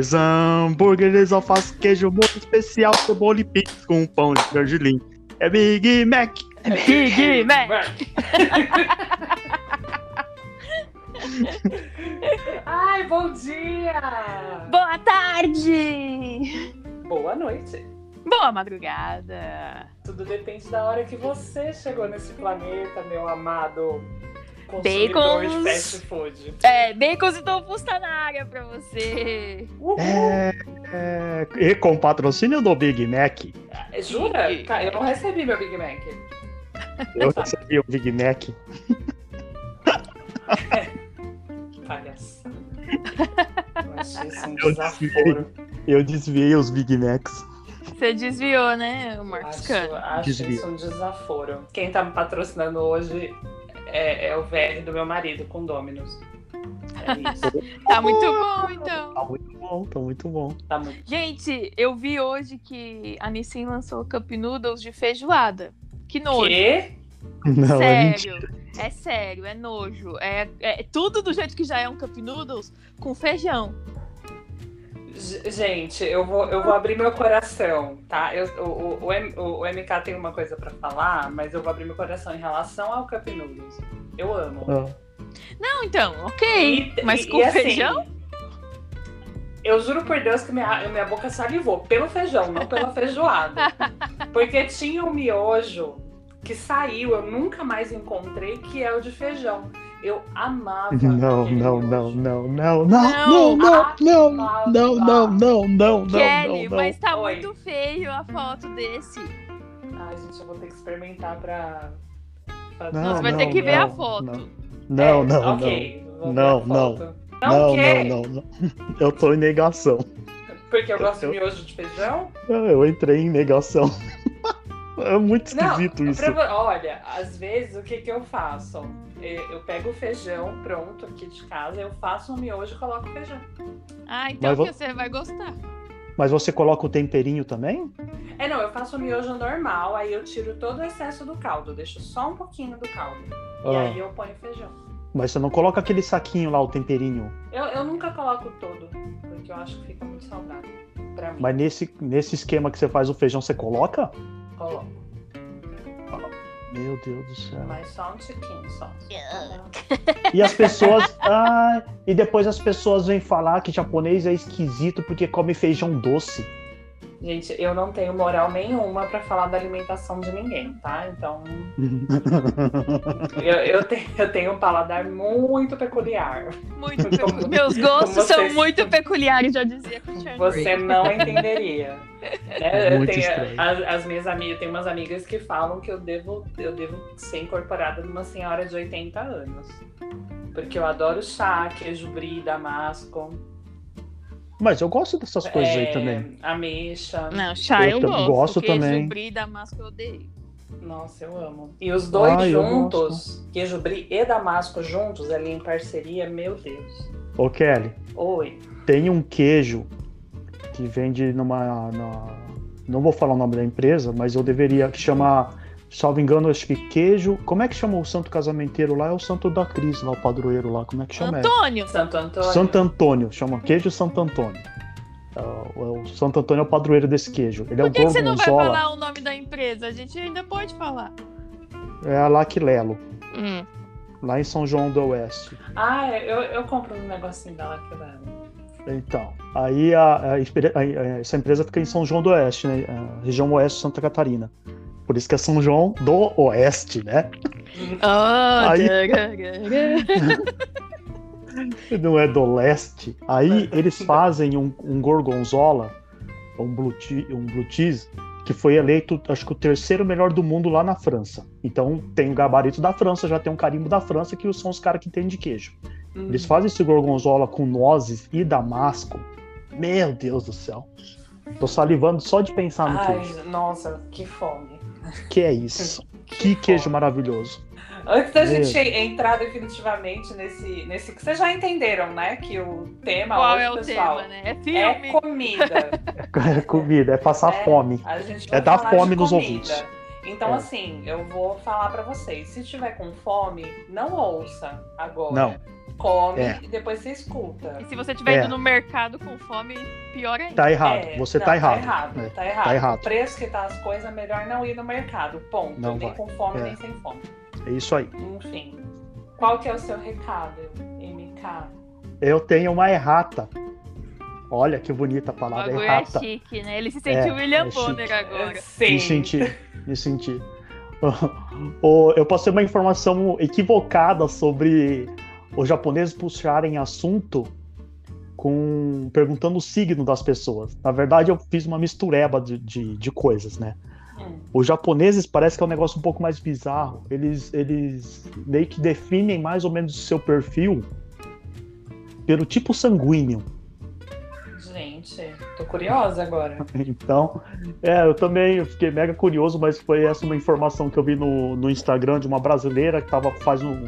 Dois hambúrgueres, alface, queijo, molho especial, cebola e pix com pão de gergelim. É Big Mac. É Big Mac. Ai, bom dia! Boa tarde! Boa noite! Boa madrugada! Tudo depende da hora que você chegou nesse planeta, meu amado Bacons. fast food. É, bacons e tofu está na área pra você. É, é, e com patrocínio do Big Mac. Jura? Ca- Eu não recebi meu Big Mac. Eu recebi o Big Mac. Palhaçada. Eu achei isso um Eu desaforo. Eu desviei os Big Macs. Você desviou, né, o Marcos Acho, Cano? acho isso um desaforo. Quem tá me patrocinando hoje é, é o velho do meu marido com Dominus. É isso. Tá muito bom, então. Tá muito bom, tá muito bom. Tá muito Gente, eu vi hoje que a Nissin lançou Cup Noodles de feijoada. Que nojo. Quê? Não, é sério. É sério, é nojo. É, é tudo do jeito que já é um Cup Noodles com feijão. Gente, eu vou, eu vou abrir meu coração, tá? Eu, o, o, o, o- MK tem uma coisa pra falar, mas eu vou abrir meu coração em relação ao Cup Noodles. Eu amo. Ah, Não, então, ok. E- mas e- com e assim, feijão? Eu juro por Deus que minha, minha boca salivou pelo feijão, não pela feijoada. Porque tinha um miojo que saiu, eu nunca mais encontrei, que é o de feijão. Eu amava. Não, não, miojo. não, não, não, não, não, não, não, não, não, não, não, Kelly, não, mas tá muito feio a foto desse. Ai, gente, eu vou ter que experimentar pra. Não, Você vai não, ter que ver a não, foto. não. Não, É, não, não. Não, não. Não, Não, não, não, não. Eu tô em negação. Porque eu gosto de miojo de feijão? Eu entrei em negação. É muito esquisito não, isso. pra olha, às vezes o que, que eu faço? Eu eu pego o feijão pronto aqui de casa, eu faço um miojo e coloco feijão. Ah, então Mas você vai gostar. Mas você coloca o temperinho também? É, não, eu faço o miojo normal, aí eu tiro todo o excesso do caldo, deixo só um pouquinho do caldo. E Ah, aí eu ponho feijão. mas você não coloca aquele saquinho lá, o temperinho. Eu, eu nunca coloco todo, porque eu acho que fica muito saudável. Pra mim, Mas nesse, nesse esquema que você faz o feijão, você coloca? coloco. Meu Deus do céu. Mas só um tiquinho, só. E as pessoas. ah, e depois as pessoas vêm falar que japonês é esquisito porque come feijão doce. Gente, eu não tenho moral nenhuma pra falar da alimentação de ninguém, tá? Então, eu, eu, tenho, eu tenho um paladar muito peculiar. Muito Como- pecu- Meus gostos são vocês- muito peculiares, já dizia Christian Você não entenderia. Né? Eu Muito tenho, as, as minhas amigas, tem umas amigas que falam que eu devo, eu devo ser incorporada numa senhora de 80 anos. Porque eu adoro chá, queijo brie, damasco. Mas eu gosto dessas coisas aí é, também. Ameixa. Não, chá Eu eu, também gosto. gosto Queijo também. brie, damasco eu odeio. Nossa, eu amo. E os dois eu juntos, queijo brie e damasco juntos, ali em parceria, meu Deus. Ô Kelly, Oi. tem um queijo que vende numa. na- Não vou falar o nome da empresa, mas eu deveria. que chama. Salvo engano, acho que queijo. Como é que chama o santo casamenteiro lá? É o santo da Cris, lá, o padroeiro lá. Como é que chama? Antônio, Santo Antônio. Santo Antônio, chama queijo Santo Antônio. É o, Santo Antônio é o padroeiro desse queijo. Ele é por o que, que você não vai falar o nome da empresa? A gente ainda pode falar. é a Laquilelo, Hum. lá em São João do Oeste. Ah, eu, eu compro um negocinho da Laquilano. Então, aí a- a a- a- essa empresa fica em São João do Oeste, né? região oeste de Santa Catarina. Por isso que é São João do Oeste, né? Ah, Aí-. Não é do leste. Aí eles fazem um, um gorgonzola, um blue, che- um blue cheese, que foi eleito, acho que o terceiro melhor do mundo lá na França. Então tem o gabarito da França, já tem um carimbo da França, que são os caras que entendem de queijo. Hum. Eles fazem esse gorgonzola com nozes e damasco. Meu Deus do céu. Tô salivando só de pensar no Ai, queijo. nossa, que fome. Que é isso? Que queijo maravilhoso. Antes da Meu. gente entrar definitivamente nesse, nesse. que Vocês já entenderam, né? Que o tema Qual hoje, é o pessoal, tema, né? É é comida. É comida, é passar É, fome. A gente É dar fome nos ouvintes. Então, É. assim, eu vou falar pra vocês. Se tiver com fome, não ouça agora. Não. Come É. e depois você escuta. E se você estiver É. indo no mercado com fome, pior ainda. Tá errado. É, Você não, tá errado. Tá errado, É, tá errado. tá errado. O preço que tá as coisas, é melhor não ir no mercado. Ponto. Não nem vai. com fome, É. nem sem fome. É isso aí. Enfim. Qual que é o seu recado, MK? Eu tenho uma errata. Olha que bonita a O palavra é errata. chique, né? Ele se sentiu É, William é Bonner agora. Sim. Me senti, me senti. Eu passei uma informação equivocada sobre os japoneses puxarem assunto com perguntando o signo das pessoas. Na verdade, eu fiz uma mistureba de, de, de coisas, né? Hum. Os japoneses parece que é um negócio um pouco mais bizarro. Eles, eles meio que definem mais ou menos o seu perfil pelo tipo sanguíneo. Gente, tô curiosa agora. Então, é, eu também fiquei mega curioso, mas foi essa uma informação que eu vi no, no Instagram de uma brasileira que tava faz um,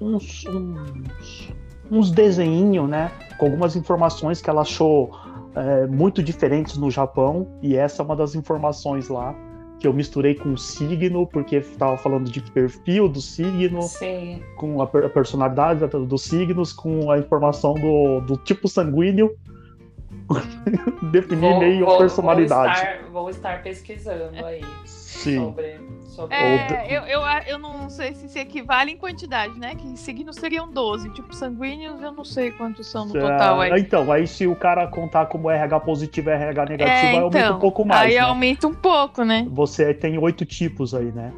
uns, uns, uns desenhinhos, né? Com algumas informações que ela achou é, muito diferentes no Japão, e essa é uma das informações lá que eu misturei com o signo, porque estava falando de perfil do signo, Sim. com a, per- a personalidade da- dos signos, com a informação do, do tipo sanguíneo, definir meio a personalidade. Vou estar, vou estar pesquisando aí Sim. sobre. É, eu, eu, eu não sei se se equivale em quantidade, né? Que signos seriam 12. Tipo, sanguíneos, eu não sei quantos são no total. Ah, Aí. Então, aí se o cara contar como RH positivo e RH negativo, É, aí aumenta então, um pouco mais. aí né? aumenta um pouco, né? Você tem oito tipos aí, né?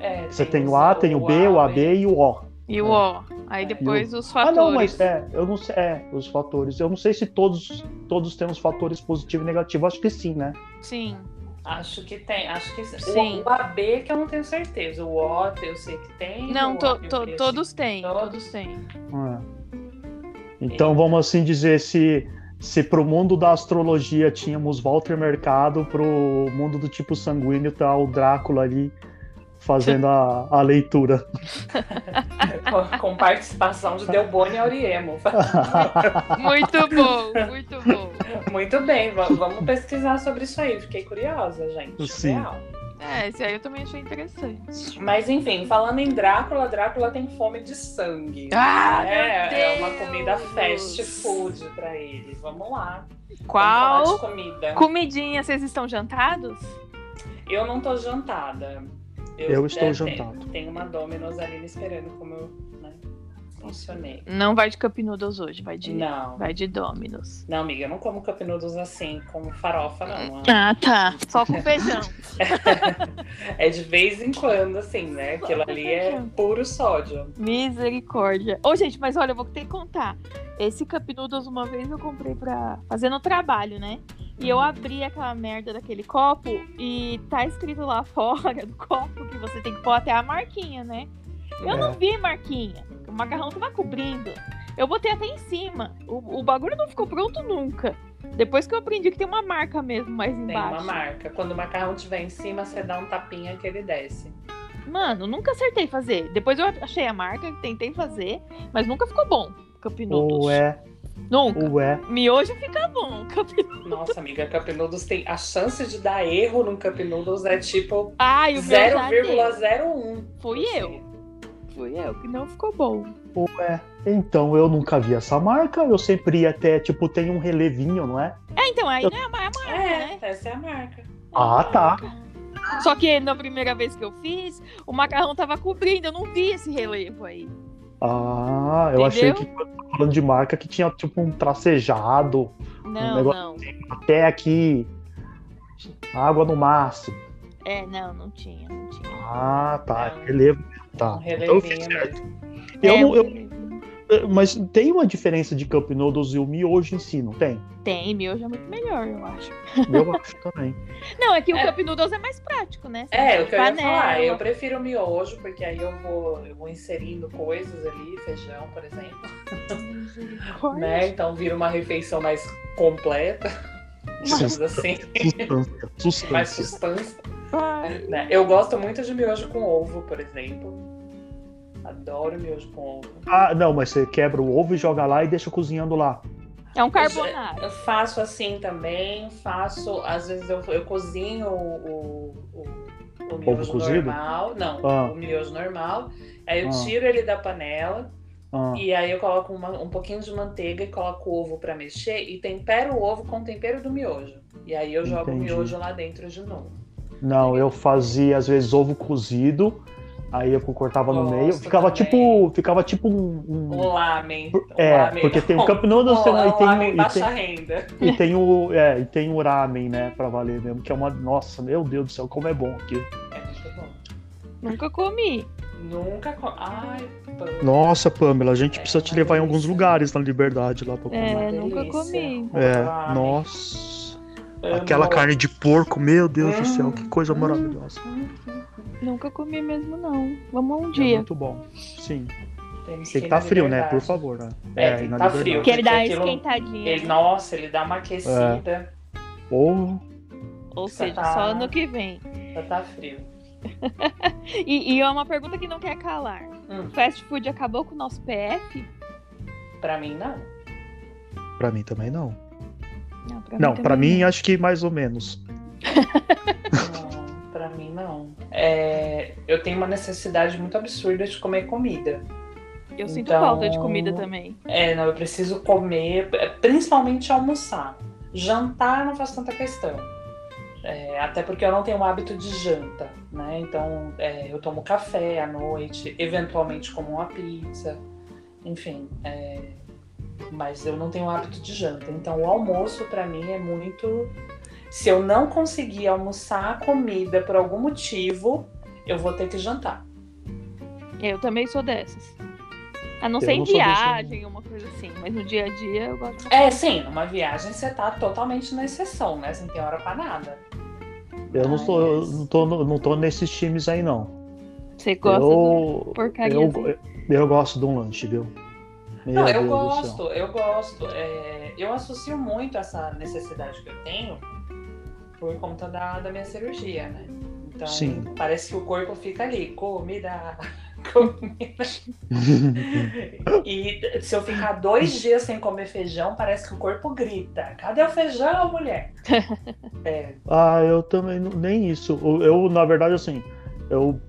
É, Você tem os- o A, tem o B, o AB e o O. E o É. O. Aí É. depois os Ah, fatores. não, mas é, eu não sei, é, os fatores. Eu não sei se todos, todos temos fatores positivo e negativo, acho que sim, né? Sim. Acho que tem. Acho que Sim. o, o AB que eu não tenho certeza. O O eu sei que tem. Não, o to- o to- todos têm. todos. Todos têm. É. Então vamos assim dizer, se, se pro mundo da astrologia tínhamos Walter Mercado, pro mundo do tipo sanguíneo tá o Drácula ali fazendo a, a leitura. Com, participação de Delboni e Auriemo. Muito bom, muito bom. Muito bem, va- vamos pesquisar sobre isso aí. Fiquei curiosa, gente. Sim. Real. É, esse aí eu também achei interessante. Mas enfim, falando em Drácula, Drácula tem fome de sangue. Ah, é, meu é uma comida fast food pra ele. Vamos lá. Qual comida. comidinha vocês estão jantados? Eu não tô jantada. Eu estou é, jantado. Tem, tem uma Domino's ali me esperando, como eu mencionei. Não vai de Cup Noodles hoje, vai de, Não. vai de Domino's. Não, amiga, eu não como cup noodles assim, com farofa, não. Ah, tá. Só com feijão. É de vez em quando, assim, né? Aquilo ali é puro sódio. Misericórdia. Ô, gente, mas olha, eu vou ter que contar. Esse Cup Noodles, uma vez eu comprei pra fazer no trabalho, né? E eu abri aquela merda daquele copo e tá escrito lá fora do copo que você tem que pôr até a marquinha, né? Eu É. não vi marquinha. O macarrão tava cobrindo. Eu botei até em cima. O, o bagulho não ficou pronto nunca. Depois que eu aprendi que tem uma marca mesmo mais Tem embaixo. uma marca. Quando o macarrão estiver em cima, você dá um tapinha que ele desce. Mano, nunca acertei fazer. Depois eu achei a marca, tentei fazer, mas nunca ficou bom. Cup Noodles. Ou é, Nunca. ou é. Miojo fica bom. Cup... Nossa, amiga, Cup Noodles tem. A chance de dar erro no Cup Noodles é tipo Ai, o meu já deu. 0,01. Fui eu. Fui eu que não ficou bom. Ou é. Então, eu nunca vi essa marca, eu sempre ia até, tipo, tem um relevinho, não é? É, então, aí não é a marca, É, né? essa é a marca. Ah, tá. Só que na primeira vez que eu fiz, o macarrão tava cobrindo, eu não vi esse relevo aí. Ah, eu achei que falando de marca que tinha tipo um tracejado Não, negócio- não. até aqui. Água no máximo. É, não, não tinha, não tinha. Ah, tá. Não. Relevo. Tá. Um Então eu fiz certo. Eu É, um eu- relevo. mas tem uma diferença de Cup Noodles e o miojo em si, não tem? Tem, miojo é muito melhor, eu acho. Eu acho também. Não, é que o É. Cup Noodles é mais prático, né? Você É, que eu tem ia falar. panela. Eu prefiro o miojo, porque aí eu vou, eu vou inserindo coisas ali, feijão, por exemplo. Né? Então vira uma refeição mais completa. Digamos assim. Sustância. Sustância. mais sustância. Ai. né? Eu gosto muito de miojo com ovo, por exemplo. Adoro miojo com ovo. Ah, não, mas você quebra o ovo e joga lá e deixa cozinhando lá. É um carbonara. Eu faço assim também, faço, às vezes eu, eu cozinho o, o, o miojo cozido? normal, não, Ah. o miojo normal, aí eu Ah. tiro ele da panela, Ah, E aí eu coloco uma- um pouquinho de manteiga e coloco o ovo pra mexer e tempero o ovo com o tempero do miojo. E aí eu jogo Entendi. o miojo lá dentro de novo. não, eu fazia às vezes ovo cozido, aí eu cortava no meio, ficava também. tipo, ficava tipo um, um- Um lamen. É, lamen. porque tem o tem- um, e tem lamen e baixa tem- renda. e tem o, é, e tem o ramen, né, para valer mesmo, que é uma, nossa, meu Deus do céu, como é bom aqui. É muito bom. Nunca comi. Nunca. co- Ai, pô. Nossa, Pamela, a gente É precisa te levar em alguns delícia. lugares na Liberdade lá pra comer. É, nunca delícia. comi. É, Ramen. nossa. Amo. Aquela carne de porco, meu Deus do céu, Hum, que coisa hum. maravilhosa. Nunca comi mesmo, não. Vamos um É dia. muito bom. Sim. Tem que estar na frio, né? Liberdade. Por favor, né? É, e tem que tá Liberdade. frio. Que ele dá Aquilo- esquentadinha. Ele, né? nossa, ele dá uma aquecida. Ou Ou seja, tá- só ano que vem. Já tá frio. E, e é uma pergunta que não quer calar. Hum. Fast food acabou com o nosso PF? Pra mim, não. pra mim também não. Não, pra Não, também pra mim não. acho que mais ou menos. Não, pra mim não. É, eu tenho uma necessidade muito absurda de comer comida. Eu sinto Então- falta de comida também. É, não, eu preciso comer, é, principalmente almoçar. Jantar não faço tanta questão. É, até porque eu não tenho o hábito de janta, né? Então é, eu tomo café à noite, eventualmente como uma pizza, enfim. é, mas eu não tenho o hábito de janta. Então o almoço pra mim é muito. Se eu não conseguir almoçar a comida por algum motivo, eu vou ter que jantar. Eu também sou dessas. A não Eu ser em viagem, uma coisa assim. Mas no dia a dia eu gosto. É, sim, numa viagem você tá totalmente na exceção, né? Você não tem hora pra nada. Eu não, sou, eu não, tô, não tô nesses times aí, não. Você gosta eu, porcaria. eu, eu gosto de um lanche, viu? Meu Não, eu Deus gosto, eu gosto. É, eu associo muito essa necessidade que eu tenho por conta da, da minha cirurgia, né? Então, Sim. parece que o corpo fica ali, comida, comida. E se eu ficar dois dias sem comer feijão, parece que o corpo grita: cadê o feijão, mulher? É, Ah, eu também, não- nem isso. Eu, eu, na verdade, assim, eu,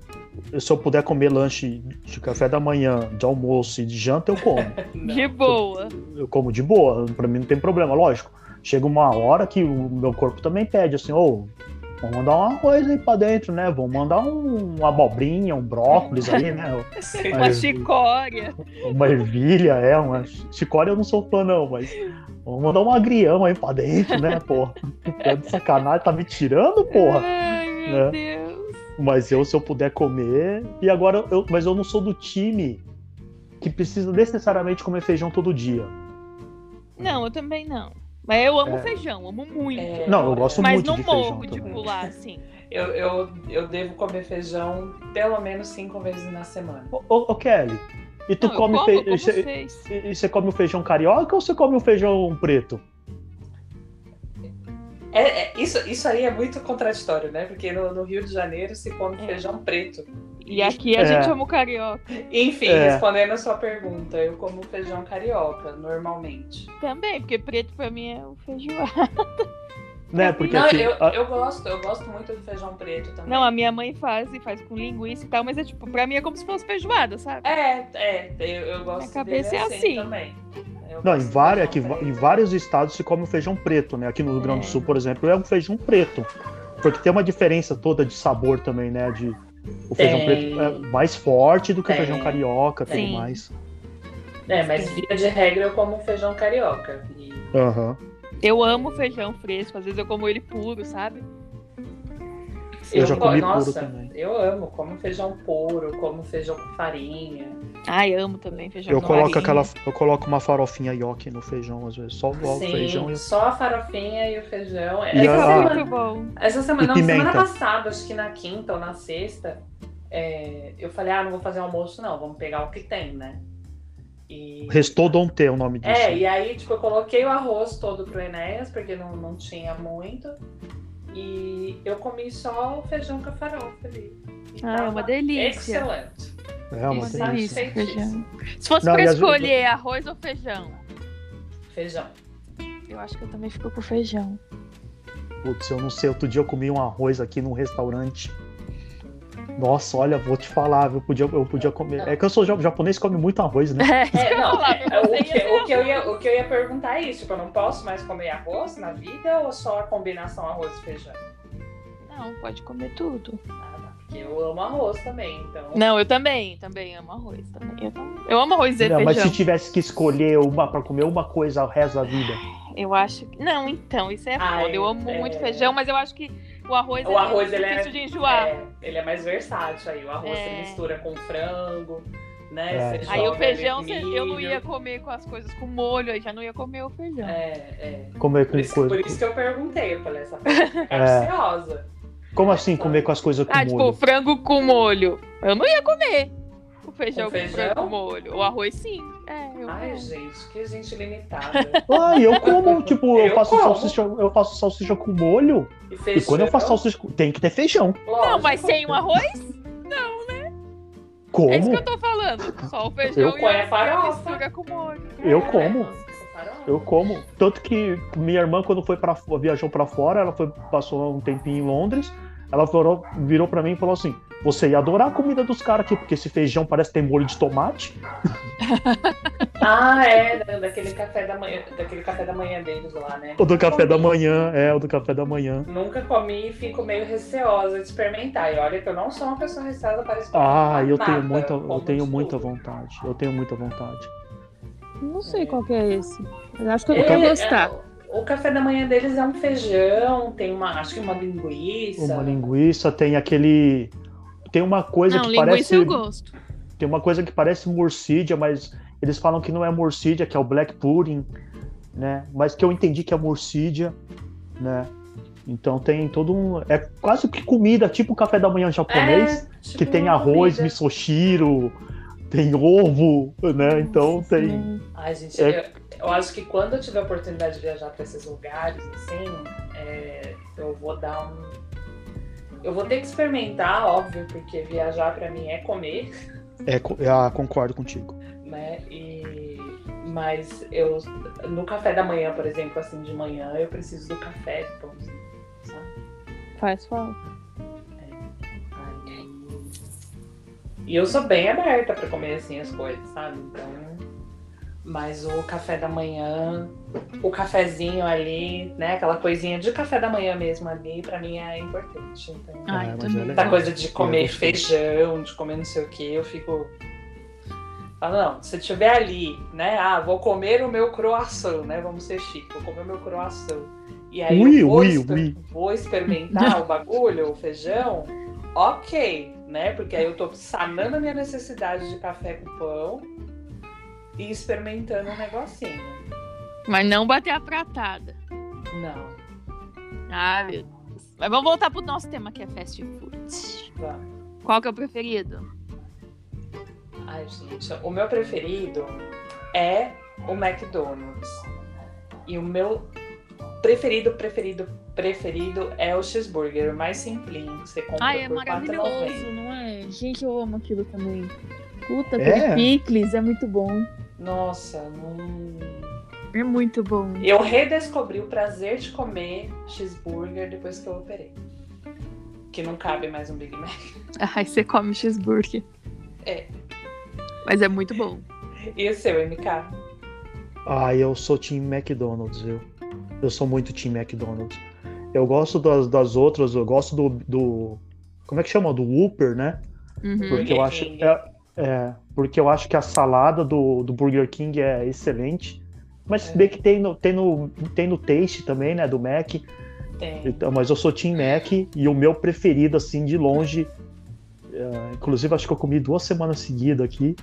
se eu puder comer lanche de café da manhã, de almoço e de janta, eu como. De boa. eu como de boa, pra mim não tem problema, lógico. Chega uma hora que o meu corpo também pede, assim, ô, vamos mandar um arroz aí pra dentro, né? Vamos mandar um, uma abobrinha, um brócolis aí, né? Uma chicória. Uma ervilha, é, uma chicória eu não sou fã não, mas vamos mandar um agrião aí pra dentro, né, porra? Tá de sacanagem, tá me tirando, porra? Ai, meu né? Deus. Mas eu, se eu puder comer. E agora, eu, mas eu não sou do time que precisa necessariamente comer feijão todo dia. Não, eu também não. Mas eu amo É. feijão, amo muito. É, Não, eu gosto Mas muito não de feijão morro de pular assim. Eu, eu, eu devo comer feijão pelo menos cinco vezes na semana. Ô, ô, ô, Kelly, e tu Não, come como, fe- eu como você- vocês. e- e você come o feijão carioca ou você come o feijão preto? É, é- isso, isso aí é muito contraditório, né? Porque no, no Rio de Janeiro se come É. feijão preto. E aqui a É. gente ama o carioca. Enfim, É. respondendo a sua pergunta, eu como feijão carioca, normalmente. Também, porque preto pra mim é o feijoada. Né? Porque Não, aqui, eu, a- eu gosto, eu gosto muito do feijão preto também. Não, a minha mãe faz e faz com linguiça e tal, mas é tipo, pra mim é como se fosse feijoada, sabe? É, é, eu, eu gosto Minha cabeça dele é assim. também. Eu Não, em, várias, aqui, em vários estados se come o feijão preto, né? Aqui no Rio Grande do É. Sul, por exemplo, é um feijão preto. Porque tem uma diferença toda de sabor também, né? De, o feijão Tem. preto é mais forte do que o Tem. feijão carioca e tudo Sim. mais. É, mas via de regra eu como feijão carioca. E Aham. Eu amo feijão fresco, às vezes eu como ele puro, sabe? Eu já go- comi puro nossa, também. Eu amo, como feijão puro, como feijão com farinha. Ai, amo também feijão Eu com coloco farinha. aquela. Eu coloco uma farofinha yoki no feijão, às vezes. Só o Sim, feijão e só a farofinha e o feijão. E Fica a- Essa, muito semana, bom. essa semana, não, semana passada, acho que na quinta ou na sexta, é, eu falei, ah, não vou fazer almoço não, vamos pegar o que tem, né? E... Restou Donte é o nome disso. É, e aí, tipo, eu coloquei o arroz todo pro Enéas, porque não, não tinha muito. E eu comi só o feijão com a farofa ali. Ah, é uma delícia. Excelente. É uma Isso delícia. feijão. Se fosse Não, pra e às vezes- escolher arroz ou feijão, Feijão. eu acho que eu também fico com feijão. Putz, eu não sei. Outro dia eu comi um arroz aqui num restaurante. Nossa, olha, vou te falar, eu podia, eu podia comer. É que eu sou ja- japonês come muito arroz, né? É, É, não, é, o, que, o, eu ia, o que eu ia perguntar é isso, tipo, eu não posso mais comer arroz na vida ou só a combinação arroz e feijão? Não, pode comer tudo. Ah, tá, porque eu amo arroz também, então. Não, eu também, também amo arroz. Também. Eu, eu amo arroz e Não, mas feijão. se tivesse que escolher uma para comer uma coisa o resto da vida. Eu acho que. Não, então, isso é Ai, foda. Eu amo é. muito feijão, mas eu acho que o arroz, O arroz, ele é- difícil de enjoar. É, ele é mais versátil aí. O arroz É. você mistura com frango, né? É. Aí o feijão eu não ia comer com as coisas com molho, aí já não ia comer o feijão. É, é. Comer Por com isso, coisa. por isso que eu perguntei, eu falei, essa É. ansiosa. Como assim comer com as coisas com Ah, tipo, molho? frango com molho. Eu não ia comer feijão Com feijão? com molho. O arroz sim. É, eu Ai, como. gente, que gente limitada. Ah, eu como, tipo, eu, Eu faço como. salsicha, eu faço salsicha com molho. E, E quando eu faço salsicha, com- tem que ter feijão. Não, mas lógico. sem o arroz? Como? É isso que eu tô falando. Só o feijão Eu e a, É farofa. a mistura com molho. Eu É, como. farofa. Eu como. Tanto que minha irmã, quando foi para viajou pra fora, ela foi, passou um tempinho em Londres. Ela virou, virou para mim e falou assim: Você ia adorar a comida dos caras aqui, porque esse feijão parece ter molho de tomate. Ah, é, da- daquele café da manhã, daquele café da manhã deles lá, né? O do café da Comi. manhã, é, o do café da manhã. Nunca comi e fico meio receosa de experimentar. E olha que eu não sou uma pessoa receosa para experimentar. Ah, eu tenho nada, muita, eu como tenho muita tudo. vontade. Eu tenho muita vontade. Não sei qual que é esse. Eu acho que eu É, não ia gostar. é, o café da manhã deles é um feijão, tem uma, acho que uma linguiça. Uma linguiça, tem aquele. Tem uma coisa Não, que linguiça parece. eu gosto. Tem uma coisa que parece morcídia, mas eles falam que não é morcídia, que é o black pudding, né? Mas que eu entendi que é morcídia, né? Então tem todo um. É quase que comida, tipo café da manhã japonês, É, tipo que tem arroz, comida. misoshiro, tem ovo, né? Então tem. Ai, gente, É. eu, eu acho que quando eu tiver a oportunidade de viajar para esses lugares, assim, é, eu vou dar um. Eu vou ter que experimentar, óbvio, porque viajar para mim é comer, É, co- ah, concordo contigo. né? E, mas eu no café da manhã, por exemplo, assim, de manhã, eu preciso do café, pãozinho, sabe? Faz falta. E eu sou bem aberta pra comer assim as coisas, sabe? Então. Mas o café da manhã, o cafezinho ali, né? Aquela coisinha de café da manhã mesmo ali, pra mim é importante. Então, Ah, É, legal. essa coisa de comer feijão, de comer não sei o que, eu fico. Falo, não, se tiver ali, né? Ah, vou comer o meu croissant, né? Vamos ser chique, vou comer o meu croissant. E aí Ui, eu vou, ui, exper- ui. vou experimentar o bagulho, o feijão, ok, né? Porque aí eu tô sanando a minha necessidade de café com pão e experimentando um negocinho. Mas não bater a pratada. Não, Ah, meu Deus. Mas vamos voltar pro nosso tema que é fast food. vá. Qual que é o preferido? Ai, gente, o meu preferido é o McDonald's. E o meu preferido, preferido, preferido é o cheeseburger, o mais simplinho, você compra Ai, é por maravilhoso, R$4,90. não é? Gente, eu amo aquilo também. Puta, É? picles é muito bom. Nossa, não... É muito bom. eu redescobri o prazer de comer cheeseburger depois que eu operei. Que não cabe mais um Big Mac. Ai, você come cheeseburger. É. Mas é muito bom. E o seu, MK? Ah, eu sou Team McDonald's, eu. Eu sou muito Team McDonald's. Eu gosto das, das outras, eu gosto do, do. Como é que chama? Do Whopper, né? Uhum. Porque eu acho. É, é, porque eu acho que a salada do, do Burger King é excelente. Mas se É. bem que tem no, tem, no, tem no Taste também, né? Do Mac. Tem. Então, mas eu sou Team Mac e o meu preferido, assim, de longe. é, inclusive, acho que eu comi duas semanas seguidas aqui.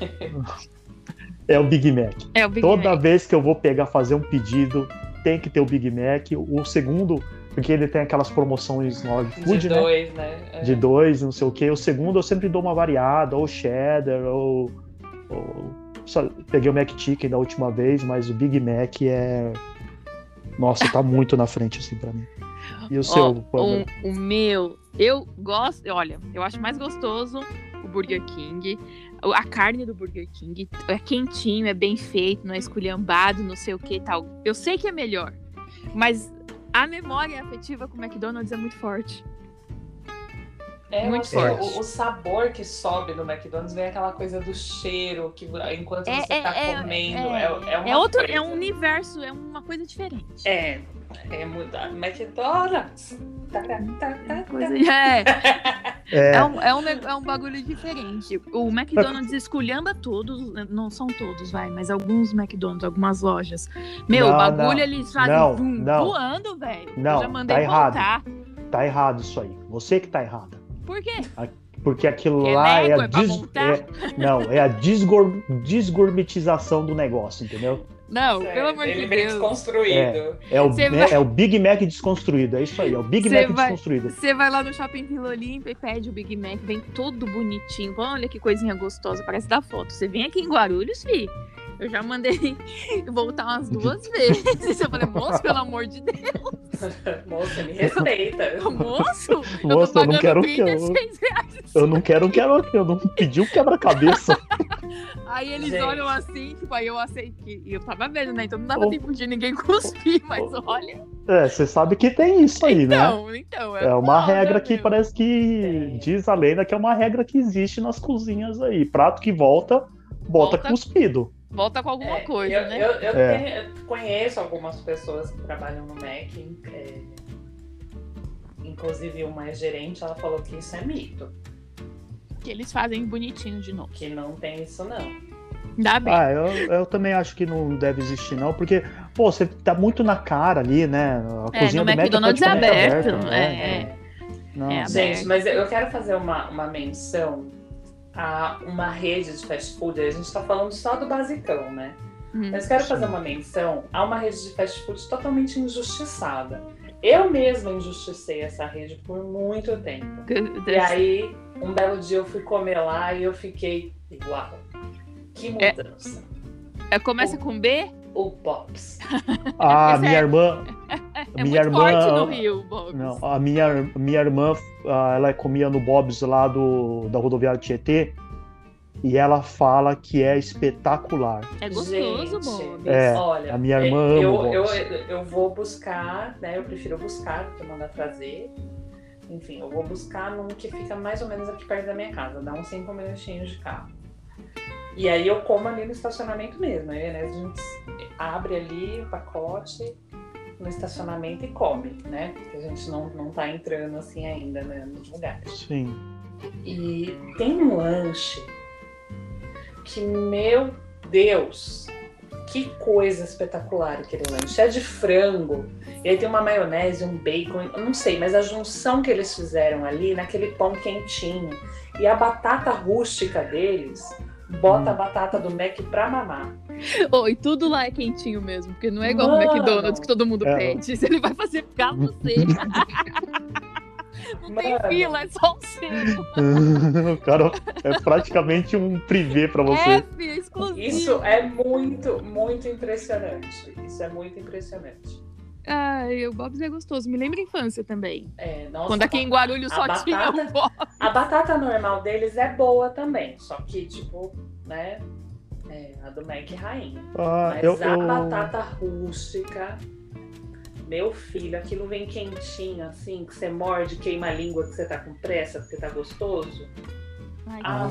é o Big Mac. É o Big Toda Mac. vez que eu vou pegar, fazer um pedido, tem que ter o Big Mac. O segundo, porque ele tem aquelas promoções no iFood, de né? dois, né? É. De dois, não sei o que. O segundo eu sempre dou uma variada, ou cheddar, ou. ou- só peguei o Mac Chicken da última vez, mas o Big Mac é. Nossa, tá muito na frente, assim, pra mim. E o seu, Ó, Pamela? o, o meu, eu gosto, olha, eu acho mais gostoso o Burger King. A carne do Burger King é quentinho, é bem feito, não é esculhambado, não sei o que e tal. Eu sei que é melhor, mas a memória afetiva com o McDonald's é muito forte. É, Muito forte. o, o sabor que sobe no McDonald's vem aquela coisa do cheiro que enquanto É, você é, tá é, comendo. é, É, é, uma é outro, coisa. é um universo, é uma coisa diferente. É, é muito. McDonald's. Tá, tá, tá, tá, Coisa- é, É, é, um, é, um, é um bagulho diferente. O McDonald's esculhamba todos, não são todos, vai, mas alguns McDonald's, algumas lojas. Meu, Não, o bagulho não. eles fazem Não, vum, não. voando, velho. Eu Não, já mandei tá errado. voltar. tá errado isso aí. Você que tá errada. Por quê? Porque aquilo É lá é a é pra des- é- não, é a desgor- desgourmetização do negócio, entendeu? Não, Certo, pelo amor de Ele vem Deus. desconstruído. É o, Você né, vai- é o Big Mac desconstruído, é isso aí, é o Big Você Mac vai- desconstruído. Você vai lá no shopping Vila Olímpia e pede o Big Mac, vem todo bonitinho. Olha que coisinha gostosa, parece da foto. Você vem aqui em Guarulhos, fi. Eu já mandei voltar umas duas vezes. Eu falei, moço, pelo amor de Deus, Moça, me respeita. moço, eu tô Moça, eu não quero que eu, 36 reais. eu não quero que eu, eu não pedi um quebra-cabeça. Aí eles Gente. olham assim, tipo, aí eu aceitei. E eu tava vendo, né? Então não dava Ô. tempo de ninguém cuspir, mas olha. É, você sabe que tem isso aí, né? Então, então. É uma foda, regra que meu. parece que Tem. diz a lenda que é uma regra que existe nas cozinhas aí. Prato que volta, Volta. cuspido. Volta com alguma É, coisa, eu, né? Eu, eu É. tenho- eu conheço algumas pessoas que trabalham no Mac. é, inclusive uma é gerente, ela falou que isso é mito. Que eles fazem bonitinho de novo. Que não tem isso, não. Dá bem. Ah, eu, eu também acho que não deve existir, não, porque, pô, você tá muito na cara ali, né? A É, cozinha no do Mac McDonald's é praticamente aberto, aberta, é, né? Não. É Gente, aberto. mas eu quero fazer uma, uma menção a uma rede de fast food. A gente tá falando só do basicão, né? Hum. Mas quero fazer uma menção a uma rede de fast food totalmente injustiçada. Eu mesma injusticei essa rede por muito tempo. E aí, um belo dia eu fui comer lá e eu fiquei igual. Que É. mudança. É, começa com B? O Pops. A Esse minha é- irmã. É minha muito irmã. forte no Rio, Bob. Não, a minha, minha irmã, ah, ela comia no Bob's lá do, da rodoviária Tietê. E ela fala que é espetacular. É gostoso, Bob. É, Olha, a minha irmã é, ama eu, o eu, Bob's. eu vou buscar, né? Eu prefiro buscar do que mandar trazer. Enfim, eu vou buscar num que fica mais ou menos aqui perto da minha casa, dá uns 5 minutinhos de carro. E aí eu como ali no estacionamento mesmo, aí, né? A gente abre ali o pacote no estacionamento e come, né? Porque a gente não, não tá entrando assim ainda, né? Nos lugares. Sim. E tem um lanche que, meu Deus, que coisa espetacular aquele lanche. É de frango, e aí tem uma maionese, um bacon, eu não sei, mas a junção que eles fizeram ali naquele pão quentinho e a batata rústica deles. Bota Hum. a batata do Mac pra mamar. Oh, e tudo lá é quentinho mesmo, porque não é igual Mano. McDonald's que todo mundo É. pede. Ele vai fazer pra você. não tem Mano. fila, é só o seu. o cara é praticamente um privê pra É, você. filho, é exclusivo. Isso é muito, muito impressionante. Isso é muito impressionante. Ai, o Bob's é gostoso. Me lembra a infância também. É, nossa, Quando aqui em Guarulhos a só batata- tinha um Bob. A batata normal deles é boa também, só que, tipo, né? É, a do Mac rainha. Ah, Mas eu, a eu- batata rústica, meu filho, aquilo vem quentinho, assim, que você morde, queima a língua, que você tá com pressa, porque tá gostoso. Ai, Ah.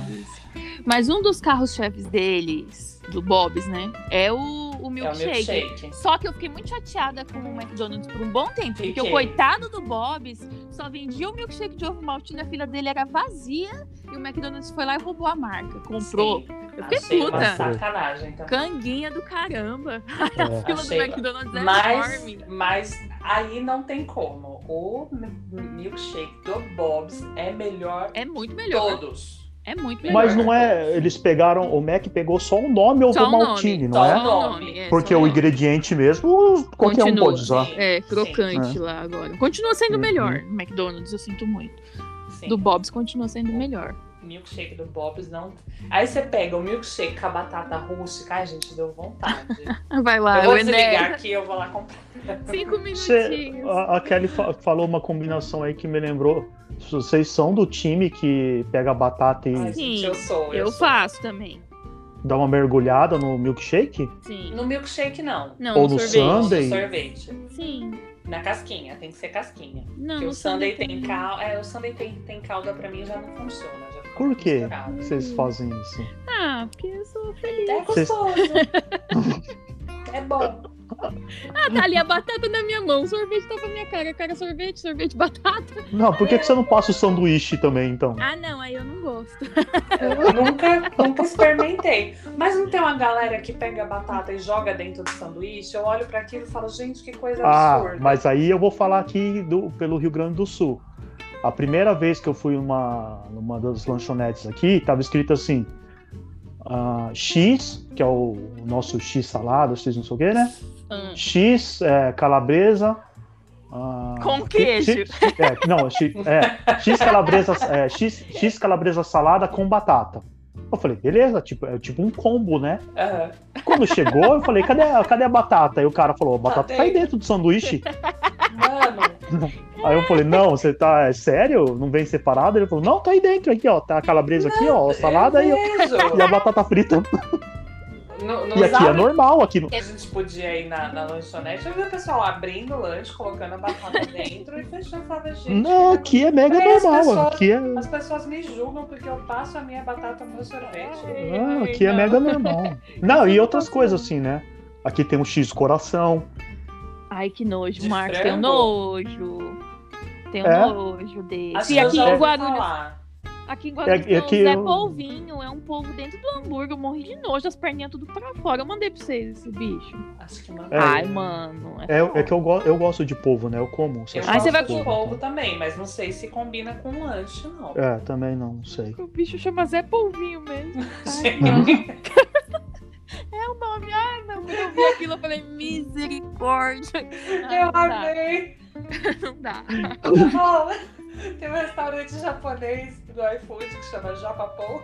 Mas um dos carros-chefes deles, do Bob's, né? É o, o É o milkshake. milkshake. Só que eu fiquei muito chateada com o McDonald's por um bom tempo. Porque Fiquei. o coitado do Bob's só vendia o milkshake de ovo maltine, a fila dele era vazia. E o McDonald's foi lá e roubou a marca. Comprou. Sim, Eu fiquei achei puta. sacanagem também. Canguinha do caramba. é. A fila Achei- do McDonald's é Mas, enorme. mas aí não tem como. O mi- milkshake do Bob's é melhor É muito melhor. todos. É muito melhor. Mas não é. Eles pegaram. O Mac pegou só o nome ou Só o maltine, não Só é? o nome. é, Porque só o ingrediente mesmo, qualquer um Continua. pode usar. É, sim, crocante É. lá agora. Continua sendo Uhum. melhor. No McDonald's, eu sinto muito. sim. Do Bob's continua sendo melhor. Milkshake do Bob's não. Aí você pega o milkshake com a batata rústica. Ai, gente, deu vontade. Vai lá, eu vou o Ené. desligar aqui eu vou lá comprar. Cinco Você- minutinhos. a, a Kelly fa- falou uma combinação aí que me lembrou. Vocês são do time que pega batata e Ai, Sim, eu sou. Eu sou. faço também. dá uma mergulhada no milkshake? Sim. No milkshake, não. Não, Ou no no sorvete. sundae? No sorvete. Sim. Na casquinha, tem que ser casquinha. Não, Porque no o Sunday tem tem- calda. É, o Sunday tem, tem calda pra mim já não funciona. Já Por quê misturado. vocês fazem isso? Ah, porque eu sou feliz. É gostoso. é bom. Ah, tá ali a batata na minha mão, o sorvete tá pra minha cara. Cara, sorvete, sorvete, batata. Não, por que, que você não passa o sanduíche também, então? Ah, não, aí eu não gosto. Eu nunca, nunca experimentei. Mas não tem uma galera que pega a batata e joga dentro do sanduíche? Eu olho pra aquilo e falo, gente, que coisa Ah, absurda. mas aí eu vou falar aqui do, pelo Rio Grande do Sul. A primeira vez que eu fui numa, numa das lanchonetes aqui, tava escrito assim: ah, X, que é o, o nosso X salada, X não sei o quê, né? Hum. X é, calabresa. ah, Com queijo. X- é, não, X, é, X calabresa, é, X, X calabresa salada com batata. Eu falei, beleza, tipo, é tipo um combo, né? Aham. Quando chegou, eu falei, cadê, a- cadê a batata? Aí o cara falou, a batata tá aí dentro. do sanduíche. Mano, Aí eu falei, não, você tá, é sério? Não vem separado? Ele falou, não, tá aí dentro, aqui, ó, tá a calabresa aqui, ó, a salada aí, ó, vejo. e a batata frita. No, E aqui é normal, aqui no... que a gente podia ir na, na lanchonete, eu vi o pessoal abrindo o lanche, colocando a batata dentro e fechando. Falava, gente, Não, aqui é mega normal, pessoas- aqui é, As pessoas me julgam porque eu passo a minha batata no meu sorvete. ah, aqui é mega normal. Não, e outras coisas assim, né? Aqui tem um X coração, Ai, que nojo, De Marcos. frango? Tenho nojo. Tenho É? nojo desse. Assim, E aqui já em Guarulhos, falar. Aqui em Guarulhos É- é tem que um Zé eu- Polvinho, é um polvo dentro do hambúrguer. Eu morri de nojo, as perninhas tudo pra fora. Eu mandei pra vocês esse bicho. Acho que mano. É. Ai, mano. é, é que eu, go- eu gosto de polvo, né? Eu como. Eu Aí você gosto vai de com- polvo também, mas não sei se combina com lanche, não. É, também não sei. O bicho chama Zé Polvinho mesmo. Ai, não. É o nome. Ai, não. Quando eu vi aquilo, eu falei, misericórdia. Ai, eu não dá. amei. Não dá. Fala. Tem um restaurante japonês do iFood que chama Japapou.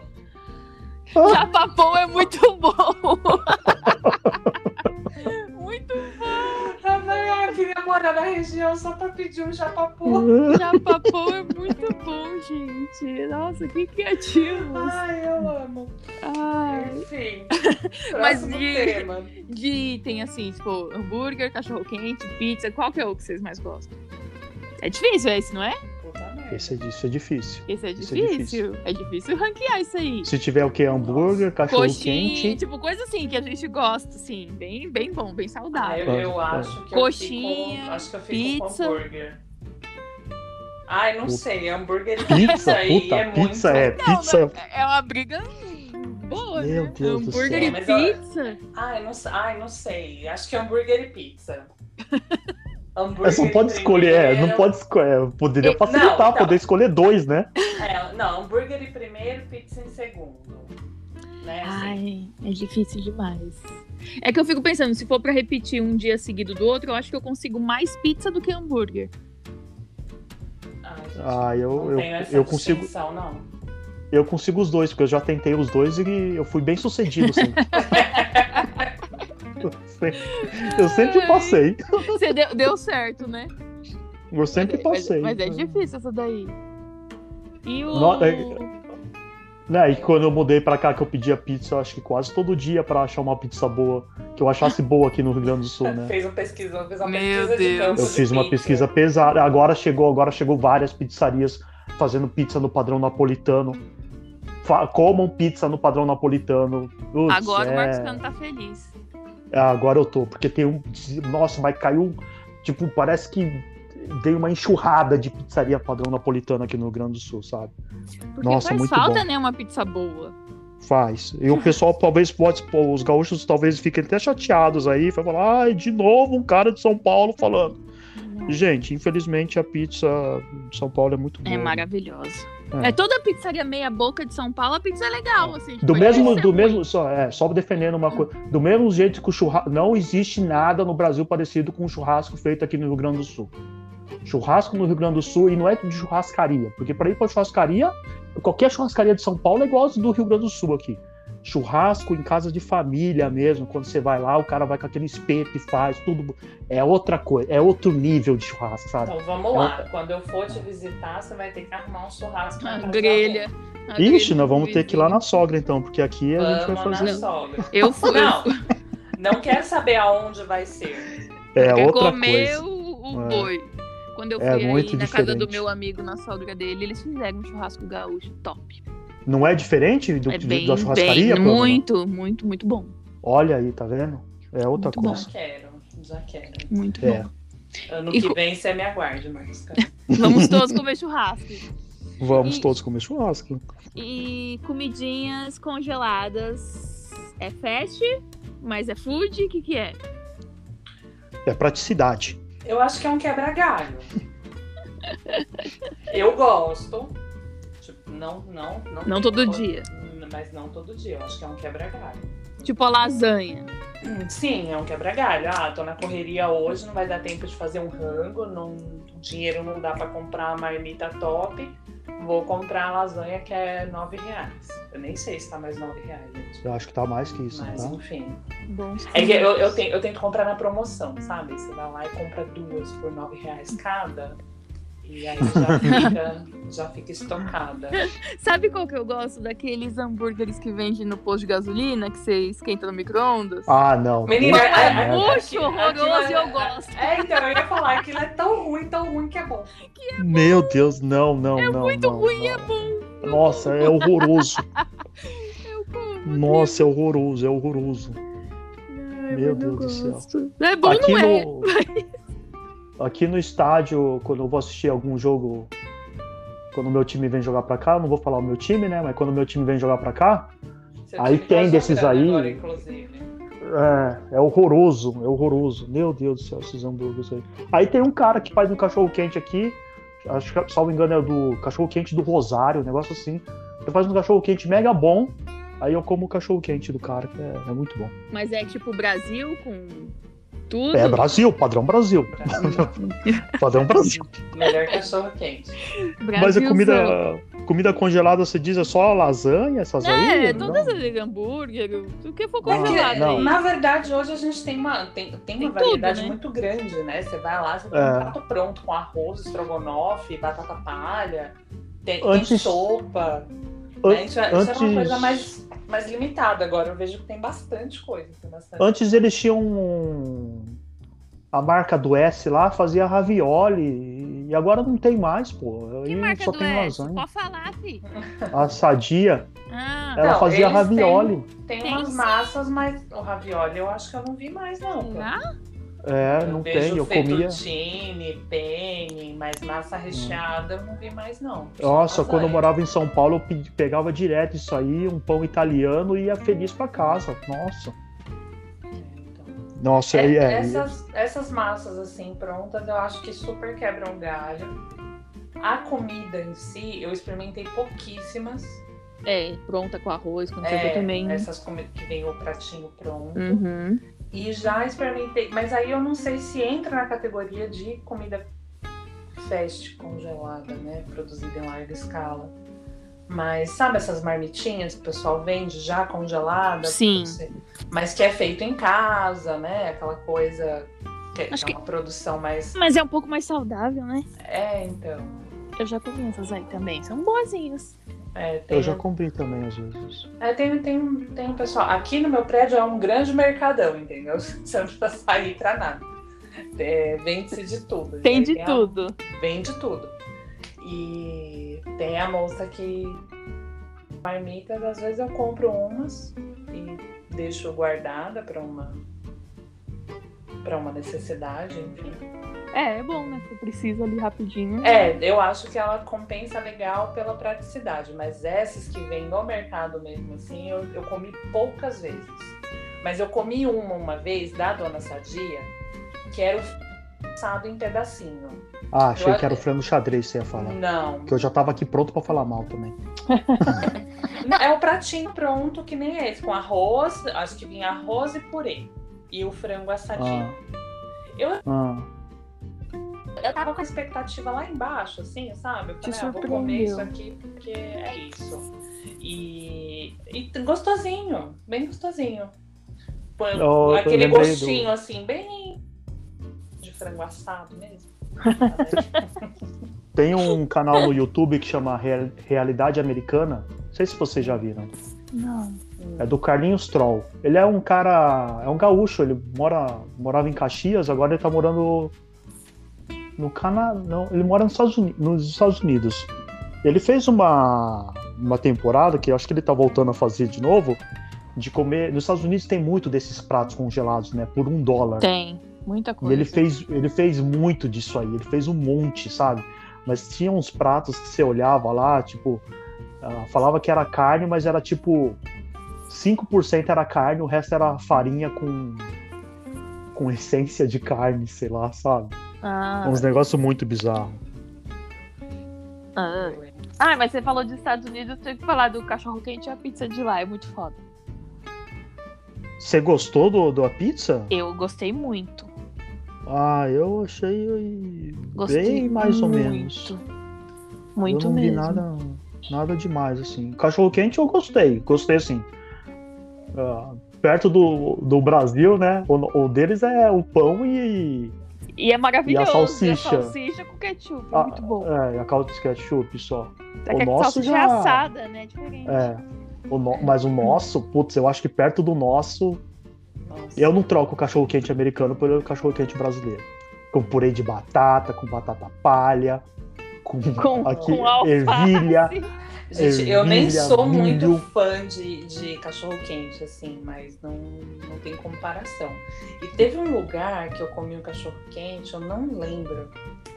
Japapão é muito bom. muito Eu falei, ah, eu queria morar na região só pra pedir um Japapou. Japapão é muito bom, gente. Nossa, que criativos. Ai, eu amo. Ai. Enfim, Mas de- tema. De tem assim, tipo, hambúrguer, cachorro quente, pizza. Qual que é o que vocês mais gostam? É difícil esse, não é? Merda. Esse é, isso é difícil. Esse é Isso é difícil. É difícil ranquear isso aí. Se tiver o que? Hambúrguer, cachorro Coxinha, quente. tipo, coisa assim que a gente gosta, assim, bem, bem bom, bem Ah, saudável. eu, eu Pode, acho que Coxinha, eu fico, acho que eu fico pizza. com hambúrguer. Ai, não Puta. sei, hambúrguer e pizza, Pizza, aí puta, é pizza muito... é, Não, pizza é uma briga boa, Meu né? Deus do hambúrguer céu. e pizza. Ai, não, sei- ai, não sei. Acho que é hambúrguer e pizza. Hambúrguer Mas não pode escolher, é, não primeiro- pode escolher. Poderia E- facilitar, não, então. poder escolher dois, né? É, não, hambúrguer em primeiro, pizza em segundo. Né? assim. Ai, é difícil demais. É que eu fico pensando, se for pra repetir um dia seguido do outro, eu acho que eu consigo mais pizza do que hambúrguer. Gente, Ah, eu, não eu, tenho essa eu consigo. não. Eu consigo os dois, porque eu já tentei os dois e eu fui bem sucedido sempre. Eu sempre- eu sempre passei. Você deu, deu certo, né? Eu sempre Mas- passei. Mas, é difícil essa daí. E o. No- é- Né, e quando eu mudei pra cá, que eu pedia pizza, eu acho que quase todo dia pra achar uma pizza boa, que eu achasse boa aqui no Rio Grande do Sul, né? Fez uma pesquisa, fez uma Meu pesquisa de Deus. Eu de fiz uma pizza. pesquisa pesada. Agora chegou, agora chegou várias pizzarias fazendo pizza no padrão napolitano. Fa- comam pizza no padrão napolitano. Putz, Agora é- o Marcos Cano tá feliz. É, agora eu tô, porque tem um. Nossa, mas caiu. Tipo, parece que veio uma enxurrada de pizzaria padrão napolitano aqui no Rio Grande do Sul, sabe? Porque Nossa, faz muito falta, bom. né, uma pizza boa. Faz. E o pessoal talvez pode. Os gaúchos talvez fiquem até chateados aí. Vai falar, ai, de novo um cara de São Paulo falando. Gente, infelizmente a pizza de São Paulo é muito boa. É maravilhosa. É. É. toda pizzaria meia boca de São Paulo, a pizza é legal, assim. Do tipo, mesmo, é do ruim. mesmo, só, é, só defendendo uma coisa. Do mesmo jeito que o churrasco. Não existe nada no Brasil parecido com o churrasco feito aqui no Rio Grande do Sul. Churrasco no Rio Grande do Sul, e não é de churrascaria, porque para ir para churrascaria, qualquer churrascaria de São Paulo é igual do Rio Grande do Sul aqui. Churrasco em casa de família mesmo, quando você vai lá, o cara vai com aquele espeto e faz tudo. É outra coisa, é outro nível de churrasco, sabe? Então vamos lá. Quando eu for te visitar, você vai ter que arrumar um churrasco na A casa da grelha. a Ixi, grelha nós vamos ter que ir lá na sogra então, porque aqui a gente vai Vamos fazer. na sogra. Eu fui. Não, não quero saber aonde vai ser. É outra comer coisa. o, o É. boi. Quando eu É fui aí muito na casa do diferente. meu amigo, na sogra dele, eles fizeram um churrasco gaúcho top. Não é diferente do, é bem, da churrascaria? bem, muito, muito, muito bom. Olha aí, tá vendo? É outra Muito bom. coisa. Já quero, já quero. Muito É. bom. Ano E que vem você me aguarde, Marcos. Vamos todos comer churrasco. Vamos E- todos comer churrasco. E comidinhas congeladas. É fast, mas é food? O que, que é? É praticidade. Eu acho que é um quebra-galho. Eu gosto. Não, não, não. Não todo como- dia. Mas não todo dia. Eu acho que é um quebra-galho. Tipo a lasanha. Sim, é um quebra-galho. Ah, tô na correria hoje, não vai dar tempo de fazer um rango, não, o dinheiro não dá pra comprar a marmita top. Vou comprar a lasanha que é nove reais. Eu nem sei se tá mais nove reais, gente. Eu acho que tá mais que isso, Mas tá? enfim. Bons É que eu, eu, tenho, eu tento comprar na promoção, sabe? Você vai lá e compra duas por nove reais cada. E aí já fica, já fica estocada. Sabe qual que eu gosto? Daqueles hambúrgueres que vende no posto de gasolina, que você esquenta no micro-ondas? Ah, não. Menina, é- é- horroroso e eu gosto. É, então, eu ia falar, aquilo é tão ruim, tão ruim que é bom. Meu Deus, não, não, É não. muito não, ruim, não. é bom. Nossa, é horroroso. Eu como. Nossa, é horroroso, é horroroso. Ai, Meu Deus do céu. É bom, aqui não é? no aqui no estádio, quando eu vou assistir algum jogo, quando o meu time vem jogar pra cá, eu não vou falar o meu time, né? Mas quando o meu time vem jogar pra cá, Seu Aí tem desses aí- Agora, inclusive. é, é horroroso, é horroroso. Meu Deus do céu, esses hambúrgueres aí. Aí tem um cara que faz um cachorro quente aqui, acho que, salvo engano, é do cachorro quente do Rosário, um negócio assim. Ele faz um cachorro quente mega bom. Aí eu como o cachorro quente do cara, que é, é muito bom. Mas é tipo Brasil com tudo? É Brasil, padrão Brasil. Padrão Brasil. Melhor cachorro quente. Mas a comida, comida congelada, você diz, é só lasanha, essas aí? É, Não? todas as hambúrguer, o que for congelado não. Na verdade, hoje a gente tem uma, tem, tem Tem uma variedade tudo, né? muito grande, né? Você vai lá, você tem É. um prato pronto com arroz, estrogonofe, batata palha, tem, tem Antes- sopa. Né? Isso, é, isso antes- era uma coisa mais, mais limitada. Agora eu vejo que tem bastante coisa. Tem bastante. Antes eles tinham a marca do S lá, fazia ravioli, e agora não tem mais, pô. Que Aí marca só do tem S? lasanha. Pode falar, fi. A Sadia, Ah, ela Não, fazia ravioli. Tem Tem umas sim. massas, mas o ravioli eu acho que eu não vi mais, não. ah, É, Eu não vejo tem, eu comia. fettuccine, penne, mas massa recheada eu não vi mais, não. Só Nossa, quando eu morava em São Paulo, eu pe- pegava direto isso aí, um pão italiano e ia feliz pra casa. Nossa. Então, Nossa, é, aí é. essas, essas massas assim prontas, eu acho que super quebram galho. A comida em si, eu experimentei pouquíssimas. é, pronta com arroz, quando É, também. Essas comidas que vem o pratinho pronto. Uhum. E já experimentei, mas aí eu não sei se entra na categoria de comida fast congelada, né? Produzida em larga escala. Mas sabe essas marmitinhas que o pessoal vende já congelada? Sim. Você- Mas que é feito em casa, né? Aquela coisa que, que Acho é que- uma produção mais. Mas é um pouco mais saudável, né? É, então. Eu já comi essas aí também. São boazinhas. É, tem, Eu já comprei também, às vezes. é, tem, tem, um- tem um pessoal. Aqui no meu prédio é um grande mercadão, entendeu? Você não precisa sair pra nada. É, Vende-se de tudo. Tem Aí de a- tudo. Vende tudo. E tem a moça que marmitas, às vezes eu compro umas e deixo guardada para uma para uma necessidade, enfim. É, é bom, né? Que eu preciso ali rapidinho. É, eu acho que ela compensa legal pela praticidade, mas essas que vêm no mercado mesmo assim, eu, eu comi poucas vezes. Mas eu comi uma uma vez da Dona Sadia, que era o assado em pedacinho. Ah, achei Eu que era o frango xadrez que você ia falar. Não, Que eu já tava aqui pronto pra falar mal também. Não, é o pratinho pronto que nem esse, com arroz, acho que vinha arroz e purê. E o frango assadinho. Eu- Ah. Eu tava com a expectativa lá embaixo, assim, sabe? Eu falei, ah, vou comer isso aqui porque é isso. E, e gostosinho, bem gostosinho. Eu Aquele do- gostinho, assim, bem de frango assado mesmo. Tem um canal no YouTube que chama Real- Realidade Americana. Não sei se vocês já viram. Não. É do Carlinhos Troll. Ele é um cara. É um gaúcho. Ele mora, morava em Caxias, agora ele tá morando no Canadá. Não, ele mora nos Estados, Unidos, nos Estados Unidos. Ele fez uma, uma temporada que eu acho que ele tá voltando a fazer de novo. De comer. Nos Estados Unidos tem muito desses pratos congelados, né? Por um dólar. Tem, muita E coisa. ele fez, ele fez muito disso aí, ele fez um monte, sabe? Mas tinha uns pratos que você olhava lá, tipo, ah, falava que era carne, mas era tipo 5% era carne, o resto era farinha com com essência de carne, sei lá, sabe? Ah, Uns negócios muito bizarros. ah. Ah, mas você falou dos Estados Unidos, tem que falar do cachorro quente e a pizza de lá, é muito foda. Você gostou do, da pizza? Eu gostei muito. Ah, eu achei Gostei bem mais ou muito. menos. Muito eu não vi mesmo. nada, nada demais, assim. Cachorro quente eu gostei, gostei assim. Ah, perto do, do Brasil, né? O, o deles é o pão e. E é maravilhoso. E a salsicha? a salsicha com ketchup, é Ah, muito bom. É, a calda de ketchup só. É que o a nosso salsicha já- é assada, né? Diferente. É. O no- Mas o nosso, putz, eu acho que perto do nosso, Nossa. eu não troco o cachorro quente americano pelo cachorro quente brasileiro. Com purê de batata, com batata palha, com, Com- aqui, com ervilha. Gente, eu nem sou muito fã de, de cachorro quente, assim, mas não, não tem comparação. E teve um lugar que eu comi um cachorro quente, eu não lembro.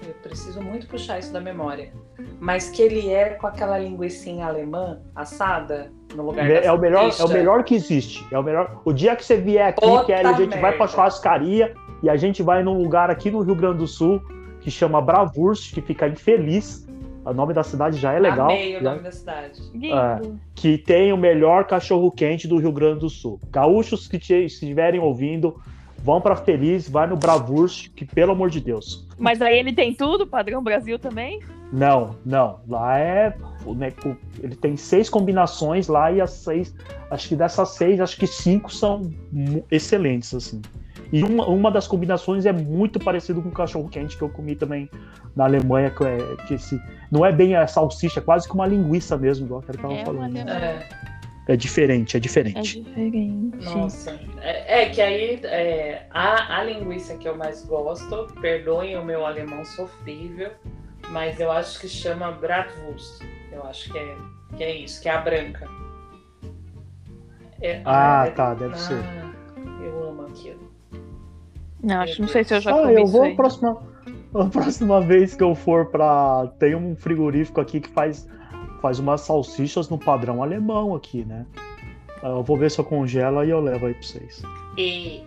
Eu preciso muito puxar isso da memória. Mas que ele é com aquela linguicinha alemã assada no lugar da É, o melhor, é o melhor que existe. É o melhor. O dia que você vier aqui, Puta Kelly, a gente vai pra merda. churrascaria e a gente vai num lugar aqui no Rio Grande do Sul que chama Bravurst, que fica infeliz. O nome da cidade já é legal. Amei o já- nome da cidade. Lindo. que tem o melhor cachorro quente do Rio Grande do Sul. Gaúchos que te- estiverem ouvindo, vão pra Feliz, vai no Bravurst, que pelo amor de Deus. Mas aí ele tem tudo, padrão Brasil também? Não, não. Lá é. o- Ele tem seis combinações lá e as seis. Acho que dessas seis, acho que cinco são excelentes, assim. E uma, uma das combinações é muito parecido com o cachorro quente que eu comi também na Alemanha, que, é, que esse, não é bem a salsicha, é quase que uma linguiça mesmo, igual que ele tava É falando. É, É diferente, é É diferente. diferente. nossa. É, é que aí é, a, a linguiça que eu mais gosto, perdoem o meu alemão sofrível, mas eu acho que chama Bratwurst. Eu acho que é, que é isso, que é a branca. É- Ah, é- tá, deve ah, ser. Eu amo aquilo. Não, acho, não sei se eu já Ah, comi eu vou aí. a próxima, a próxima vez que eu for pra. Tem um frigorífico aqui que faz, faz umas salsichas no padrão alemão aqui, né? Ah, Eu vou ver se eu congelo e eu levo aí pra vocês. E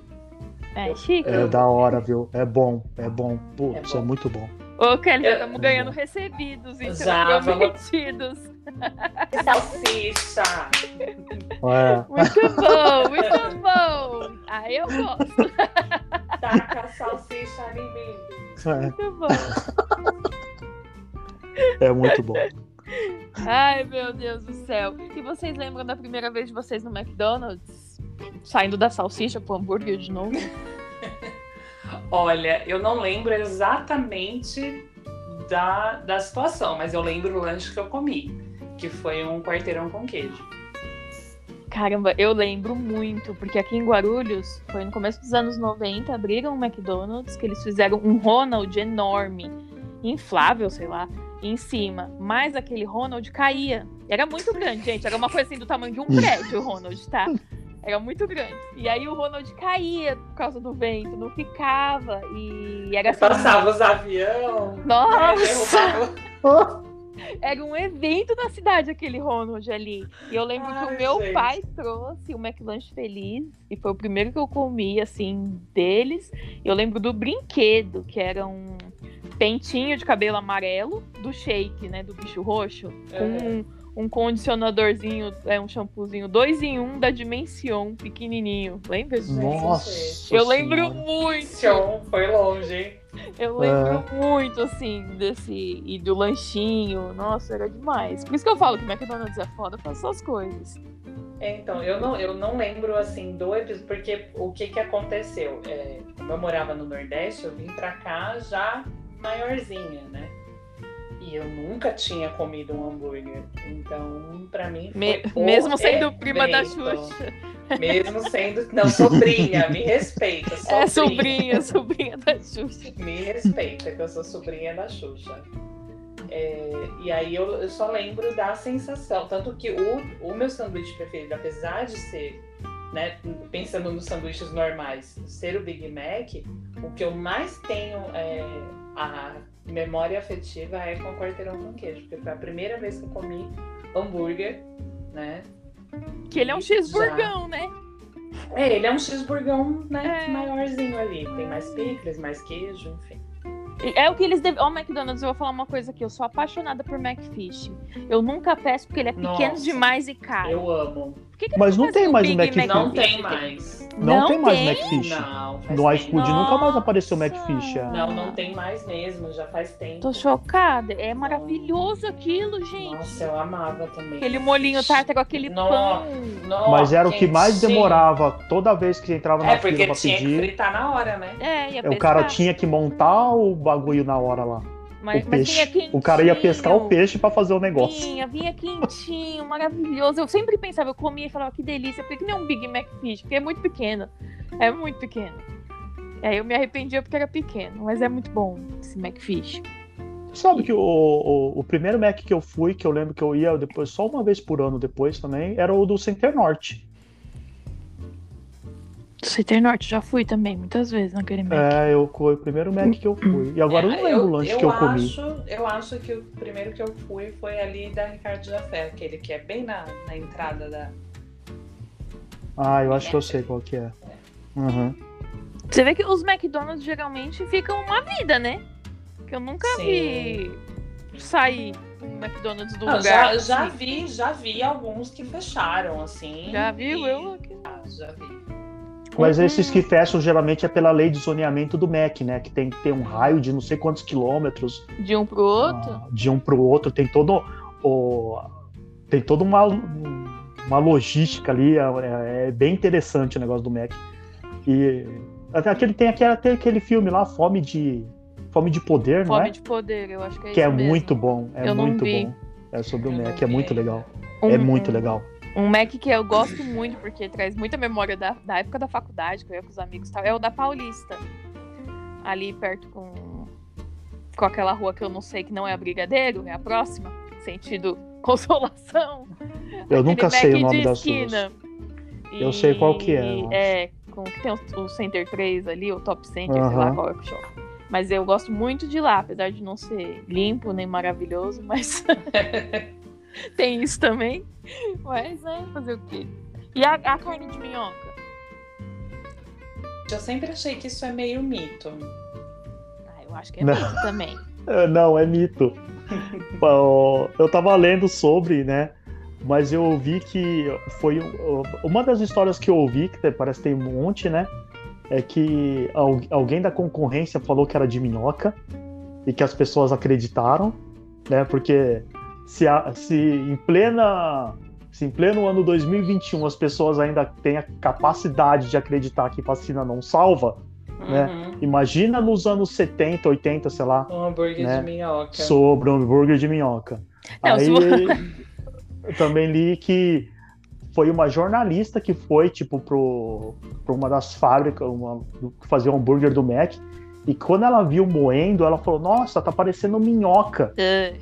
É chique. É da hora, viu? É bom, é bom. Putz, É é, bom. muito bom. Ô, Kelly, já estamos ganhando recebidos, então Já, prometidos. salsicha! É. Muito bom, muito bom. Aí eu gosto. Taca a salsicha em mim. É, Muito bom. é muito bom. Ai, meu Deus do céu. E vocês lembram da primeira vez de vocês no McDonald's? Saindo da salsicha pro hambúrguer de novo? Olha, eu não lembro exatamente da, da situação, mas eu lembro o lanche que eu comi, que foi um quarteirão com queijo. Caramba, eu lembro muito, porque aqui em Guarulhos, foi no começo dos anos 90, abriram um McDonald's, que eles fizeram um Ronald enorme, inflável, sei lá, em cima. Mas aquele Ronald caía. Era muito grande, gente. Era uma coisa assim do tamanho de um prédio, o Ronald, tá? Era muito grande. E aí o Ronald caía por causa do vento, não ficava. E era assim, Passava os aviões. Nossa! derrubava- Era um evento na cidade, aquele Ronald ali. E eu lembro que Ai, o meu gente. pai trouxe o McLanche Feliz. E foi o primeiro que eu comi, assim, deles. Eu lembro do brinquedo, que era um pentinho de cabelo amarelo, do shake, né? Do bicho roxo. Com um, condicionadorzinho, é, um shampoozinho dois em um da Dimension, pequenininho. Lembra disso? Nossa. Eu lembro Senhora. muito. Sion foi longe, hein? Eu lembro muito, assim, desse. E do lanchinho. Nossa, era demais. Por isso que eu falo que McDonald's é foda por essas coisas. É, então, eu não, eu não lembro assim do episódio, porque o que que aconteceu? É, eu morava no Nordeste, eu vim pra cá já maiorzinha, né? E eu nunca tinha comido um hambúrguer. Então, pra mim, foi Me- mesmo sendo prima da. Xuxa. Mesmo sendo. Não, sobrinha, me respeita. É sobrinha, sobrinha da Xuxa. Me respeita, que eu sou sobrinha da Xuxa. É, e aí eu, eu só lembro da sensação. Tanto que o, o meu sanduíche preferido, apesar de ser, né, pensando nos sanduíches normais, ser o Big Mac, o que eu mais tenho é, a memória afetiva é com quarteirão com queijo. Porque foi a primeira vez que eu comi hambúrguer, né? Que ele é um cheeseburgão, né? É, ele é um cheeseburgão, né, É. maiorzinho ali. Tem mais picles, mais queijo, enfim. É o que eles devem. Ó, McDonald's, eu vou falar uma coisa aqui. Eu sou apaixonada por McFish. Eu nunca peço porque ele é pequeno Nossa, demais e caro. Eu amo. Que que Mas eles não tem mais o McFish. Não tem mais. Não, tem mais tem? McFish. Não, No iFood nunca mais apareceu. McFish. é. Não, não tem mais mesmo, já faz tempo. Tô chocada. É maravilhoso aquilo, gente. Nossa, eu amava também. Aquele molinho tártaro, aquele Nossa. pão. Nossa, Mas era o que mais demorava toda vez que entrava na É, porque fila pra tinha que pedir. fritar na hora, né? É, ia é, O cara tinha que montar o bagulho na hora lá. Mas, o mas peixe. O cara ia pescar o peixe pra fazer o negócio. Vinha, vinha quentinho, maravilhoso. Eu sempre pensava, eu comia e falava, que delícia, porque que nem um Big Mac Fish, porque é muito pequeno. É muito pequeno. Aí eu me arrependia porque era pequeno, mas é muito bom esse McFish. Sabe que o, o, o primeiro Mac que eu fui, que eu lembro que eu ia depois, só uma vez por ano depois também, era o do Center Norte. Center Norte, já fui também, muitas vezes naquele Mac. É, eu, foi o primeiro Mac que eu fui. E agora eu não É, lembro o lanche que eu comi. Acho, eu acho que o primeiro que eu fui foi ali da Ricardo Jafé, aquele que é bem na, na entrada da. Ah, eu acho que eu sei qual que é. Uhum. Você vê que os McDonald's geralmente ficam uma vida, né? Que eu nunca Sim. vi sair um McDonald's do Não, lugar. já, já assim. vi, já vi alguns que fecharam, assim. Já viu? e- Eu aqui. Ah, já vi. Mas Uhum. esses que fecham geralmente é pela lei de zoneamento do Mac, né? Que tem que ter um raio de não sei quantos quilômetros De um pro outro. ah, de um para o outro. Tem todo o tem toda uma, uma logística ali. É, é bem interessante o negócio do Mac. E até aquele tem aquele, até aquele filme lá, Fome de Fome de Poder, não Fome é? de poder, eu acho que é Que é mesmo. muito bom. É Eu não muito vi. bom. É sobre o Eu não Mac, é muito legal. Um- É muito legal. Um Mac que eu gosto muito, porque traz muita memória da, da época da faculdade, que eu ia com os amigos e tal, é o da Paulista. Ali perto com, com aquela rua que eu não sei que não é a Brigadeiro, é a próxima, sentido Consolação. Eu nunca sei o Mac nome ruas. esquina. Eu sei qual que é. É, com que tem o, o Center 3 ali, o Top Center, sei lá qual é o show. Mas eu gosto muito de lá, apesar de não ser limpo nem maravilhoso, mas tem isso também. Mas, né, fazer o quê? E a, a carne de minhoca? Eu sempre achei que isso é meio mito. Ah, eu acho que é Não. mito também. É, Não, é mito. Eu tava lendo sobre, né? Mas eu ouvi que foi um- uma das histórias que eu ouvi, que parece que tem um monte, né? É que al- alguém da concorrência falou que era de minhoca e que as pessoas acreditaram, né? Porque se, se em plena se em pleno ano 2021 as pessoas ainda têm a capacidade de acreditar que vacina não salva, Né? Uhum. imagina nos anos 70, 80, sei lá, Um hambúrguer Né? de minhoca. sobre um hambúrguer de minhoca. Não, Aí eu também li que foi uma jornalista que foi tipo pro, pro uma das fábricas, uma, que fazia o hambúrguer do Mac. E quando ela viu moendo, ela falou: Nossa, tá parecendo minhoca. Ah,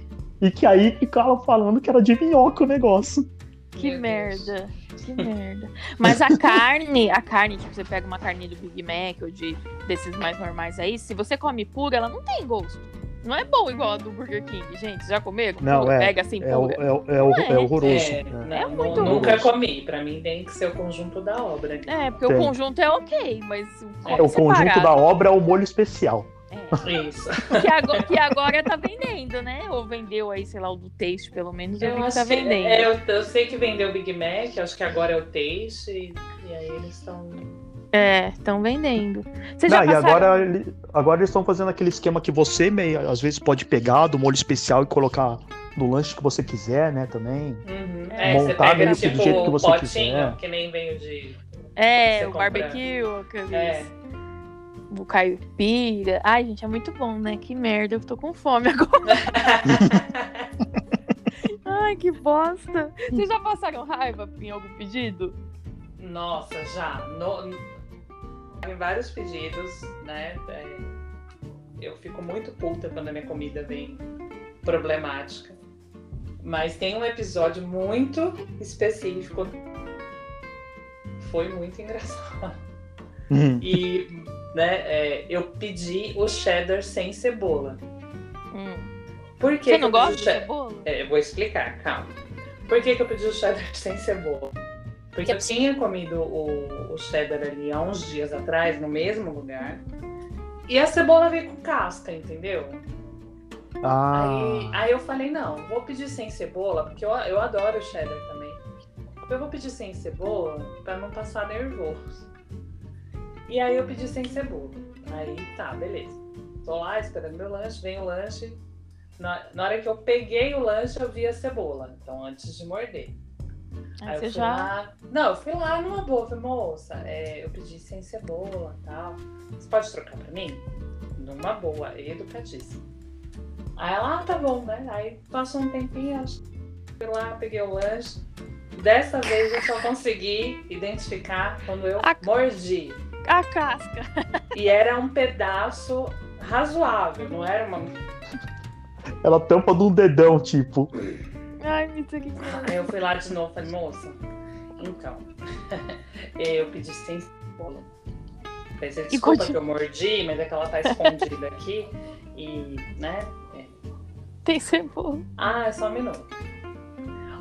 E que aí ficaram falando que era de minhoca o negócio. que Meu Deus. merda. Que merda. Mas a carne, a carne, tipo, você pega uma carne do Big Mac ou de desses mais normais aí, se você come pura, ela não tem gosto. Não é bom igual a do Burger King, gente. Já comeram? Não, é. Pega assim É, o- pura. é, o- é, o- é. é horroroso. É, né? não, É muito nunca horroroso. comi. Pra mim tem que ser o conjunto da obra. É, porque Tem. o conjunto é ok, mas o, É, É, o conjunto da obra é o molho especial. É, Isso. que, agora, que agora tá vendendo, né? Ou vendeu aí, sei lá, o do Taste, pelo menos, eu, Eu vi que acho tá que, vendendo. é, eu, eu sei que vendeu o Big Mac, acho que agora é o Taste, e, e aí eles estão. É, estão vendendo. Vocês já Não, e passaram... agora, ele- agora eles estão fazendo aquele esquema que você meio, às vezes pode pegar do molho especial e colocar no lanche que você quiser, né? Também. Uhum. É, É, você montar pega meio que tipo do jeito que você potinho, quiser. que nem vem de. É, o compra. barbecue, aqueles... É. o caipira. Ai, gente, é muito bom, né? Que merda, eu tô com fome agora. Ai, que bosta. Vocês já passaram raiva em algum pedido? Nossa, já. No, em vários pedidos, né? É, eu fico muito puta quando a minha comida vem problemática. Mas tem um episódio muito específico. Foi muito engraçado. Uhum. E né, é, eu pedi o cheddar sem cebola. Hum. Por que Você não gosta de cebola? É, eu vou explicar, calma. Por que, que eu pedi o cheddar sem cebola? Porque eu tinha comido o, o cheddar ali há uns dias atrás, no mesmo lugar. E a cebola veio com casca, entendeu? Aí, Ah, aí eu falei, não, vou pedir sem cebola, porque eu, eu adoro cheddar também. Eu vou pedir sem cebola pra não passar nervoso. E aí eu pedi sem cebola. Aí tá, beleza. Tô lá esperando meu lanche, vem o lanche. Na, na hora que eu peguei o lanche, eu vi a cebola. Então, antes de morder. Aí Aí eu você fui já. lá. Não, eu fui lá numa boa. Falei, moça, é, eu pedi sem cebola e tal. Você pode trocar pra mim? Numa boa, educadíssima. Aí ela, ah, tá bom, né? Aí passou um tempinho, eu fui lá, peguei o lanche. Dessa vez eu só consegui identificar quando eu A- mordi. A casca. E era um pedaço razoável, não era uma. ela tampa de um dedão, tipo. Ai, misericórdia. Aí eu fui lá de novo, falei, moça, então, eu pedi sem cebola. Falei, desculpa continu- que eu mordi, mas é que ela tá escondida aqui. E, né? é. Tem cebola. Ah, é só um minuto.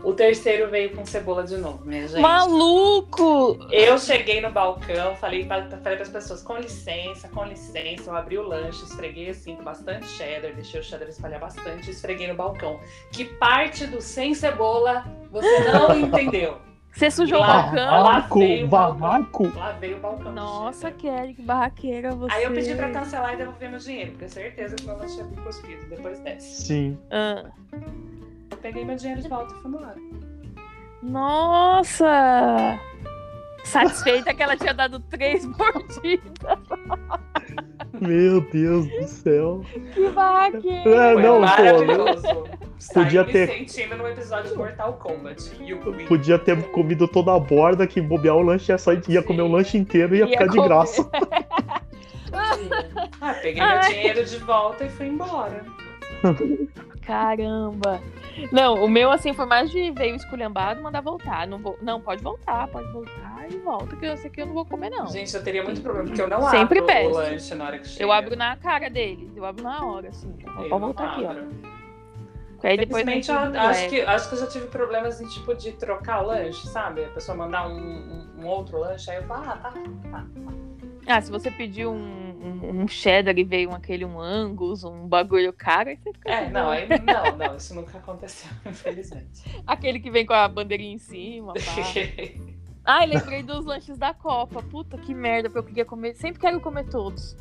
O terceiro veio com cebola de novo, minha gente. Maluco! Eu cheguei no balcão, falei para falei as pessoas, com licença, com licença. Eu abri o lanche, esfreguei assim com bastante cheddar, deixei o cheddar espalhar bastante e esfreguei no balcão. Que parte do sem cebola você não entendeu? Você sujou o Lá- balcão? lá Barraco, veio o balcão. barraco. Lá veio o balcão. Nossa. Kelly, que barraqueira você. Aí eu pedi pra cancelar e devolver meu dinheiro, porque certeza que meu lanche ia vir cuspido depois dessa. Sim. Ah. Peguei meu dinheiro de volta e fui embora. Nossa! Satisfeita que ela tinha dado três mordidas. Meu Deus do céu. Que barraqueira! É, não, pô, maravilhoso. Podia me ter- sentindo no episódio de Mortal Kombat. Podia ter comido toda a borda, que bobear o lanche ia, sair, ia comer o lanche inteiro e ia, Ia ficar de comer. graça. Ah, peguei meu Ai. dinheiro de volta e fui embora. Caramba! Não, o meu, assim, foi mais de veio esculhambado mandar voltar. Não, vou... não, pode voltar, pode voltar e volta, que eu sei que eu não vou comer, não. Gente, eu teria muito problema, porque eu não Sempre abro peço. o lanche na hora que chega. Eu abro na cara deles, eu abro na hora, assim. Eu Pode voltar aqui, ó. abro. Aí depois eu acho leve. que, acho que eu já tive problemas em, tipo, de trocar o lanche, sabe? A pessoa mandar um, um- um outro lanche, aí eu falo, ah, tá, tá, tá. Ah, se você pediu um, um, um cheddar e veio um, aquele um angus, um bagulho caro, aí você fica. É, não, aí, não, não, isso nunca aconteceu, infelizmente. Aquele que vem com a bandeirinha em cima. pá. Ai, lembrei dos lanches da Copa. Puta que merda, porque eu queria comer. Sempre quero comer todos.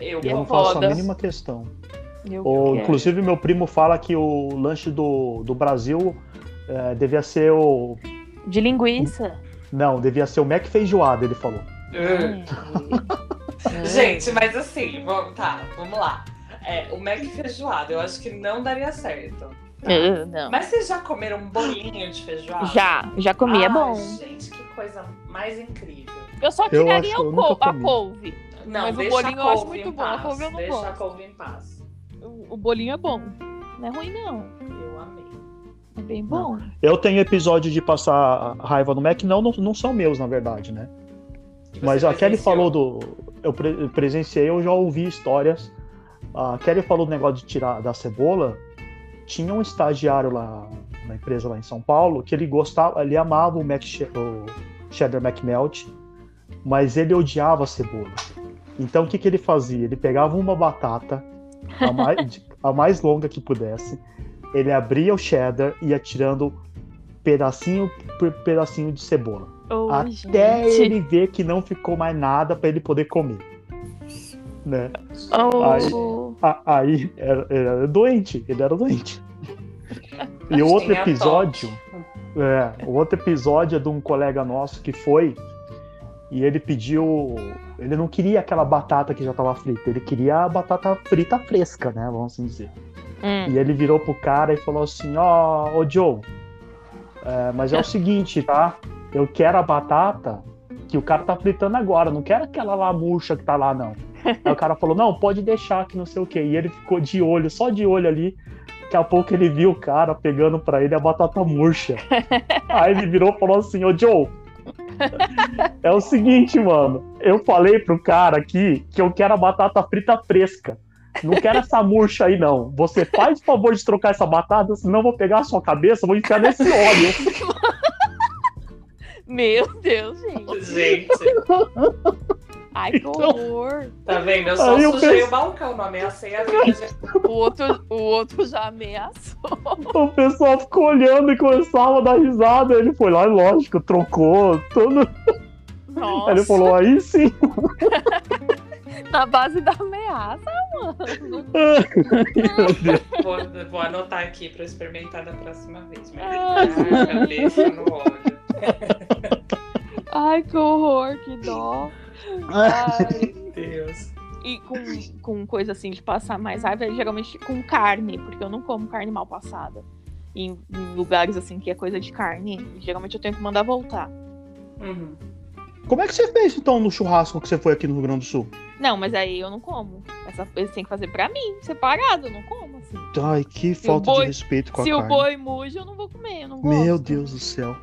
eu Eu não faço a mínima questão. Eu O, quero. inclusive, meu primo fala que o lanche do, do Brasil é, devia ser o. De linguiça. Não, devia ser o Mac feijoada, ele falou. É. Gente, mas assim, vamos, tá, vamos lá. É, o Mac feijoada, eu acho que não daria certo. tá? É, não. Mas vocês já comeram um bolinho de feijoada? Já, já comi, é Ai, bom. Gente, que coisa mais incrível. Eu só Eu tiraria acho- eu o nunca cou- a couve. Não, Mas o bolinho a eu acho couve muito em bom, a paz, couve eu não Deixa gosto. a couve em paz. O, o bolinho é bom. Não é ruim, não. Eu amei. É bem bom. Eu tenho episódio de passar raiva no Mac, não, não, não são meus, na verdade, né? E Mas a Kelly falou do. Eu pre- eu presenciei, eu já ouvi histórias. A Kelly falou do negócio de tirar da cebola. Tinha um estagiário lá na empresa lá em São Paulo que ele gostava, ele amava o, Mac, o cheddar McMelt, mas ele odiava a cebola. Então o que, que ele fazia? Ele pegava uma batata, a mais, a mais longa que pudesse, ele abria o cheddar e ia tirando pedacinho por pedacinho de cebola Ô, até gente. ele ver que não ficou mais nada para ele poder comer. Né? Oh. A- Aí era, era doente, ele era doente. E o outro episódio, é, o outro episódio é de um colega nosso que foi e ele pediu. Ele não queria aquela batata que já estava frita, ele queria a batata frita fresca, né? Vamos assim dizer. Hum. E ele virou pro cara e falou assim: Ó, ô Joe, é, mas é o seguinte, tá? Eu quero a batata que o cara tá fritando agora, não quero aquela lá murcha que tá lá, não. Aí o cara falou: Não, pode deixar que não sei o quê. E ele ficou de olho, só de olho ali. Daqui a pouco ele viu o cara pegando pra ele a batata murcha. Aí ele virou e falou assim: Ô Joe, é o seguinte, mano. Eu falei pro cara aqui que eu quero a batata frita fresca. Não quero essa murcha aí, não. Você faz o favor de trocar essa batata, senão eu vou pegar a sua cabeça, vou enfiar nesse óleo. Meu Deus, gente. Gente, Ai, que Então- horror. tá vendo? Eu só Aí eu sujei penso- o balcão, não ameacei a vida. O outro, o outro já ameaçou. O pessoal ficou olhando e começava a dar risada. Ele foi lá e, lógico, trocou. Tudo. Nossa, Aí ele falou: Aí sim. na base da ameaça, mano. Vou, vou anotar aqui pra experimentar da próxima vez. Mas Ah. a cabeça no óleo. Ai, que horror, que dó. Ai. Meu Deus. E com, com coisa assim de passar mais raiva, geralmente com carne, porque eu não como carne mal passada. Em, em lugares assim que é coisa de carne, geralmente eu tenho que mandar voltar. Uhum. Como é que você fez então no churrasco que você foi aqui no Rio Grande do Sul? Não, mas aí eu não como. Essa eles têm que fazer pra mim, separado, eu não como assim. Ai, que falta boi- de respeito com a Se o carne. boi muge, eu não vou comer, eu não gosto. Meu Deus do céu.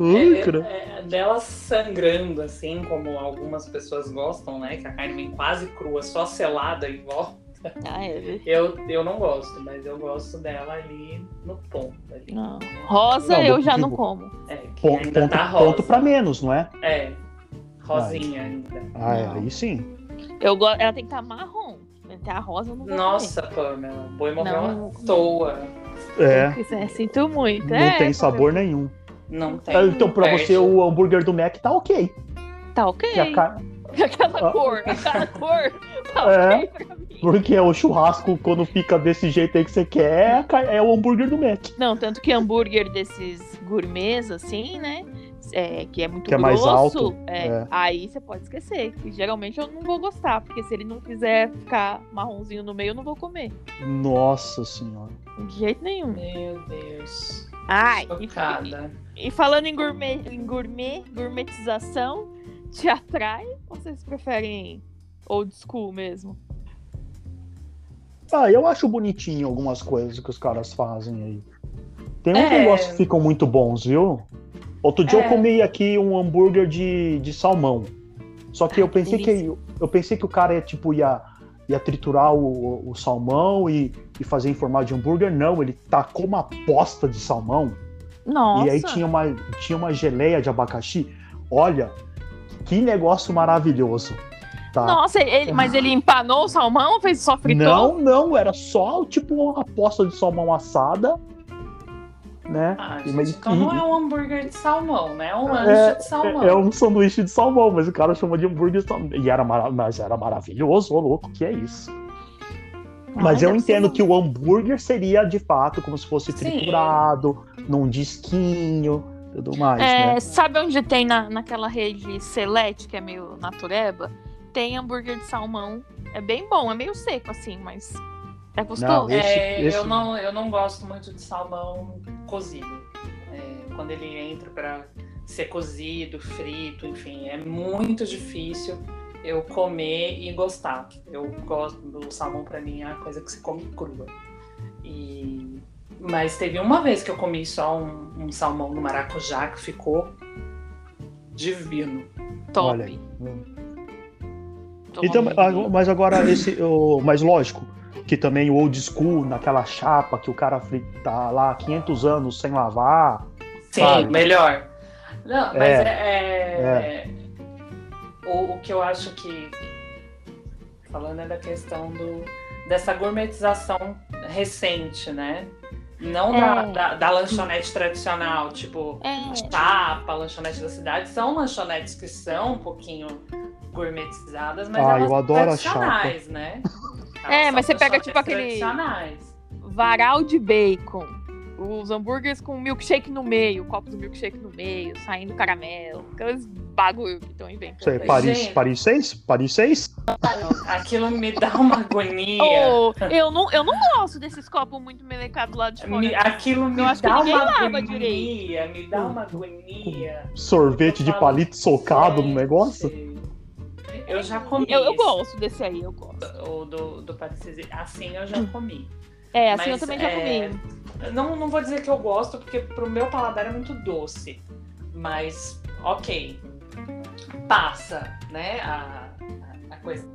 Ai, É, é, dela sangrando, assim, como algumas pessoas gostam, né? Que a carne vem quase crua, só selada em volta. Ah, é. Eu, eu não gosto, mas eu gosto dela ali no ponto. Ali. Não. Rosa Não, eu já digo- não como. É, que Ponto, ainda ponto, tá rosa. ponto pra menos, não é? É, rosinha ainda. Ah, é, aí sim. Eu go... Ela tem que estar marrom. Até a rosa eu não vou Nossa, Pamela, o boi morreu Não. à toa. comer. É, Se quiser, sinto muito. não É, tem sabor nenhum. Não tem. Então, pra perde. você, o hambúrguer do Mac tá ok. Tá ok. A ca- Aquela Ah. cor, aquela cor. Tá É. ok pra mim. Porque o churrasco, quando fica desse jeito aí que você quer, é é o hambúrguer do Mac. Não, tanto que hambúrguer desses gourmets, assim, né? é, que é muito Que é mais grosso, alto, é, é. aí você pode esquecer. Que geralmente eu não vou gostar, porque se ele não quiser ficar marronzinho no meio, eu não vou comer. Nossa senhora. De jeito nenhum. Meu Deus. Ai, e, Chocada. e falando em gourmet, em gourmet, gourmetização, te atrai? Ou vocês preferem old school mesmo? Ah, eu acho bonitinho algumas coisas que os caras fazem aí. Tem uns É. negócios que ficam muito bons, viu? Outro dia É. eu comi aqui um hambúrguer de, de salmão. Só que eu que pensei que delícia. eu pensei que o cara ia tipo ia, ia triturar o, o salmão e, e fazer em formato de hambúrguer. Não, ele tacou uma posta de salmão Nossa. e aí tinha uma tinha uma geleia de abacaxi. Olha, que negócio maravilhoso. Tá? Nossa, ele- mas ele empanou o salmão ou fez só fritou? Não, não, era só tipo uma posta de salmão assada, né? Ah, gente, mas- então e- não é um hambúrguer de salmão, né? É um lanche É, de salmão. É, é um sanduíche de salmão, mas o cara chamou de hambúrguer de salmão. E era, mas era maravilhoso, ô louco, que é isso. Mas Ai, eu entendo bom. que o hambúrguer seria de fato como se fosse Sim. triturado, num disquinho, tudo mais, É, né? Sabe onde tem na, naquela rede Select, que é meio natureba? Tem hambúrguer de salmão. É bem bom, é meio seco assim, mas é gostoso. Não, esse- É, esse- Eu, não, eu não gosto muito de salmão cozido. É, quando ele entra para ser cozido, frito, enfim, é muito difícil eu comer e gostar. Eu gosto do salmão, para mim, é a coisa que se come crua. E... Mas teve uma vez que eu comi só um, um salmão no maracujá que ficou divino. Top. Olha aí. Tô Então, mas agora esse, o mais lógico, que também o old school, naquela chapa que o cara frita lá 500 anos sem lavar. Sim, Sabe? melhor. Não, mas É, é. é- O, o que eu acho que. Falando é da questão do, dessa gourmetização recente, né? Não da, É. da, da lanchonete tradicional, tipo É, chapa, lanchonete da cidade. São lanchonetes que são um pouquinho gourmetizadas, mas Ah, elas eu são adoro a tradicionais, né? É, Elas mas são você pega, tipo, aquele- Tradicionais. varal de bacon. Os hambúrgueres com milkshake no meio, o copo do milkshake no meio, saindo caramelo, aqueles bagulho que estão inventando. Isso aí, aí. Paris, Gente. Paris 6? Paris 6? Aquilo me dá uma agonia. Oh, eu, não, eu não gosto desses copos muito melecados lá de fora. Me- aquilo me Eu acho que dá ninguém uma lava agonia, me dá uma agonia. Sorvete de palito socado no negócio? Eu já comi. Eu, eu gosto desse aí, eu gosto. O do, do Paris Saint- Assim eu já comi. É, assim eu Mas, também já é, comi. Não, não vou dizer que eu gosto, porque pro meu paladar é muito doce. Mas, ok. Passa, né? A, a, coisa.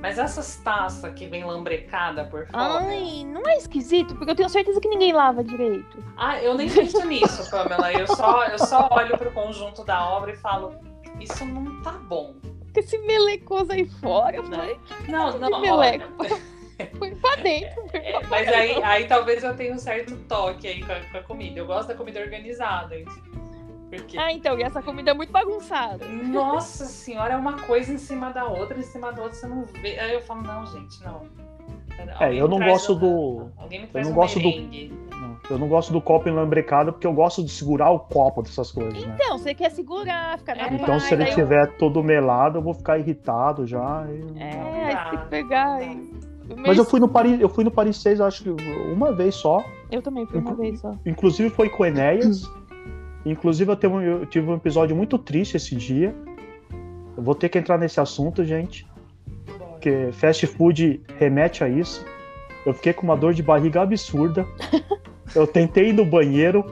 Mas essas taças que vem lambrecada por fora. Ai, não é esquisito? Porque eu tenho certeza que ninguém lava direito. Ah, eu nem penso nisso, Pamela. Eu só, eu só olho pro conjunto da obra e falo, isso não tá bom. Esse melecoso aí fora, eu Né? falei, Não, não, Que olha. Põe pra dentro. É, mas aí, aí talvez eu tenha um certo toque aí com a, com a comida. Eu gosto da comida organizada. hein? Porque, Ah, então, e essa comida é muito bagunçada. nossa senhora, é uma coisa em cima da outra, em cima da outra, você não vê. Aí eu falo, não, gente, não. Alguém eu me não gosto uma- do- Alguém me eu não um gosto do- merengue. Não, Eu não gosto do copo enlambrecado porque eu gosto de segurar o copo dessas coisas, né? Então, você quer segurar, ficar na É, paz. Então, se ele eu- tiver todo melado, eu vou ficar irritado já. e- É, Não tem que pegar e... Mas eu fui no Paris, eu fui no Paris 6, acho que uma vez só. Eu também fui uma vez só. Inclusive foi com o Enéas. Inclusive eu tive, um, eu tive um episódio muito triste esse dia. Eu vou ter que entrar nesse assunto, gente. Porque fast food remete a isso. Eu fiquei com uma dor de barriga absurda. Eu tentei ir no banheiro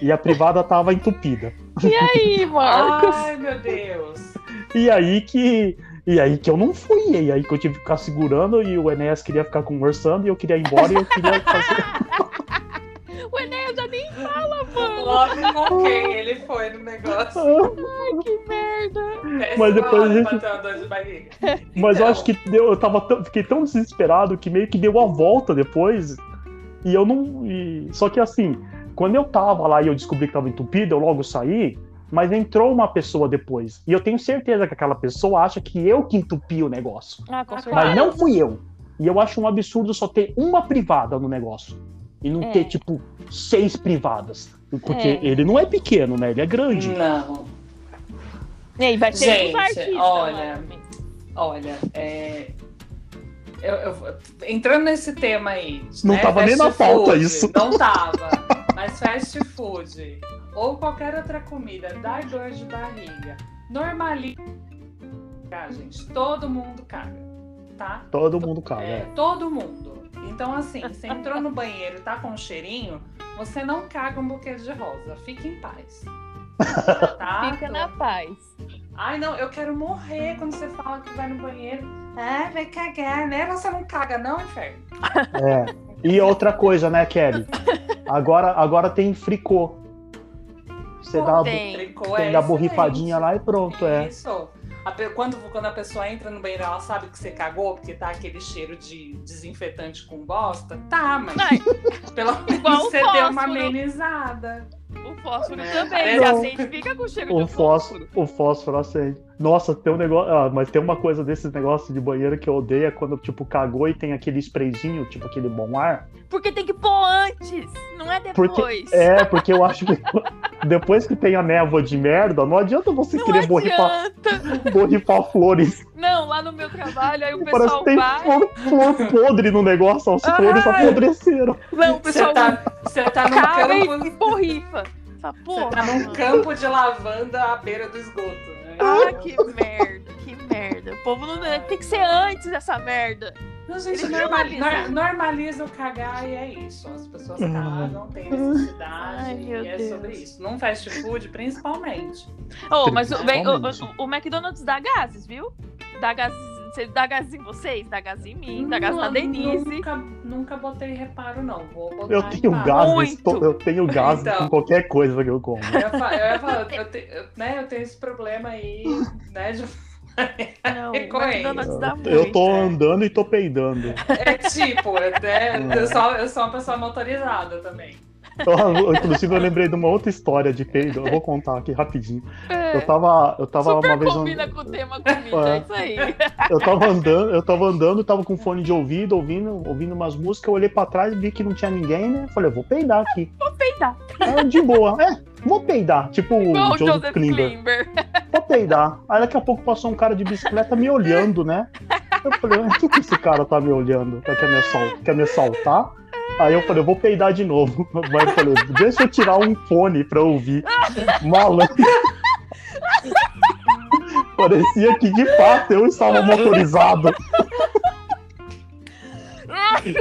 e a privada tava entupida. E aí, Marcos? Ai, meu Deus. E aí que. E aí que eu não fui. E aí que eu tive que ficar segurando e o Enéas queria ficar conversando e eu queria ir embora e eu queria fazer. O Enéas já nem fala, mano. Logo com quem ele foi no negócio. Ai, que merda. Mas depois a gente- bateu uma dor de barriga. Mas eu Então. acho que deu, eu tava tão- fiquei tão desesperado que meio que deu a volta depois. E eu não. e- Só que assim, quando eu tava lá e eu descobri que tava entupido, eu logo saí. Mas entrou uma pessoa depois. E eu tenho certeza que aquela pessoa acha que eu que entupi o negócio. Ah, com Mas certeza. Mas não fui eu. E eu acho um absurdo só ter uma privada no negócio. E não É. ter, tipo, seis privadas. Porque É. ele não é pequeno, né? Ele é grande. Não. E aí, vai ter Gente, uns artistas olha, também. Olha, é. Eu, eu- entrando nesse tema aí. Não né, tava nem fast na pauta food, isso. Não tava. Mas fast food ou qualquer outra comida dá dor de barriga. Normaliza. gente. Todo mundo caga. Tá? Todo mundo caga. É, é. todo mundo. Então, assim, você entrou no banheiro e tá com um cheirinho, você não caga um buquê de rosa. Fique em paz. Tá? Fica na paz. Ai, não, eu quero morrer quando você fala que vai no banheiro. Ah, vai cagar, né? Você não caga, não, inferno? É. E outra coisa, né, Kelly? Agora, agora tem fricô. Você dá uma, Tem. Tricô tem é a borrifadinha lá e pronto, é. Isso. Quando, quando a pessoa entra no banheiro, ela sabe que você cagou, porque tá aquele cheiro de desinfetante com bosta. Tá, mas Ai, pelo Igual menos o você deu uma amenizada. O fósforo É. também. Não. Já sente, fica com cheiro O de fósforo, o fósforo acende. Nossa, tem um negócio. Ah, mas tem uma coisa desses negócios de banheiro que eu odeio é quando, tipo, cagou e tem aquele sprayzinho, tipo aquele bom ar. Porque tem que pôr antes, não é depois. Porque, é, porque eu acho que depois que tem a névoa de merda, não adianta você não querer borrifar, adianta. borrifar flores. Não, lá no meu trabalho, aí o Parece pessoal que tem vai. flor, flor podre no negócio, as flores Ai. apodreceram. Não, o Você pessoal tá, você tá num caga e, campo. e borrifa. Fala, Você porra. tá num campo de lavanda à beira do esgoto, né? Ah, que merda, que merda. O povo não tem que ser antes dessa merda. Não, gente, Eles normali- normalizam. nor- normaliza o cagar e é isso. As pessoas cagam, tem necessidade Ai, e é Deus. sobre isso. Num fast food, principalmente. Oh, mas o, o- o- o McDonald's dá gases, viu? Dá gases. Você dá gases em vocês, dá gases em mim, dá gases na Denise. Nunca, nunca botei reparo, não. Vou botar Eu tenho reparo. Muito. eu tenho gases Então. com qualquer coisa que eu como. Eu ia fa- eu ia falar, eu, te- eu- né, eu tenho esse problema aí, né? de- Não, muito. Eu tô é. andando e tô peidando. É tipo, né, eu, sou, eu sou uma pessoa motorizada também. Eu, inclusive, eu lembrei de uma outra história de peido. Eu vou contar aqui rapidinho. É. Eu tava, eu tava Super uma vez. combina and- com o tema comida, é isso aí. Eu tava andando, eu tava andando, tava com fone de ouvido, ouvindo, ouvindo umas músicas, eu olhei pra trás, vi que não tinha ninguém, né? Falei, eu vou peidar aqui. Vou peidar. Aí, de boa, é, vou peidar. Tipo Igual o Joseph Joseph Klimber. Klimber. Vou peidar. Aí daqui a pouco passou um cara de bicicleta me olhando, né? Eu falei, o que, que esse cara tá me olhando? Quer me, assal- quer me assaltar? Aí eu falei, eu vou peidar de novo. Mas eu falei, deixa eu tirar um fone pra ouvir. Malandro. Parecia que de fato eu estava motorizado. Ai.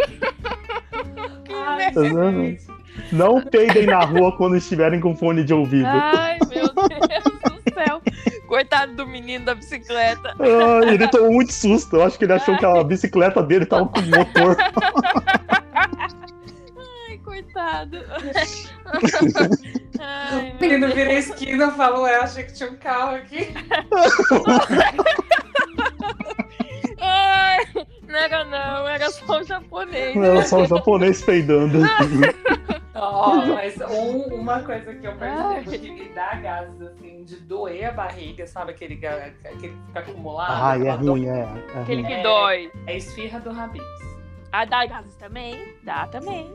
Não peidem na rua quando estiverem com fone de ouvido. Ai, meu Deus do céu. Coitado do menino da bicicleta. Ai, ele tomou muito susto. Eu acho que ele achou que a bicicleta dele tava com motor. Coitado. Ai, O menino vira a esquina e falou, eu achei que tinha um carro aqui. Ai, não era não, era só o japonês. Era só o japonês peidando. Ó, mas um- uma coisa que eu percebo que me dá gases, assim, de doer a barriga, sabe? Aquele, aquele que fica acumulado. Ai, é ruim, é. é Aquele ruim. que É. dói. É esfirra do Habib's. Ah, dá gases também? Dá também.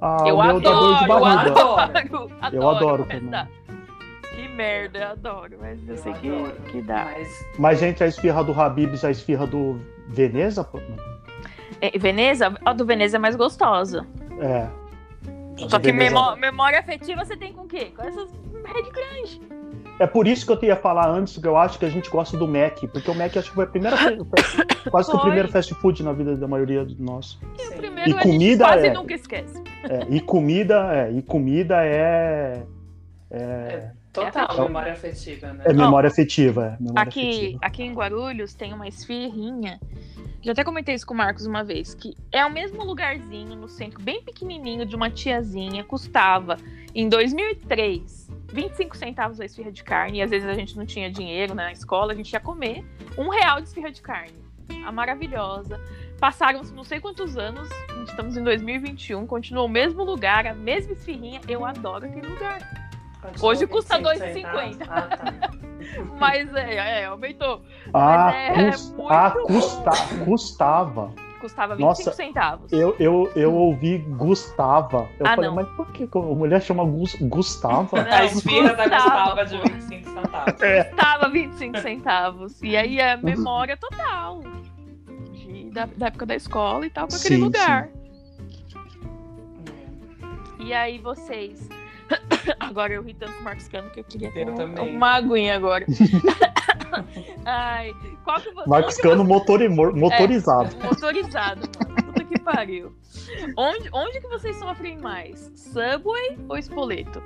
Ah, eu adoro, eu barriga. adoro. Eu adoro também. dá. Que merda, eu adoro, mas eu, sei que, adoro, que dá. Mas Mas entre a esfirra do Habib's e a esfirra do Veneza, pô, É, Veneza, a do Veneza é mais gostosa. é. Só que Veneza- memória afetiva você tem com o quê? Com essas Red Grande. É por isso que eu ia falar antes, que eu acho que a gente gosta do Mac, porque o Mac acho que foi a primeira, quase que o primeiro fast food na vida da maioria de nós. Primeiro E a gente comida quase é- nunca esquece. É, e comida, é, e comida é é, Total É memória afetiva, né? é memória afetiva, é memória Aqui, afetiva. aqui em Guarulhos tem uma esfirrinha. Já até comentei isso com o Marcos uma vez, que é o mesmo lugarzinho no centro, bem pequenininho, de uma tiazinha, custava em 2003 25 centavos a esfirra de carne, e às vezes a gente não tinha dinheiro na escola, a gente ia comer um real de esfirra de carne. A maravilhosa. Passaram não sei quantos anos, estamos em 2021, continua o mesmo lugar, a mesma esfirrinha. Eu adoro aquele lugar. Continua Hoje custa 25 2,50. centavos. Ah, tá. Mas é, é aumentou. Ah, é cus- muito ah, custa, custava. Custava 25 Nossa, centavos. Eu, eu, eu ouvi Gustava. Eu Ah, falei, não. mas por que a mulher chama Gus, Gustava? Não, A esfirra da custava, Gustava de 25 centavos. É. Custava 25 centavos. E aí é memória total. de- da, da época da escola e tal, com aquele Sim, lugar. E aí vocês. Agora eu ri tanto com o Marcos Cano que eu queria ter Eu um- também. uma aguinha agora. Ai, qual que você. Marcos Cano motori- mo- motorizado. Motorizado, mano. Puta que pariu. Onde, onde que vocês sofrem mais? Subway ou Espoleto?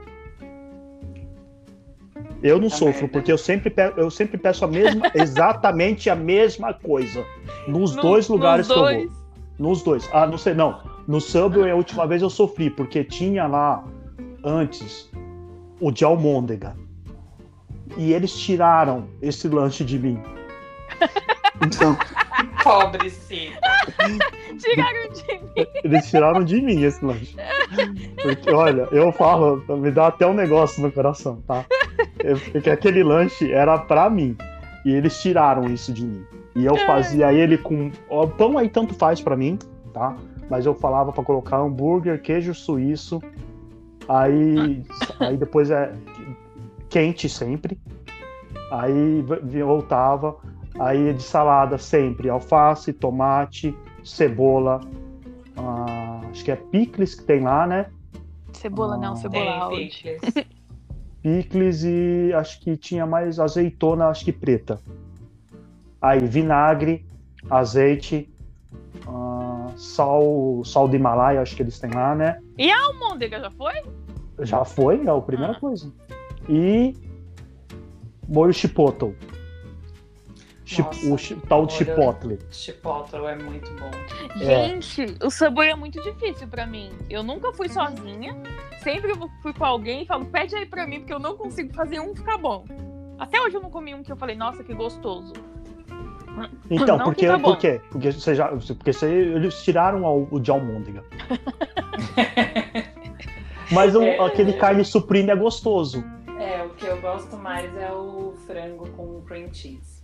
Eu não sofro, merda. porque eu sempre, pe- eu sempre peço a mesma, exatamente a mesma coisa. Nos No- dois lugares nos que eu dois? vou. Nos dois. Ah, não sei, não. No Subway, a última vez eu sofri, porque tinha lá, antes, o de almôndega. E eles tiraram esse lanche de mim. Então, Pobre sim. Tiraram de mim. eles tiraram de mim esse lanche. Porque, olha, eu falo, me dá até um negócio no coração, tá? Porque aquele lanche era pra mim. E eles tiraram isso de mim. E eu fazia ele com. ó, pão aí tanto faz pra mim, tá? Mas eu falava pra colocar hambúrguer, queijo suíço. Aí, aí depois é quente sempre. Aí voltava. Aí de salada sempre alface, tomate, cebola. ah, acho que é picles que tem lá, né? Cebola não, Ah. cebola Tem picles. Picles e acho que tinha mais azeitona, acho que preta. Aí vinagre, azeite, ah, sal, sal do Himalaia, acho que eles têm lá, né? Almôndega já foi? Já foi, é a primeira Ah. coisa. E molho chipotle. Chi- Nossa, o chi- tal de chipotle. Chipotle é muito bom. É. Gente, o Subway é muito difícil pra mim. Eu nunca fui sozinha. Sempre eu fui com alguém e falo, pede aí pra mim, porque eu não consigo fazer um ficar bom. Até hoje eu não comi um que eu falei, nossa, que gostoso. Então, Não porque, por quê? Porque, você já, porque você, eles tiraram o, o de almôndega. Mas o- É. aquele carne supreme é gostoso. É, o que eu gosto mais é o frango com cream cheese.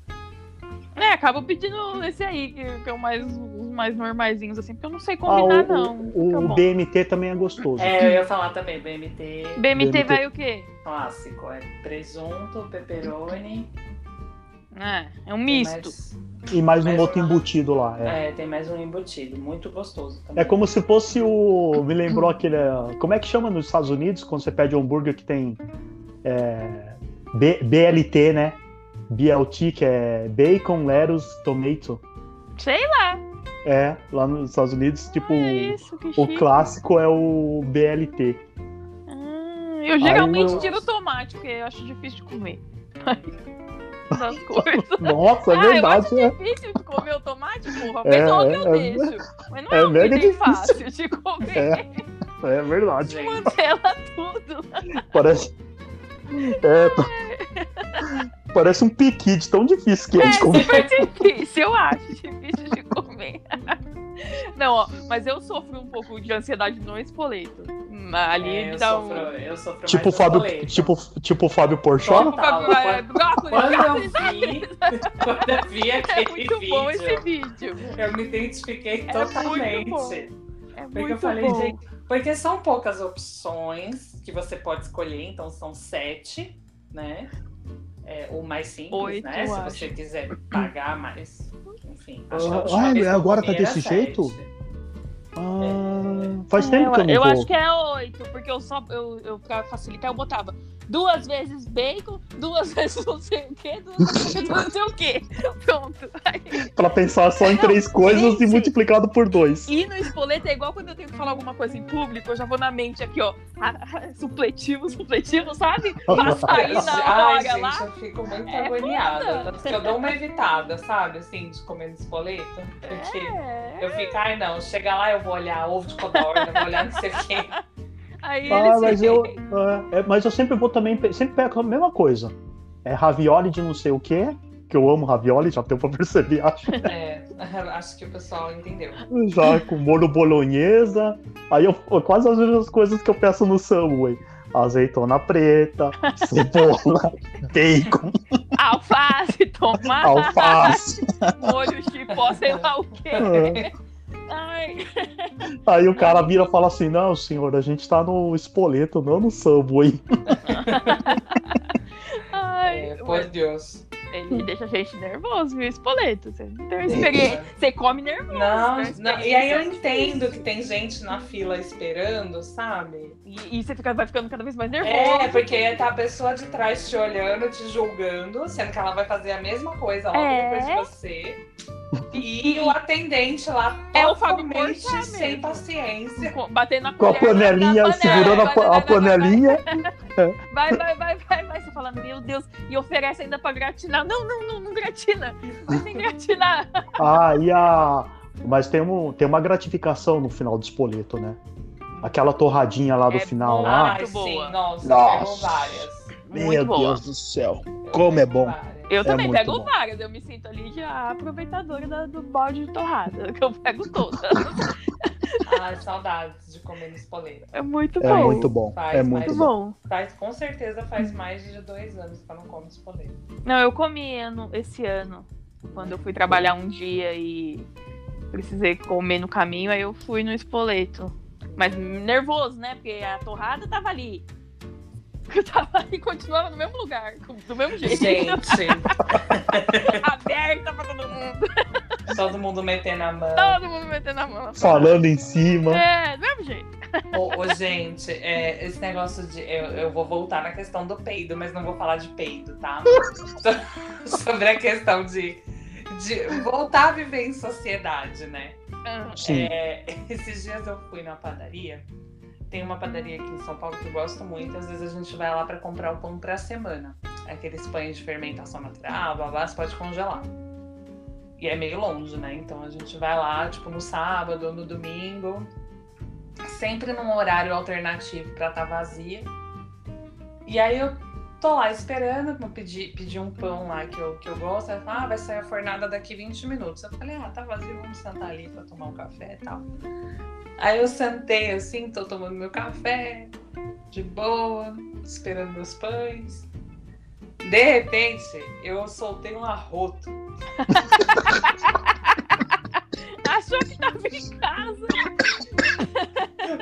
É, acabo pedindo esse aí, que, que é o mais, os mais normaizinhos, assim, porque eu não sei Ah, combinar, o, não. o, o. BMT também é gostoso. É, eu ia falar também, BMT BMT, BMT. vai o quê? clássico. É presunto, pepperoni. É, é um misto. E mais um outro embutido lá. É. É, tem mais um embutido. Muito gostoso também. É como se fosse o. Me lembrou aquele. Como é que chama nos Estados Unidos quando você pede um hambúrguer que tem. É, B- BLT, né? BLT, que é Bacon, Lettuce, Tomato. Sei lá. É, lá nos Estados Unidos, tipo, é isso, o clássico é o BLT. Ah, eu geralmente eu- tiro o tomate, porque eu acho difícil de comer. Coisas. Nossa, é ah, verdade, né? difícil de comer o tomate, porra. É, Pessoal que eu é, deixo. Mas não é é, um mega item difícil. fácil de comer. É. É verdade. Mantela tudo. Parece. É, tá- Parece um piqui de tão difícil que é É de comer. super difícil, eu acho difícil de comer. Não, ó, mas eu sofro um pouco de ansiedade no espoleto. Ali é, me dá sofro, um. eu sofro Tipo Fábio, tipo, tipo o Fábio Porchat? Tipo, Fábio, é, brócolis, Quando eu vi, quando eu vi É aquele muito vídeo, bom esse vídeo. eu me identifiquei É muito totalmente. bom. É Porque muito eu falei, bom. gente, porque são poucas opções que você pode escolher, então são sete, né? É, o mais simples, Oito, né? Se acho. você quiser pagar mais. Enfim. Ah, acho que a ah, agora tá desse sete. jeito? Ah, faz É, tempo que eu eu, não eu vou. acho que é oito, porque eu só, eu, eu, pra facilitar, eu botava duas vezes bacon, duas vezes não sei o quê, duas vezes não sei o quê. Pronto. Aí- Pra pensar só em Não, três coisas e gente. multiplicado por dois. E no espoleto é igual quando eu tenho que falar alguma coisa em público, eu já vou na mente aqui, ó. Supletivo, supletivo, sabe? Pra sair na Ai, hora gente, lá. eu fico muito É agoniada. foda. Tanto que eu dou uma evitada, sabe? Assim, de comer no espoleto. Porque É. eu fico, ai não, chega lá eu vou olhar ovo de codorna, vou olhar não sei o quê. Aí Ah, eles mas eu, é, é, mas eu sempre vou também, sempre pego a mesma coisa. É ravioli de não sei o quê, que eu amo ravioli, já deu pra perceber, acho. É, acho que o pessoal entendeu. Já com molho bolonhesa. Aí eu, quase as mesmas coisas que eu peço no Subway. Azeitona preta, cebola, bacon, alface, tomate, alface. molho chipó, sei lá o quê. É. Ai, Aí o cara vira e fala assim: Não, senhor, a gente tá no espoleto, não no Subway. ai. É, por Deus. Ele deixa a gente nervoso, viu? Espoleto. Você não tem uma experiência. Você come nervoso. Não, né? não, e aí eu Experiência entendo que tem gente na fila esperando, sabe? E, e você fica, vai ficando cada vez mais nervoso. É, porque tá a pessoa de trás te olhando, te julgando, sendo que ela vai fazer a mesma coisa logo É. depois de você. E o atendente lá É o Fábio Porchat sem mesmo. paciência. Com- Batendo na Com a panelinha, na panela, segurando a, vai, a vai, vai, panelinha. Vai, vai, vai, vai, vai. Você fala, meu Deus. E oferece ainda pra gratinar. Não, não, não, não gratina. Vai sem gratinar. Ah, e a. Mas tem, um, tem uma gratificação no final do espoleto, né? Aquela torradinha lá do É final bom. lá. Ai, muito boa. sim, nossa, Nossa. pegou várias. Muito boa. do céu. Eu Como é bom. várias. Eu também muito pego bom. várias. Eu me sinto ali já aproveitadora do balde de torrada. Que eu pego todas. Ai, saudades de comer no espoleto. É muito É bom. muito bom. Faz É muito Muito bom. bom. Faz, com certeza faz mais de dois anos que eu não como espoleto. Não, eu comi ano, esse ano. Quando eu fui trabalhar um dia e precisei comer no caminho, aí eu fui no espoleto. Mas nervoso, né? Porque a torrada tava ali. Eu tava ali e continuava no mesmo lugar, do mesmo jeito. Gente, Aberta pra todo mundo. Todo mundo metendo a mão. Todo mundo metendo a mão. Falando em cima. É, do mesmo jeito. Ô, ô, gente, é, esse negócio de. Eu, eu vou voltar na questão do peido, mas não vou falar de peido, tá? So- Sobre a questão de, de voltar a viver em sociedade, né? Sim. É, esses dias eu fui na padaria. Tem uma padaria aqui em São Paulo que eu gosto muito. Às vezes a gente vai lá pra comprar o pão pra semana. Aqueles pães de fermentação natural, blá, você pode congelar. E é meio longe, né? Então a gente vai lá, tipo, no sábado ou no domingo. Sempre num horário alternativo pra estar vazia. E aí eu tô lá esperando, eu pedi, pedi um pão lá que eu, que eu gosto. Ela ah, vai sair a fornada daqui 20 minutos. Eu falei, ah, tá vazio, vamos sentar ali pra tomar um café e tal. Aí eu sentei assim, tô tomando meu café. de boa, esperando meus pães. De repente, eu soltei um arroto. Achou que tava em casa.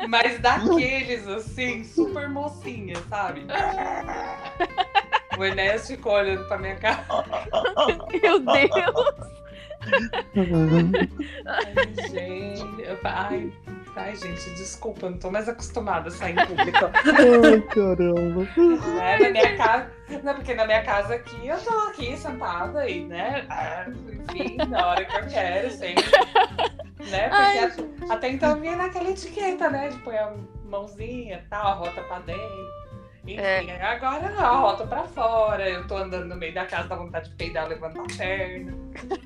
Mas daqueles, assim, super mocinha, sabe? O Enéas ficou olhando pra minha cara. Meu Deus. Ai, gente. Ai, ai, gente, desculpa, não tô mais acostumada a sair em público. Ai, caramba. né? Na minha casa. Não, porque na minha casa aqui, eu tô aqui sentada e, né? ah, Enfim, na hora que eu quero, sempre. Né? Porque Ai, até, então vinha naquela etiqueta, né? De pôr a mãozinha e tal, a rota pra dentro. Enfim, É. agora não, a rota pra fora. Eu tô andando no meio da casa, dá vontade de peidar, levantar a perna.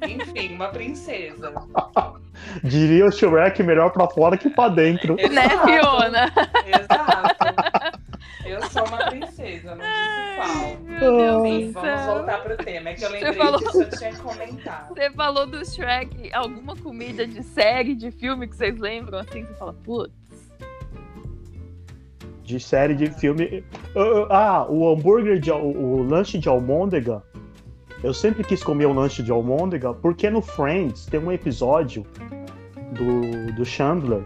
Enfim, uma princesa. Diria o Shrek melhor pra fora que pra dentro. né, Fiona? Exato. Eu sou uma princesa, não disse qual. Sim, vamos voltar pro tema. É que eu lembrei falou- disso, eu tinha comentado. Você falou do Shrek, alguma comida de série, de filme que vocês lembram assim? Você fala, putz. De série, de filme. Ah, o hambúrguer, de, o, lanche de almôndega. Eu sempre quis comer um lanche de almôndega, porque no Friends tem um episódio do, do Chandler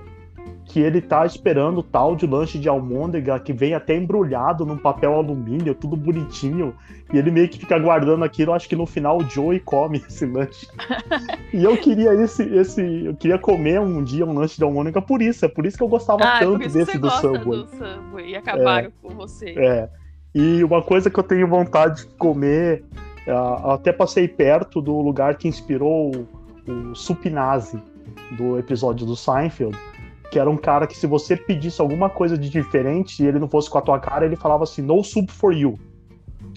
que ele tá esperando o tal de lanche de almôndega que vem até embrulhado num papel alumínio, tudo bonitinho. E ele meio que fica guardando aquilo. Acho que no final o Joey come esse lanche. e eu queria esse, esse. Eu queria comer um dia um lanche de almôndega por isso. É por isso que eu gostava Ah, por tanto desse do Subway. do Subway e acabaram com você. É. E uma coisa que eu tenho vontade de comer, ah, até passei perto do lugar que inspirou o, o Supinazzi do episódio do Seinfeld, que era um cara que se você pedisse alguma coisa de diferente e ele não fosse com a tua cara, ele falava assim, no soup for you.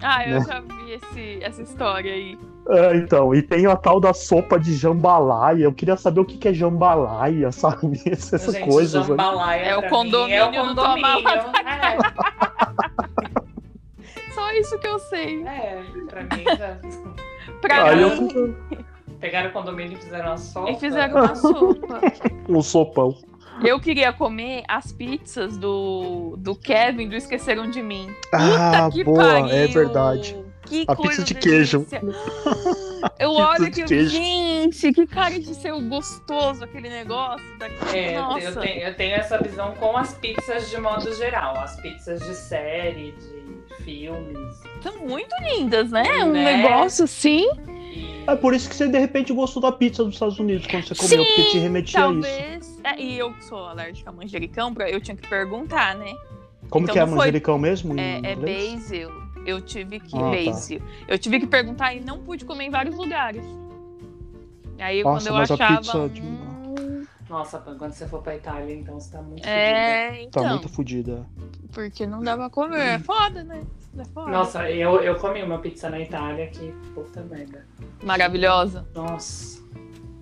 Ah, eu Né? já vi esse, essa história aí. É, então, e tem a tal da sopa de jambalaya. Eu queria saber o que, que é jambalaya, sabe? Essas Gente, coisas. né? jambalaya É o condomínio é o do condomínio. Só isso que eu sei. É, é, pra mim já. Pra Aí mim, Pegaram o condomínio e fizeram uma sopa. e fizeram uma sopa. um sopão. Eu queria comer as pizzas do, do Kevin do Esqueceram de Mim. Ah, que boa, pariu! é verdade. Que A pizza de queijo. Eu olho queijo. gente, que cara de ser gostoso aquele negócio daqui. É, eu Nossa. tenho, eu tenho essa visão com as pizzas de modo geral. As pizzas de série, de filmes. São muito lindas, né? Um Né? negócio assim. E... É por isso que você de repente gostou da pizza dos Estados Unidos quando você comeu, Sim, porque te remetia a isso. É, e eu que sou alérgica a manjericão, eu tinha que perguntar, né? Como Então que é foi- manjericão mesmo? É, é basil. Eu tive que. Ah, tá. basil. Eu tive que perguntar e não pude comer em vários lugares. Aí Nossa, quando eu mas a achava. pizza de- hum, Nossa, quando você for pra Itália, então você tá muito fodida. É, então. Tá muito fodida. Porque não dava pra comer. É foda, né? É foda. Nossa, eu, eu comi uma pizza na Itália que puta merda. Maravilhosa. Nossa.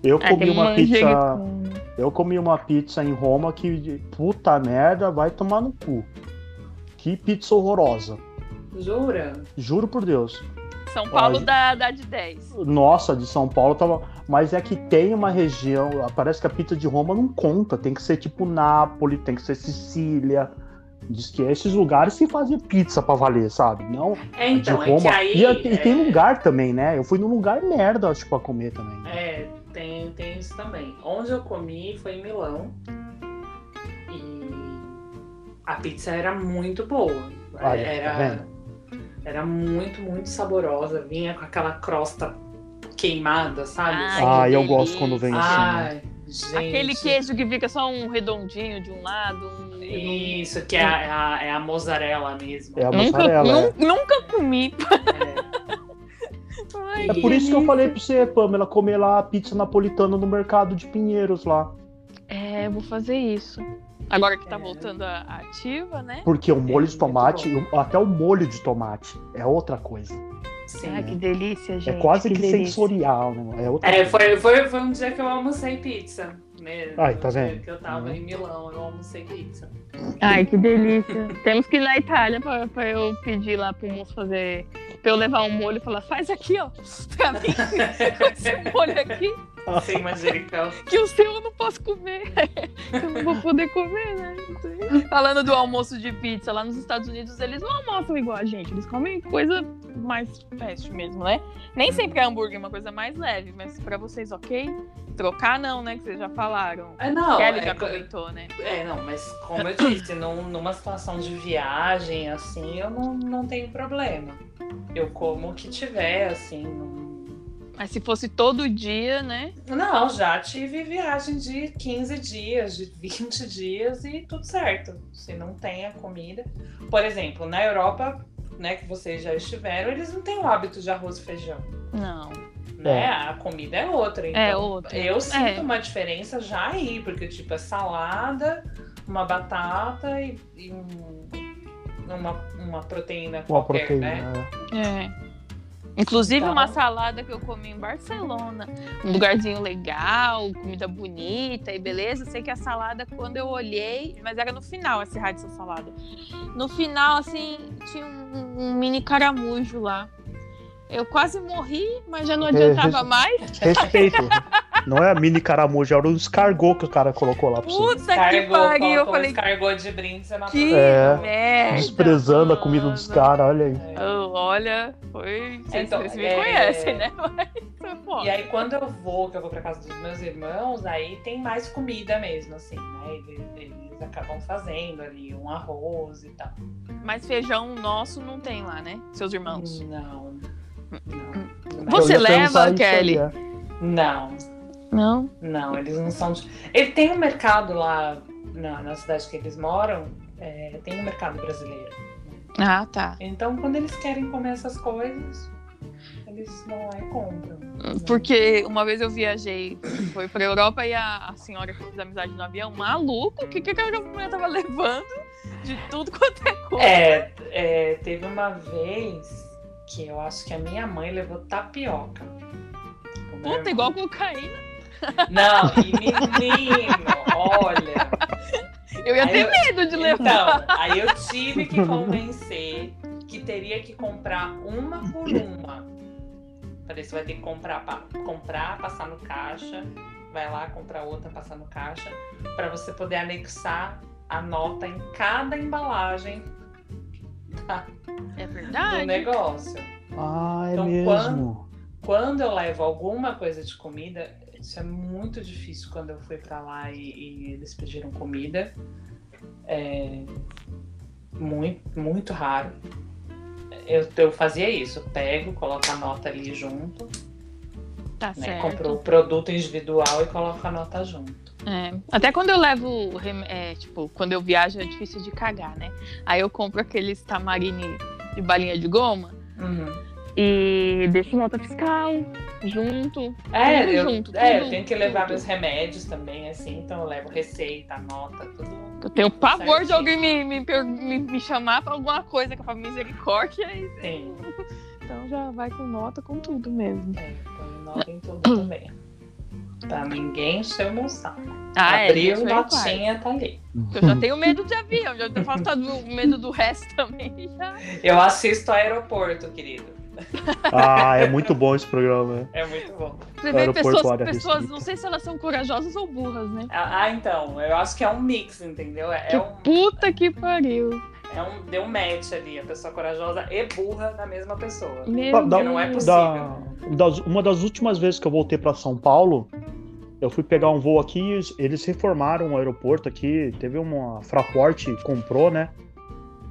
Eu Ah, comi uma pizza. Eu comi uma pizza em Roma que, puta merda, vai tomar no cu. Que pizza horrorosa. Jura? Juro por Deus. São Paulo dá, dá de 10. Nossa, de São Paulo tava. Mas é que tem uma região. Parece que a pizza de Roma não conta. Tem que ser tipo Nápoles, tem que ser Sicília. Diz que é esses lugares que fazem pizza pra valer, sabe? Não É, de então, é Roma. que aí. e, e tem é, lugar também, né? Eu fui num lugar merda, acho, pra comer também. É, tem, tem isso também. Onde eu comi foi em Milão. E a pizza era muito boa. Olha, tá era, vendo? era muito, muito saborosa. Vinha com aquela crosta queimada, sabe? Ai, Ah, eu gosto quando vem assim. né? Ai, gente. Aquele queijo que fica só um redondinho de um lado. Um... Isso, que é a, é a, é a mozzarella mesmo. É a Nunca, mussarela. é. nun- nunca comi. É. Ai, É por isso que eu falei pra você, Pamela, comer lá a pizza napolitana no mercado de Pinheiros lá. É, eu vou fazer isso. Agora que tá É. voltando a ativa, né? Porque o molho de muito tomate, até o molho de tomate, é outra coisa. Sim. Ai, que delícia, gente. é quase que, delícia. sensorial, né? É outra É, coisa. foi, foi, foi um dia que eu almocei pizza. Mesmo. Ai, tá vendo? Que eu tava Uhum. em Milão, eu almocei pizza. Ai, que delícia. Temos que ir na Itália pra, pra eu pedir lá pro moço fazer. Pra eu levar um molho e falar, faz aqui, ó. Pra mim, esse molho aqui. Sem manjericão. que o seu eu não posso comer. eu não vou poder comer, né? Falando do almoço de pizza, lá nos Estados Unidos eles não almoçam igual a gente. Eles comem coisa mais fast mesmo, né? Nem sempre é hambúrguer, é uma coisa mais leve, mas pra vocês, ok? Trocar não, né? Que vocês já falaram. É, não. Kelly é, já comentou, né? É, não, mas como eu disse, num- numa situação de viagem, assim, eu não, não tenho problema. Eu como o que tiver, assim. Não, Mas se fosse todo dia, né? não, já tive viagem de 15 dias, de 20 dias e tudo certo. Se não tem a comida. Por exemplo, na Europa, né, que vocês já estiveram, eles não têm o hábito de arroz e feijão. Não. Né? É. A comida é outra. Então, É outra. Eu sinto É. uma diferença já aí, porque tipo é salada, uma batata e, e um- uma, uma proteína Uma qualquer, proteína. né? é. É. Inclusive Então- uma salada que eu comi em Barcelona, um lugarzinho legal, comida bonita e beleza. Sei que a salada, quando eu olhei, mas era no final esse rádio essa salada. No final, assim, tinha um, um mini caramujo lá. Eu quase morri, mas já não É, adiantava res- mais. Respeito. Não é a mini caramujo, era um escargot que o cara colocou lá pra você. Puta que Escargot, pariu! Eu colocou um falei, escargot de brinde, você matou. que É, merda! Desprezando a comida dos mano. caras, olha aí. Oh, olha, foi. Então, vocês me é- conhecem, né? Mas foi foda. E aí quando eu vou, que eu vou pra casa dos meus irmãos, aí tem mais comida mesmo, assim, né? Eles, eles acabam fazendo ali um arroz e tal. Mas feijão nosso não tem lá, né? Seus irmãos. Não. Não. Você leva, Kelly? Não. Não. Não, eles não são. de- Ele tem um mercado lá na, na cidade que eles moram, é, tem um mercado brasileiro. Ah, tá. Então, quando eles querem comer essas coisas, eles vão lá e compram. Porque uma vez eu viajei, foi pra Europa e a, a senhora que fiz amizade no avião, maluco, o que, que aquela mulher tava levando de tudo quanto é coisa? É, é, teve uma vez que eu acho que a minha mãe levou tapioca. Puta, igual cocaína. Não, e menino, olha. Eu ia Aí ter eu- medo de levar. Então, aí eu tive que convencer que teria que comprar uma por uma. Falei, você vai ter que comprar, pa- comprar, passar no caixa, vai lá comprar outra, passar no caixa, para você poder anexar a nota em cada embalagem É do verdade. negócio. Ah, é Então, mesmo. Quando eu levo alguma coisa de comida, isso é muito difícil quando eu fui pra lá e, e eles pediram comida. É muito, muito raro. Eu, eu fazia isso, eu pego, coloco a nota ali junto, Tá né? certo. Compro o produto individual e coloco a nota junto. É. Até quando eu levo, é, tipo, quando eu viajo é difícil de cagar, né? Aí eu compro aqueles tamarine de balinha de goma Uhum. e deixo nota fiscal junto. É, eu, junto, é, eu tenho que levar meus remédios também, assim, então eu levo receita, nota, tudo. Eu tenho pavor de alguém me, me, me, me chamar pra alguma coisa que eu falo misericórdia. E, Sim. então já vai com nota com tudo mesmo. É, põe nota em tudo também. Pra ninguém encher o meu saco. Ah, é, Abriu, aí notinha, tá ali. Eu já tenho medo de avião, já tenho falta do medo do resto também. Já. Eu assisto aeroporto, querido. Ah, é muito bom esse programa. É muito bom. Você vê pessoas, pessoas, não sei se elas são corajosas ou burras, né? Ah, ah, então, eu acho que é um mix, entendeu? É, Que é um, puta que pariu. é um. Deu um match ali, a pessoa corajosa e burra na mesma pessoa. Meu Dá- Que não é possível. Da, das- uma das últimas vezes que eu voltei para São Paulo, eu fui pegar um voo aqui, eles- reformaram o aeroporto aqui, teve uma Fraport comprou, né?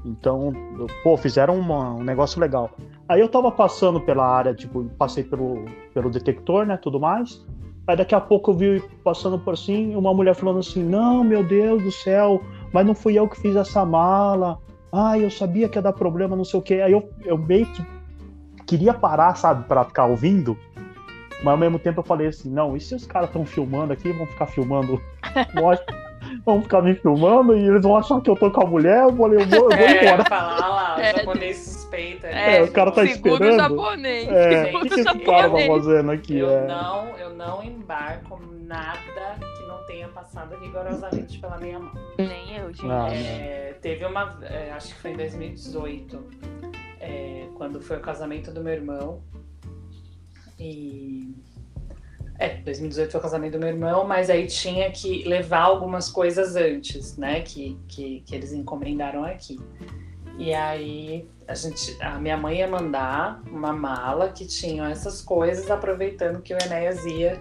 Então, pô, fizeram uma- um negócio legal. Aí eu tava passando pela área, tipo, passei pelo, pelo detector, né, tudo mais. Aí daqui a pouco eu vi passando por assim, uma mulher falando assim: "Não, meu Deus do céu, mas não fui eu que fiz essa mala. Ai, eu sabia que ia dar problema, não sei o quê". Aí eu, eu meio que queria parar, sabe, pra ficar ouvindo. Mas ao mesmo tempo eu falei assim, não, e se os caras estão filmando aqui, vão ficar filmando, lógico, vão ficar me filmando e eles vão achar que eu tô com a mulher, eu falei, eu vou, eu vou É, embora. falar lá, o É. japonês suspeita. É, o cara tá Seguro esperando. japonês. É, o que, que esse cara tá fazendo aqui? Eu É, não, eu não embarco nada que não tenha passado rigorosamente pela minha mão. Nem eu, gente. Ah, É, teve uma, é, acho que foi em 2018, é, quando foi o casamento do meu irmão. E É, 2018 foi o casamento do meu irmão, mas aí tinha que levar algumas coisas antes, né? Que, que, que eles encomendaram aqui. E aí a gente, a minha mãe ia mandar uma mala que tinha essas coisas, aproveitando que o Enéas ia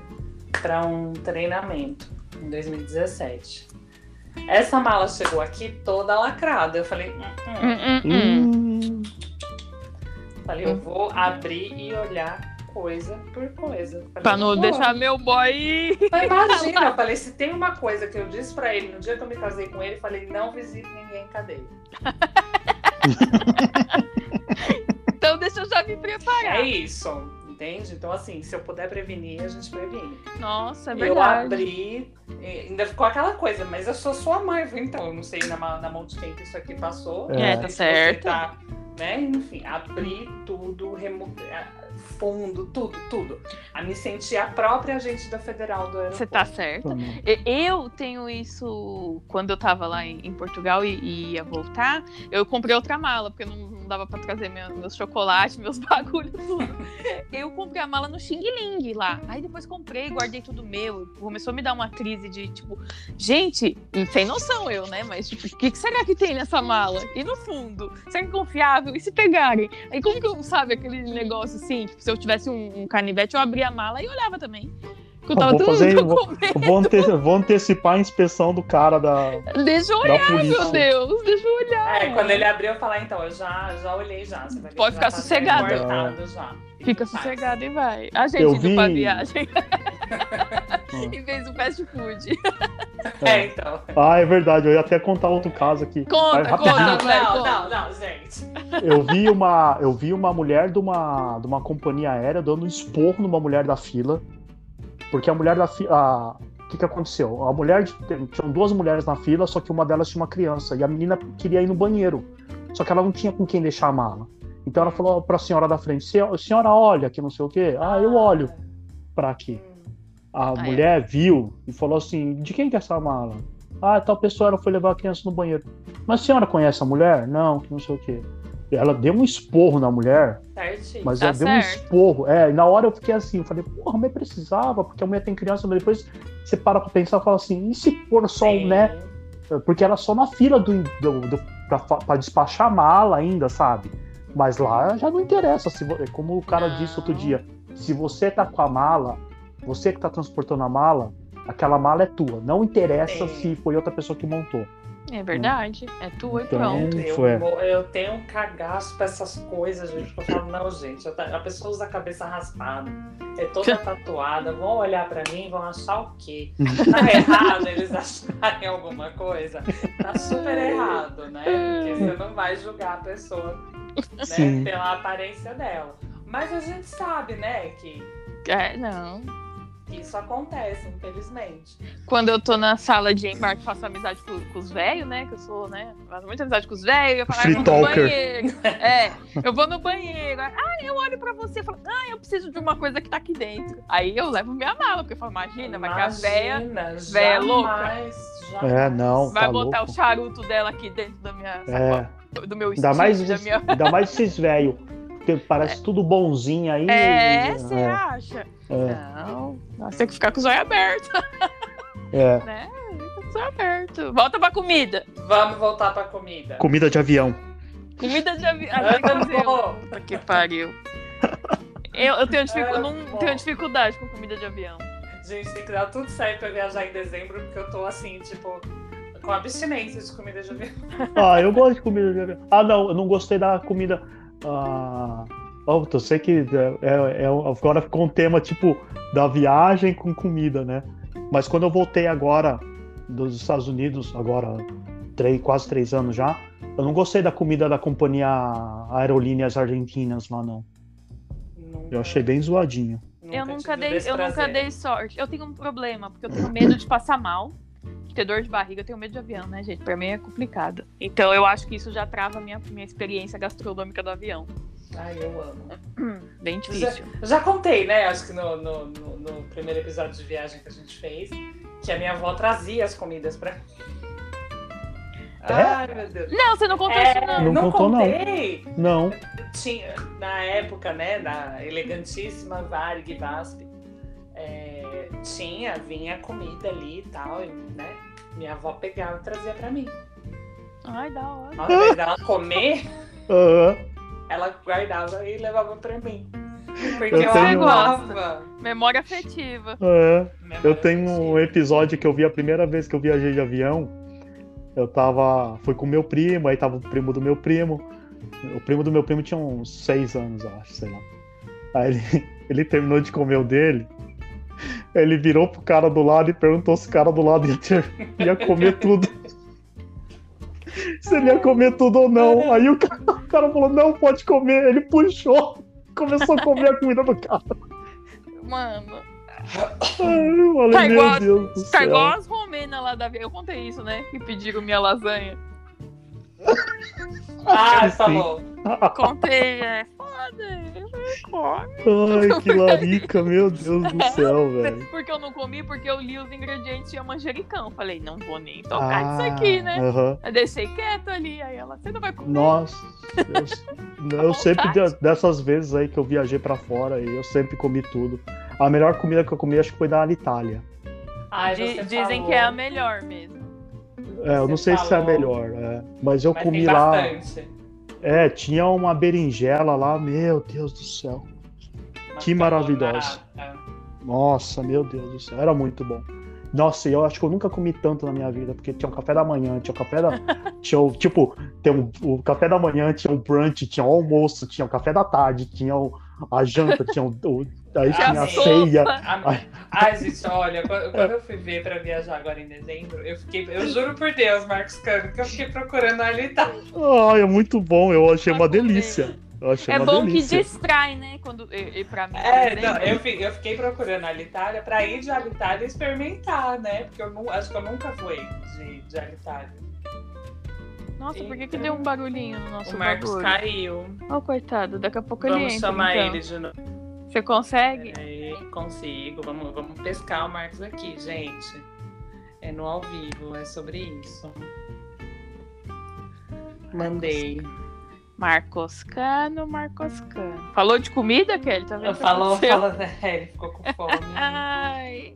para um treinamento em 2017. Essa mala chegou aqui toda lacrada. Eu falei, hum, hum. Hum, hum, hum. falei, eu vou abrir e olhar coisa por coisa. Falei, Pra não "Pô, deixar meu boy. Mas Imagina, eu falei, se tem uma coisa que eu disse pra ele no dia que eu me casei com ele, eu falei, não visite ninguém em cadeia. Então deixa eu já me preparar. É isso, entende? Então, assim, se eu puder prevenir, a gente previne. Nossa, é eu verdade. abri, e ainda ficou aquela coisa, mas eu sou sua mãe, eu então, eu não sei na, na mão de quem que isso aqui passou. É, não tá certo. Tá, né? Enfim, abri tudo, remo... fundo, tudo, tudo. A me sentir a própria agente da Federal do aeroporto. Você tá certo. E- Eu tenho isso quando eu tava lá em, em Portugal e, e ia voltar. Eu comprei outra mala, porque não, não dava pra trazer meu- meus chocolates, meus bagulhos, tudo. Eu comprei a mala no Xing Ling lá. Aí depois comprei, guardei tudo meu. Começou a me dar uma crise de tipo, gente, sem noção eu, né? Mas tipo, o que, que será que tem nessa mala? E no fundo? Será que é confiável? E se pegarem? Aí como que eu, sabe, aquele negócio assim? Tipo, se eu tivesse um, um canivete, eu abria a mala e olhava também. Eu tava vou fazer- vou- Vou, ante- vou antecipar a inspeção do cara da, Deixa eu olhar, polícia. meu Deus. Deixa eu olhar. É, quando ele abriu, eu falei, então, eu já, já olhei já. Você vai ver Pode ficar já tá sossegado. já. Fica sossegado e vai. A gente Eu indo vi- pra viagem. em vez do fast food. É, então. Ah, é verdade. Eu ia até contar outro caso aqui. Conta, rapidinho. conta, Não, velho. não, conta. não, não, gente. Eu vi uma, eu vi uma mulher de uma, de uma companhia aérea dando um esporro numa mulher da fila, porque a mulher da fila, o que que aconteceu? A mulher tinham duas mulheres na fila, só que uma delas tinha uma criança e a menina queria ir no banheiro, só que ela não tinha com quem deixar a mala. Então ela falou para a senhora da frente: "Se- senhora olha que não sei o quê. Ah, eu olho para aqui. A é. mulher viu e falou assim: de quem que é essa mala? Ah, tal pessoa ela foi levar a criança no banheiro. Mas a senhora conhece a mulher? Não, que não sei o quê. Ela deu um esporro na mulher, Certinho. mas Tá ela deu um certo. esporro. É, e na hora eu fiquei assim, eu falei, porra, mas precisava, porque a mulher tem criança, mas depois você para pra pensar e fala assim, e se pôr só, Sim. né? Porque ela só na fila do, do, do, pra, pra despachar a mala ainda, sabe? Mas lá já não interessa. Se, como o cara Não. disse outro dia, se você tá com a mala, você que tá transportando a mala, aquela mala é tua. Não interessa Sim. se foi outra pessoa que montou. É verdade. É tua e Então- pronto. Eu, Foi. mo- eu tenho um cagaço pra essas coisas, gente. que Eu falo, não, gente, eu a pessoa usa a cabeça raspada, é toda tatuada, vão olhar pra mim e vão achar o quê? Tá errado eles acharem alguma coisa? Tá super errado, né? Porque você não vai julgar a pessoa né, pela aparência dela. Mas a gente sabe, né, que, É, não. Isso acontece, infelizmente. Quando eu tô na sala de embarque, faço amizade com, com os velhos, né? Que eu sou, né? Faço muita amizade com os velhos. Eu falo, ah, Free eu vou no talker. banheiro. É, eu vou no banheiro. Ah, eu olho pra você e falo, ah, eu preciso de uma coisa que tá aqui dentro. Aí eu levo minha mala, porque eu falo, imagina, vai que a véia Imagina, véia louca. jamais, jamais. É, não. vai tá botar louco. o charuto dela aqui dentro da minha É, sacola, do meu ainda estilo, mais, da minha... ainda mais esses velhos. Que parece tudo bonzinho aí. É, você é, acha? É, Não, nós temos que ficar com os olhos abertos, é. né? Fica com os olhos abertos. Volta pra comida. Vamos voltar pra comida. Comida de avião. Comida de avião. Amo. Puta que pariu. Eu, eu tenho, dificu- É, não tenho dificuldade com comida de avião. Gente, tem que dar tudo certo pra viajar em dezembro, porque eu tô assim, tipo, com abstinência de comida de avião. Ah, eu gosto de comida de avião. Ah, não, eu não gostei da comida. Ah, oh, eu sei que é, é- é- agora ficou um tema tipo da viagem com comida, né? Mas quando eu voltei agora dos Estados Unidos, agora três, quase três anos já, eu não gostei da comida da companhia Aerolíneas Argentinas lá, não. Nunca- Eu achei bem zoadinho. eu nunca dei, eu nunca dei sorte. Eu tenho um problema, porque eu tenho medo de passar mal, de ter dor de barriga, eu tenho medo de avião, né, gente? Pra mim é complicado. Então eu acho que isso já trava a minha, minha experiência gastronômica do avião. Ai, eu amo. Bem difícil. Eu já contei, né? Acho que no, no, no- no primeiro episódio de viagem que a gente fez, que a minha avó trazia as comidas pra mim. Ai, meu Deus. Não, você não contou É, isso, não. Não não contou, não. contei. Não. Tinha, na época, né, da elegantíssima Varig Vasp, é, é, tinha, vinha comida ali e tal, e, né? Minha avó pegava e trazia pra mim. Ai, da hora. Invés dela comer, Aham. Ela guardava e levava pra mim. Porque Eu eu, tenho- amava. Memória afetiva. É. Memória Eu tenho um afetiva. episódio que eu vi a primeira vez que eu viajei de avião. Eu tava. Fui com meu primo, aí tava o primo do meu primo. O primo do meu primo tinha uns seis anos, eu acho, sei lá. Aí ele, ele terminou de comer o dele. Ele virou pro cara do lado e perguntou se o cara do lado ia, ter- ia comer tudo. Se ele ia comer tudo ou não. Aí o cara, o cara falou, não, pode comer. Ele puxou, começou a comer a comida do cara. Mano, Ai, eu falei, Tá meu igual- Deus do tá céu. igual as romenas lá da Eu contei isso, né? Que pediram minha lasanha. Ah, Sim. falou. Contei, é Come. Ai, que larica, meu Deus do céu, velho. Porque eu não comi, porque eu li os ingredientes e tinha manjericão. Falei, não vou nem tocar nisso aqui, né? aham. Eu deixei quieto ali. Aí ela, você não vai comer? Nossa, eu, eu sempre, de- dessas vezes aí que eu viajei pra fora, eu sempre comi tudo. A melhor comida que eu comi acho que foi da Itália. Você dizem falou. que é a melhor mesmo. É, eu não sei se é a falou. melhor, é, mas eu Mas comi tem lá. bastante. É, tinha uma berinjela lá, meu Deus do céu. Mas Que maravilhosa. barata. Nossa, meu Deus do céu, era muito bom. Nossa, eu acho que eu nunca comi tanto na minha vida, porque tinha o café da manhã, tinha o café da. tinha o, tipo, tem um- o café da manhã, tinha o brunch, tinha o almoço, tinha o café da tarde, tinha o, a janta, tinha o. o- aí Tinha tinha a sopa. ceia. Ai. Gente, olha, quando, eu fui ver pra viajar agora em dezembro, eu fiquei, eu juro por Deus, Marcos Cano, que eu fiquei procurando a Alita. Ai, é muito bom, eu achei Pra uma comer. delícia. Eu achei É uma bom delícia. que distrai, né? Quando, e, e pra mim, É, não, eu, eu fiquei procurando a Alitalia pra ir de Alitalia e experimentar, né? Porque eu não, acho que eu nunca fui de, de Alitalia. Nossa, por que, que Então, deu um barulhinho no nosso O Marcos bagulho? caiu. Ô, coitado, daqui a pouco ele Vamos entra, chamar então. ele de novo. Você consegue? Peraí, consigo. Vamos, vamos pescar o Marcos aqui, gente. É no ao vivo, é sobre isso. Mandei. Marcos Cano, Marcos Cano. Falou de comida, Kelly? Tá vendo? Falou, falou, é, ele ficou com fome. Ai,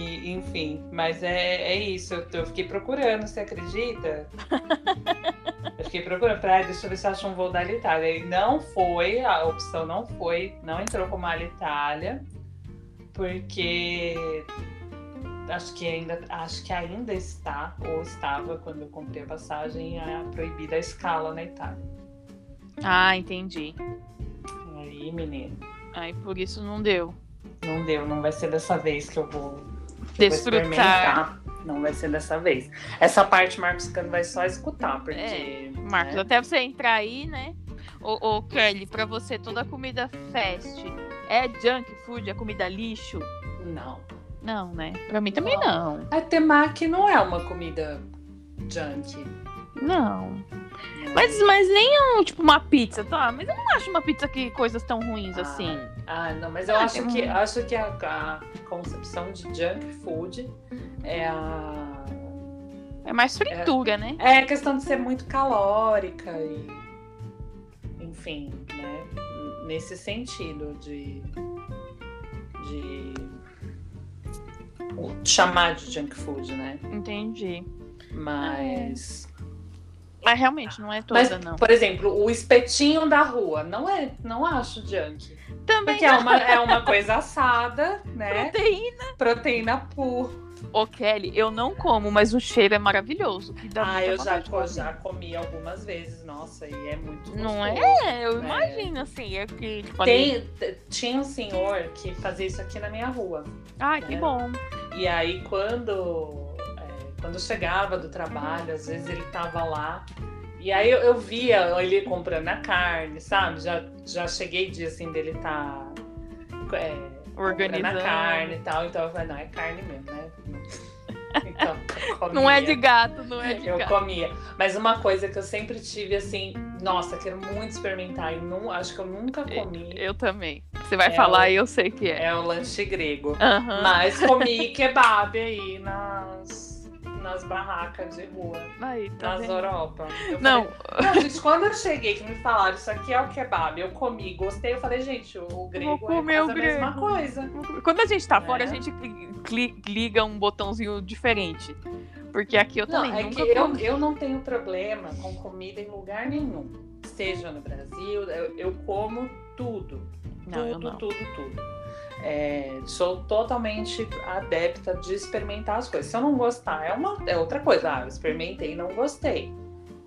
E, enfim, mas é, é isso. Eu, eu fiquei procurando, você acredita? eu fiquei procurando pra, "Ai, deixa eu ver se eu acho um voo da Alitalia. E não foi, a opção não foi, não entrou como Alitalia, porque acho que ainda, acho que ainda está, ou estava quando eu comprei a passagem, a proibida a escala na Itália. ah, entendi. Aí, menino, Aí por isso não deu. não deu, não vai ser dessa vez que eu vou Desfrutar. Não vai ser dessa vez. Essa parte Marcos Cano vai só escutar, porque. É, Marcos, né? até você entrar aí, né? Ô, ô, Kelly, pra você toda comida fast é junk food, é comida lixo? Não. Não, né? Pra mim também não. A temaki não é uma comida junk. Não. né? Mas, mas nem um, tipo uma pizza, tá? Mas eu não acho uma pizza que coisas tão ruins Ah, assim. Ah, não, mas eu Ah, acho que, acho que a, a concepção de junk food é a. É mais fritura, né? É a questão de ser muito calórica e. Enfim, né? Nesse sentido de. de. chamar de junk food, né? Entendi. Mas. Mas realmente não é toda, Mas, não. por exemplo, o espetinho da rua, não é, não acho junk. Também Porque é uma, é uma coisa assada, né? proteína. Proteína pura. Ô, Kelly, eu não como, mas o cheiro é maravilhoso. Que dá Ah, eu já, comer. já comi algumas vezes, nossa, e é muito gostoso. Não é? Eu É. imagino, assim. É que, tipo, Tem, tinha um senhor que fazia isso aqui na minha rua. Ai, que É. bom. E aí, quando, quando eu chegava do trabalho, às vezes ele tava lá. E aí eu, eu via ele comprando a carne, sabe? Já, já cheguei dia assim dele tá é, Organizando. a carne e tal. Então eu falei, não, é carne mesmo, né? Então, eu Não é de gato, não é de Eu gato. comia. Mas uma coisa que eu sempre tive assim, nossa, quero muito experimentar e não, acho que eu nunca comi. Eu também. Você vai É falar o- e eu sei que é. É o lanche grego. Aham. Mas comi kebab aí nas, nas barracas de rua, Aí, tá nas? Europa. Eu Não, falei, não, gente, quando eu cheguei que me falaram isso aqui é o kebab, eu comi, gostei, eu falei, gente, o grego comer é o quase a mesma grego. coisa. quando a gente tá fora, É. a gente cli- cli- liga um botãozinho diferente. Porque aqui eu Não, também é nunca que eu, eu não tenho problema com comida em lugar nenhum. Seja no Brasil, eu, eu como tudo. Não, tudo, não. tudo, tudo. É, sou totalmente adepta de experimentar as coisas. Se eu não gostar, é, uma, é outra coisa. Ah, eu experimentei e não gostei.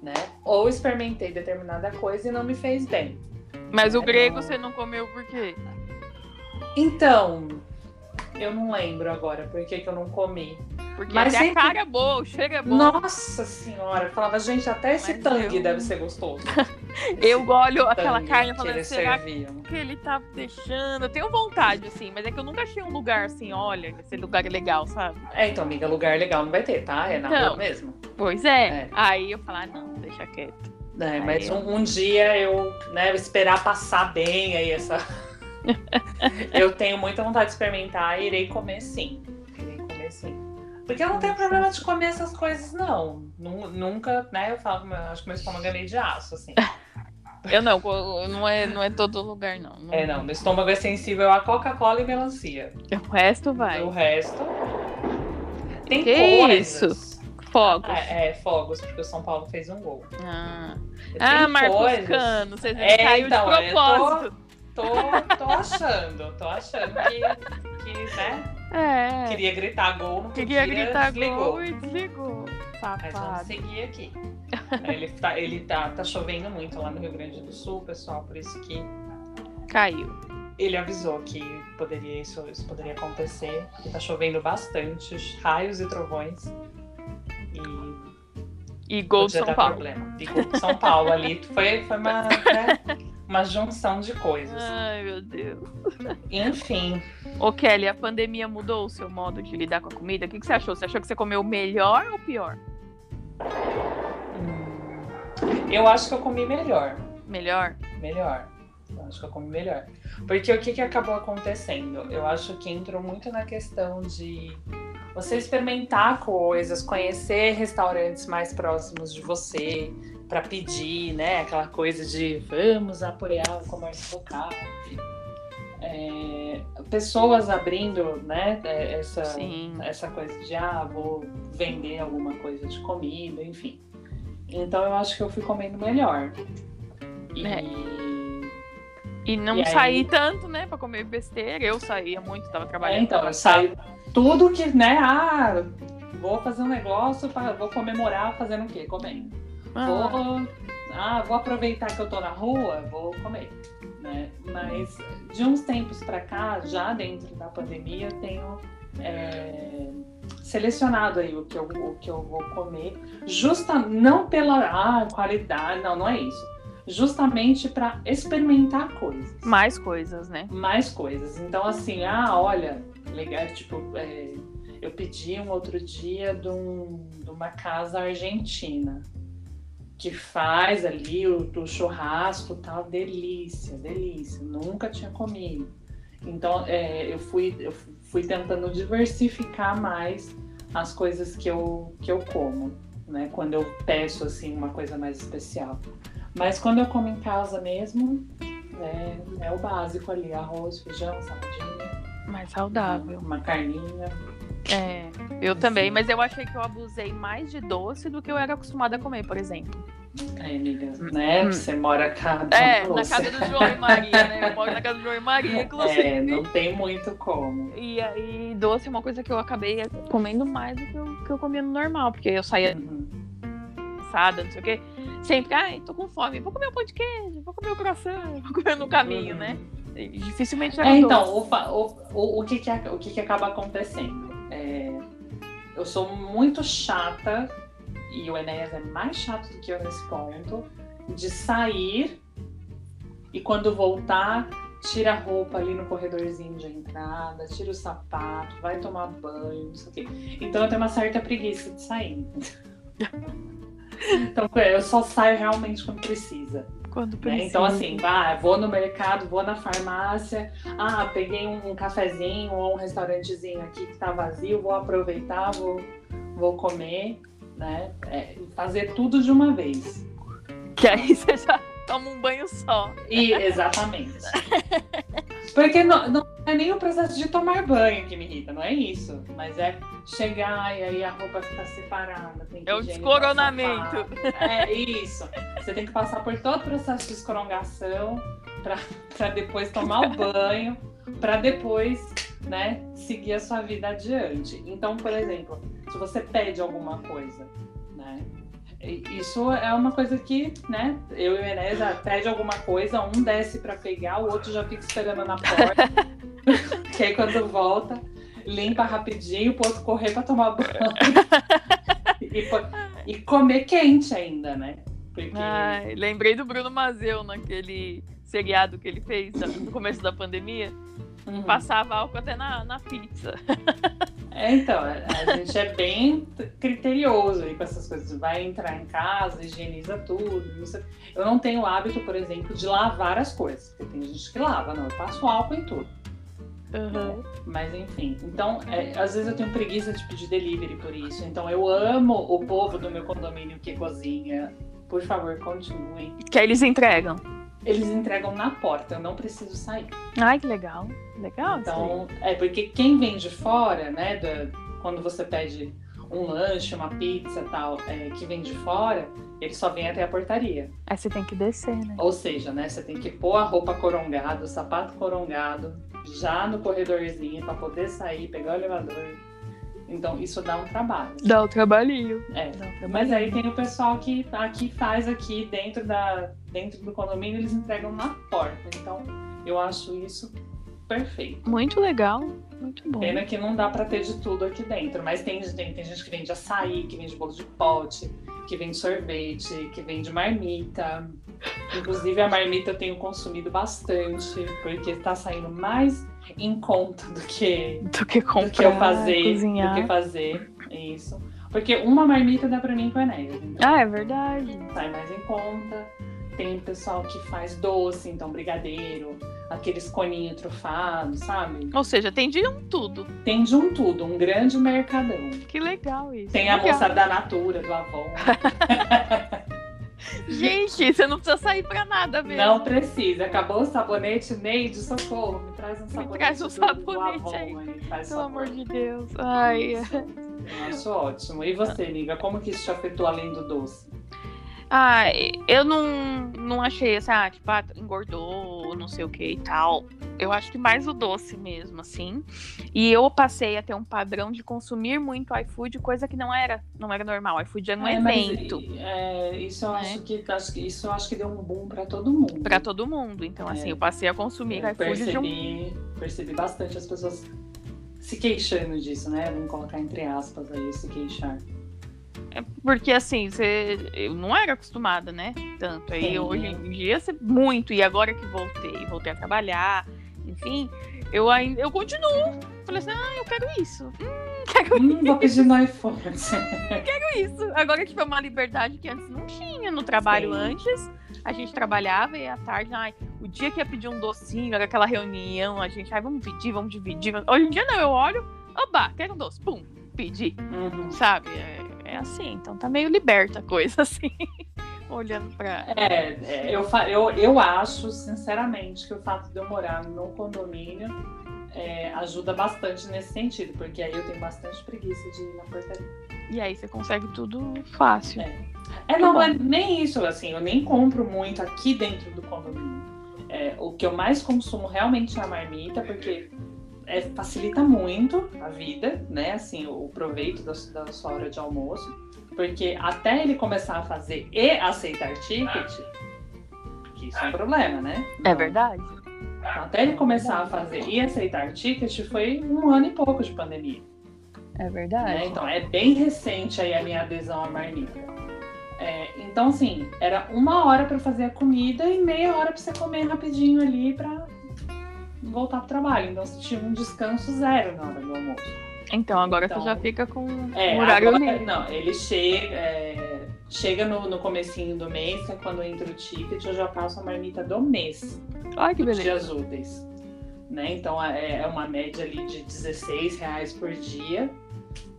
Né? Ou experimentei determinada coisa e não me fez bem. Mas o É, grego você não comeu por quê? Então, eu não lembro agora por que, que eu não comi. Porque Mas sempre- a cara é boa, o cheiro é bom. Nossa senhora, eu falava, gente, até esse Mas tangue eu- deve ser gostoso. Eu olho aquela carne e falo, será serviam. que ele tá deixando? Eu tenho vontade, assim, mas é que eu nunca achei um lugar assim, olha, esse lugar é legal, sabe? É, então, amiga, lugar legal não vai ter, tá? É na Então. rua mesmo. Pois é. É. Aí eu falo, ah, não, deixa quieto. É, mas eu- um, um dia eu, né, esperar passar bem aí essa. eu tenho muita vontade de experimentar e irei comer sim. Irei comer sim. Porque eu não tenho problema de comer essas coisas, não. Nu- Nunca, né? Eu falo, acho que meu estômago é meio de aço, assim. Eu não, não é, não é todo lugar, não. É, não, meu estômago é sensível a Coca-Cola e melancia. O resto vai. O resto. Tem Que coisas. Fogos. Ah, é, fogos, porque o São Paulo fez um gol. Ah, ah Marcos coisas- Cano, vocês É, caiu então, de propósito. Tô, tô achando, tô achando que, que né? É. Queria gritar gol, não Queria podia, gritar desligou. gol e desligou. Mas vamos seguir aqui. ele tá, ele tá, tá chovendo muito lá no Rio Grande do Sul, pessoal, por isso que Caiu. ele avisou que poderia, isso, isso poderia acontecer. Que tá chovendo bastante, raios e trovões. E E gol de São Paulo. problema. E gol de São Paulo ali foi, foi uma, né, uma junção de coisas. Ai, meu Deus. Enfim, Ô, Kelly, a pandemia mudou o seu modo de lidar com a comida? O que, que você achou? Você achou que você comeu melhor ou pior? Hum, eu acho que eu comi melhor. Melhor? Melhor. Eu acho que eu comi melhor. Porque o que, que acabou acontecendo? Eu acho que entrou muito na questão de você experimentar coisas, conhecer restaurantes mais próximos de você, para pedir, né? Aquela coisa de vamos apoiar o comércio local. É, pessoas abrindo, né? é, Essa, Sim. essa coisa de ah, vou vender alguma coisa de comida, enfim. Então eu acho que eu fui comendo melhor. E É. E não E aí- saí tanto, né, pra comer besteira. Eu saía muito, tava é, trabalhando. então, eu saio tudo que, né? Ah, vou fazer um negócio, pra, vou comemorar fazendo o quê? Comendo. Ah, Vou, ah, vou aproveitar que eu tô na rua, vou comer. Né? Mas de uns tempos pra cá, já dentro da pandemia, eu tenho é, selecionado aí o que, eu, o que eu vou comer, justa não pela ah, qualidade, não, não é isso. Justamente para experimentar coisas mais coisas, né? mais coisas. Então, assim, ah, olha, legal, tipo, é, eu pedi um outro dia de, um- de uma casa argentina que faz ali o, o churrasco tal, delícia, delícia. Nunca tinha comido. Então, é, eu, fui, eu fui tentando diversificar mais as coisas que eu, que eu como, né? Quando eu peço, assim, uma coisa mais especial. Mas quando eu como em casa mesmo, é, é o básico ali, arroz, feijão, saladinha, Mais saudável. uma carninha. É, eu também, mas eu achei que eu abusei mais de doce do que eu era acostumada a comer, por exemplo. Aí, amiga, né? Hum. Você mora cá. É, na casa do João e Maria, né? Eu moro na casa do João e Maria, inclusive. É, não tem muito como. E aí, doce é uma coisa que eu acabei comendo mais do que eu, que eu comia no normal, porque eu saía Uhum. cansada, não sei o quê. Sempre, ai, tô com fome, vou comer um pão de queijo, vou comer um croissant, vou comer no caminho, Uhum. né? E dificilmente era É, então, o, o, o, que, que, o que, que acaba acontecendo? É, eu sou muito chata, e o Enéas é mais chato do que eu nesse ponto, de sair e quando voltar, tira a roupa ali no corredorzinho de entrada, tira o sapato, vai tomar banho, não sei o quê. Então eu tenho uma certa preguiça de sair. então eu só saio realmente quando precisa. Quando né? Então, assim, ah, vou no mercado, vou na farmácia, ah, peguei um, um cafezinho ou um restaurantezinho aqui que tá vazio, vou aproveitar, vou, vou comer, né? É, fazer tudo de uma vez. Que aí você já toma um banho só. E, exatamente. Porque não, não é nem o processo de tomar banho que me irrita, não é isso. Mas é chegar e aí a roupa ficar separada. Tem que É o descoronamento. É isso. Você tem que passar por todo o processo de escorongação para depois tomar o banho, para depois, né, seguir a sua vida adiante. Então, por exemplo, se você pede alguma coisa, né? E- Isso é uma coisa que, né? Eu e o já pede alguma coisa, um desce para pegar, o outro já fica esperando na porta. que aí quando volta, limpa rapidinho, pro outro correr para tomar banho. e, po- e comer quente ainda, né? Porque Ai, lembrei do Bruno Mazeu naquele seriado que ele fez no começo da pandemia. Uhum. Passava álcool até na, na pizza. É, então, a gente é bem criterioso aí com essas coisas. Vai entrar em casa, higieniza tudo. Eu não tenho o hábito, por exemplo, de lavar as coisas. Porque tem gente que lava, não. Eu passo álcool em tudo. Uhum. Mas enfim. Então, é, às vezes eu tenho preguiça de pedir delivery por isso. Então, eu amo o povo do meu condomínio que cozinha. Por favor, continuem. Que eles entregam. Eles entregam na porta, eu não preciso sair. Ai, que legal. Legal. Então, é porque quem vem de fora, né, da- quando você pede um lanche, uma pizza tal, é, que vem de fora, ele só vem até a portaria. Aí você tem que descer, né? Ou seja, né, você tem que pôr a roupa corongada, o sapato corongado, já no corredorzinho para poder sair, pegar o elevador. Então, isso dá um trabalho. Dá o trabalhinho. É. Dá o trabalhinho. Mas aí tem o pessoal que aqui faz aqui dentro, da, dentro do condomínio, eles entregam na porta. Então, eu acho isso perfeito. Muito legal. Muito bom. Pena que não dá pra ter de tudo aqui dentro, mas tem, tem, tem gente que vende açaí, que vende bolo de pote, que vende sorvete, que vende marmita. Inclusive a marmita eu tenho consumido bastante, porque tá saindo mais em conta do que, Do que comprar, do que eu fazer, cozinhar. do que fazer isso. Porque uma marmita dá pra mim com Enéas, então Ah, é verdade. sai mais em conta. Tem pessoal que faz doce, então brigadeiro, aqueles coninhos trufados, sabe? Ou seja, tem de um tudo. Tem de um tudo, um grande mercadão. Que legal isso. Tem a Legal. moça da Natura, do Avon. Gente, você não precisa sair pra nada mesmo. Não precisa. Acabou o sabonete, Neide, socorro. Me traz um sabonete. traz um do- do sabonete aí. faz Pelo amor de Deus. Ai. Isso. Eu acho ótimo. E você, amiga, como que isso te afetou além do doce? Ah, eu não, não achei assim, ah, tipo, ah, engordou, não sei o que e tal. Eu acho que mais o doce mesmo, assim. E eu passei a ter um padrão de consumir muito iFood, coisa que não era, não era normal. iFood era um É, mas, evento é, isso eu né? acho que acho isso eu acho que deu um boom pra todo mundo. pra todo mundo. Então, assim, É. eu passei a consumir Eu iFood de um percebi, percebi bastante as pessoas se queixando disso, né? Vamos colocar entre aspas aí, se queixar. Porque assim, você, eu não era acostumada, né? Tanto. Aí Sim. hoje em dia muito. E agora que voltei, voltei a trabalhar, enfim, eu ainda eu continuo. Falei assim, ah, eu quero isso. Hum, quero Hum, vou pedir no iPhone. isso. Agora que foi uma liberdade que antes não tinha no trabalho Sim. antes. A gente trabalhava e à tarde, ai, o dia que ia pedir um docinho, era aquela reunião, a gente, ai, vamos pedir, vamos dividir. Hoje em dia não, eu olho, oba, quero um doce, pum, pedi. Uhum. sabe? É, é assim, então tá meio liberta a coisa, assim, olhando pra. É, é, eu, eu, eu acho, sinceramente, que o fato de eu morar no condomínio é, ajuda bastante nesse sentido, porque aí eu tenho bastante preguiça de ir na portaria. E aí você consegue tudo fácil. É. É, não, é nem isso, assim, eu nem compro muito aqui dentro do condomínio. É, o que eu mais consumo realmente é a marmita, porque é, facilita muito a vida, né? Assim, o, o proveito da, da sua hora de almoço. Porque até ele começar a fazer e aceitar ticket, que isso é um problema, né? É Então, verdade. Até ele começar a fazer e aceitar ticket foi um ano e pouco de pandemia. É né? verdade. Então é bem recente aí a minha adesão à marmita. É, então, assim, era uma hora para fazer a comida e meia hora para você comer rapidinho ali para voltar pro trabalho. Então você tinha um descanso zero na hora do almoço. Então agora Então, você já fica com É, o horário agora, livre. não, ele chega, é, chega no, no comecinho do mês, que é quando entra o ticket, eu já passo a marmita do mês. Ai, que beleza. dias úteis. Né? Então é, é uma média ali de 16 reais por dia.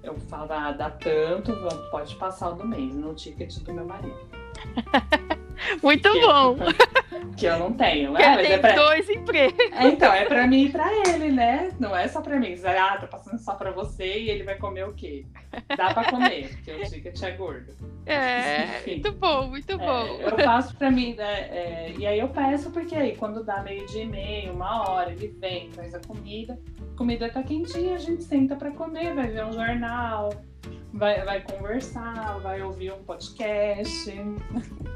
Eu falo, ah, dá tanto, pode passar o do mês, no ticket do meu marido. Muito que, bom. Que eu não tenho, né? Mas é pra... dois empregos. É, então, é pra mim e pra ele, né? Não é só pra mim. Ah, tá passando só pra você e ele vai comer o quê? Dá pra comer, porque o ticket é gordo. É, Enfim, muito bom, muito é, bom. eu faço pra mim, né? É, e aí eu peço, porque aí quando dá meio dia e meio, uma hora, ele vem, traz a comida. A comida tá quentinha, a gente senta pra comer, vai ver um jornal vai, vai conversar, vai ouvir um podcast.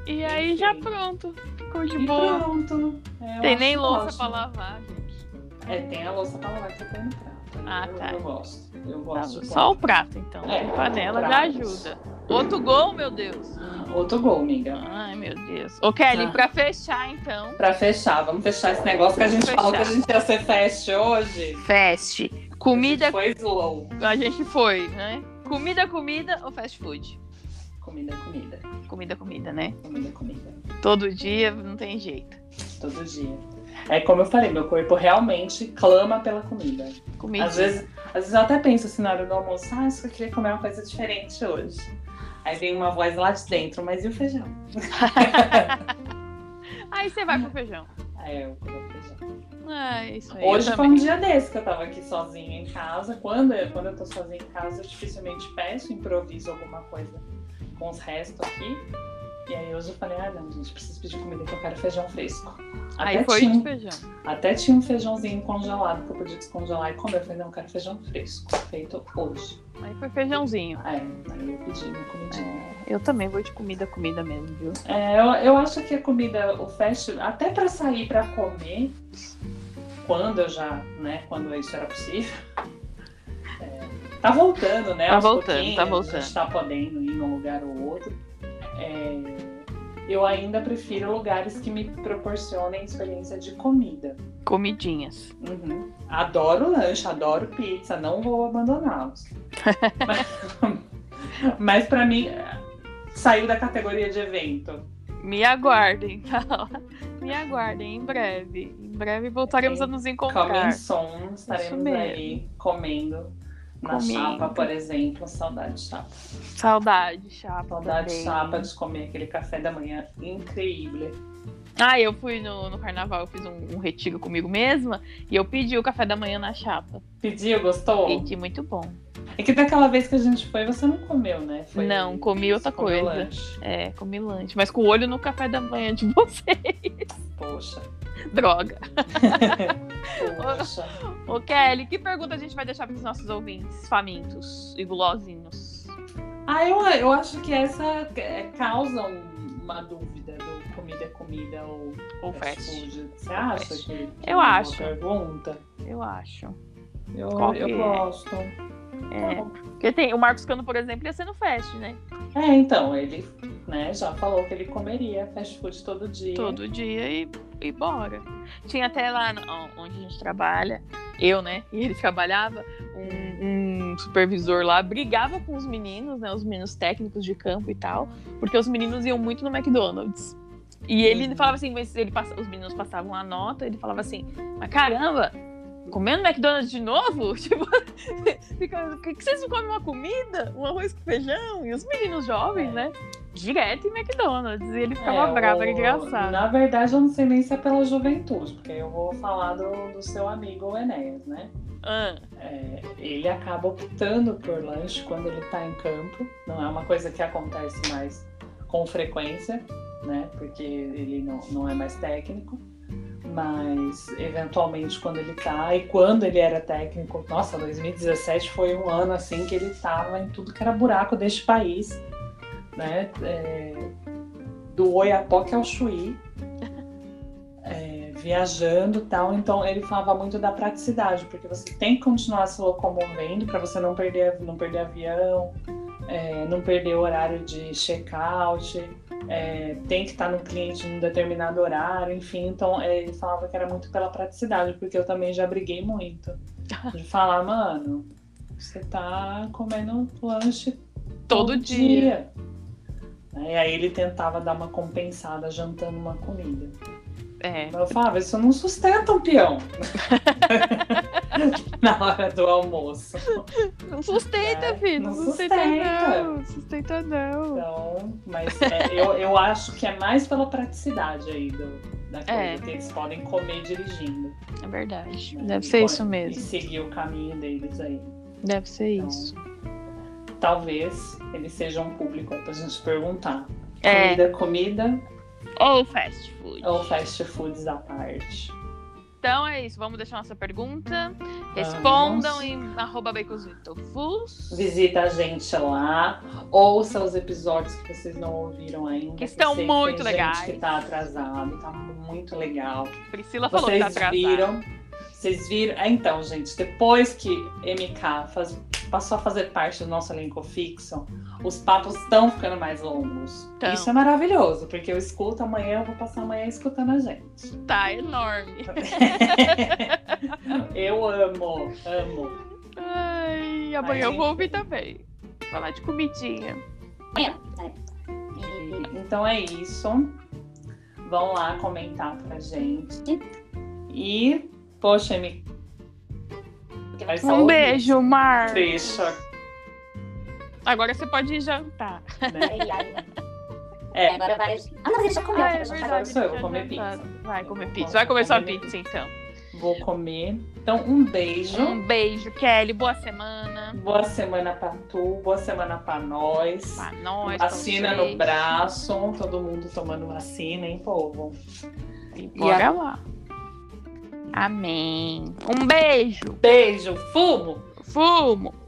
E aí já pronto. Ficou de e boa. Pronto. É, tem nem louça ótimo. pra lavar, gente. É, tem a louça pra lavar que eu tenho prato. Ah, eu, tá. Eu gosto. Eu gosto. Tá, só o prato, então. É, a panela já ajuda. Outro gol, meu Deus. Outro gol, amiga. Ai, meu Deus. Ô, Kelly, ah. pra fechar, então. Pra fechar, vamos fechar esse negócio que a gente falou que a gente ia ser fest hoje. Fest. Comida. Foi slow. A gente foi, né? Comida, comida ou fast food? Comida, comida. Comida, comida, né? Comida, comida. Todo dia não tem jeito. Todo dia. É como eu falei, meu corpo realmente clama pela comida. Comida. Às vezes, às vezes eu até penso assim na hora do almoço, ah, acho que eu queria comer uma coisa diferente hoje. Aí vem uma voz lá de dentro, mas e o feijão? Aí você vai pro feijão. Aí eu como Ah, isso aí. Hoje foi um dia desse que eu tava aqui sozinha em casa. Quando, eu, quando eu tô sozinha em casa, eu dificilmente peço, improviso alguma coisa com os restos aqui. E aí hoje eu falei, ah não, gente, preciso pedir comida que eu quero feijão fresco. Até aí foi tinha, feijão. Até tinha um feijãozinho congelado que eu podia descongelar e comer. Eu falei, não, eu quero feijão fresco, feito hoje. Aí foi feijãozinho. É, aí eu pedi minha comidinha. É, eu também vou de comida, comida mesmo, viu? É, eu, eu acho que a comida, o fast, até pra sair pra comer, quando eu já, né, quando isso era possível. É, tá voltando, né? Tá voltando, tá voltando. A gente tá podendo ir num lugar ou outro. É, eu ainda prefiro lugares que me proporcionem experiência de comida. Comidinhas. Uhum. Adoro lanche, adoro pizza, não vou abandoná-los. mas, mas para mim, saiu da categoria de evento. Me aguardem, Me aguardem em breve. Em breve voltaremos a nos encontrar. Comem som, estaremos aí comendo. Na Comigo. chapa, por exemplo, saudade de chapa. Saudade de chapa. Saudade de chapa de comer aquele café da manhã incrível. Ah, eu fui no, no carnaval, eu fiz um, um, retiro comigo mesma e eu pedi o café da manhã na chapa. Pediu, gostou? Pedi, muito bom. É que daquela vez que a gente foi, você não comeu, né? Foi, não, comi outra coisa. Lanche. É, comi lanche. Mas com o olho no café da manhã de vocês. Poxa. Droga. Poxa. Ô, Kelly, que pergunta a gente vai deixar para os nossos ouvintes famintos e gulosinhos? Ah, eu, eu acho que essa é, causa uma dúvida do comida é comida ou, ou fast food. Você acha fast. que, que eu é acho. pergunta? Eu acho. Eu, eu gosto. É, porque tem o Marcos Cano, por exemplo, ia ser no fast, né? É, então, ele né, já falou que ele comeria fast food todo dia. Todo dia e, e bora. Tinha até lá onde a gente trabalha, eu, né? E ele trabalhava, um, um, supervisor lá brigava com os meninos, né? Os meninos técnicos de campo e tal, porque os meninos iam muito no McDonald's. E ele uhum. falava assim, ele, os meninos passavam a nota, ele falava assim, mas caramba, comendo McDonald's de novo? Tipo, fica, que, que vocês não comem uma comida? Um arroz com feijão? E os meninos jovens, né? Direto em McDonald's. E ele ficava é, bravo, era engraçado. Na verdade, eu não sei nem se é pela juventude, porque eu vou falar do, do seu amigo Enéas, né? Ah. É, ele acaba optando por lanche quando ele tá em campo. Não é uma coisa que acontece mais com frequência, né? Porque ele não, não é mais técnico mas eventualmente quando ele tá e quando ele era técnico, nossa, 2017 foi um ano assim que ele tava em tudo que era buraco deste país, né? É, do Oiapoque ao Chuí, é, viajando tal. Então ele falava muito da praticidade, porque você tem que continuar se locomovendo para você não perder, não perder avião, é, não perder o horário de check-out é, tem que estar no cliente num determinado horário, enfim. Então, é, ele falava que era muito pela praticidade, porque eu também já briguei muito. De falar, mano, você tá comendo lanche todo, todo dia. dia. E aí ele tentava dar uma compensada jantando uma comida. É. Eu falava, isso não sustenta um peão. Na hora do almoço. Não sustenta, É, filho. Não não sustenta, sustenta. não. Sustenta, não. Então, mas é, eu, eu acho que é mais pela praticidade aí do, da coisa É. que eles podem comer dirigindo. É verdade. né? Deve E ser podem- isso E mesmo. seguir o caminho deles aí. Deve ser Então, isso. Talvez eles sejam um público pra gente perguntar. É. Comida, comida Ou fast food. ou fast foods à parte? Então é isso. Vamos deixar nossa pergunta. Respondam em arroba. Visita a gente lá, ouça os episódios que vocês não ouviram ainda. Que estão muito legais. Gente que tá atrasado, tá muito legal. Priscila falou que Vocês tá atrasada. viram? Vocês viram? Ah, então, gente, depois que MK faz- passou a fazer parte do nosso elenco fixo, os papos estão ficando mais longos. Tão. Isso é maravilhoso, porque eu escuto amanhã, eu vou passar amanhã escutando a gente. Tá enorme. eu amo, amo. Ai, amanhã eu vou ouvir também. Falar de comidinha. Então é isso. Vão lá comentar pra gente. E, poxa, MK. Um beijo, Mar. Deixa, Agora você pode ir jantar. né? É, Agora vai. Ah, não, ele já comeu. Ah, é já Agora verdade. sou eu, vou comer pizza. Vai comer pizza. Vai comer sua comer pizza, então. vou comer. Então, um beijo. Um beijo, Kelly. Boa semana. Boa semana pra tu, boa semana pra nós. Pra nós. Vacina no braço, todo mundo tomando vacina, hein, povo? E bora lá. Amém. Um beijo. Beijo, fumo! Fumo.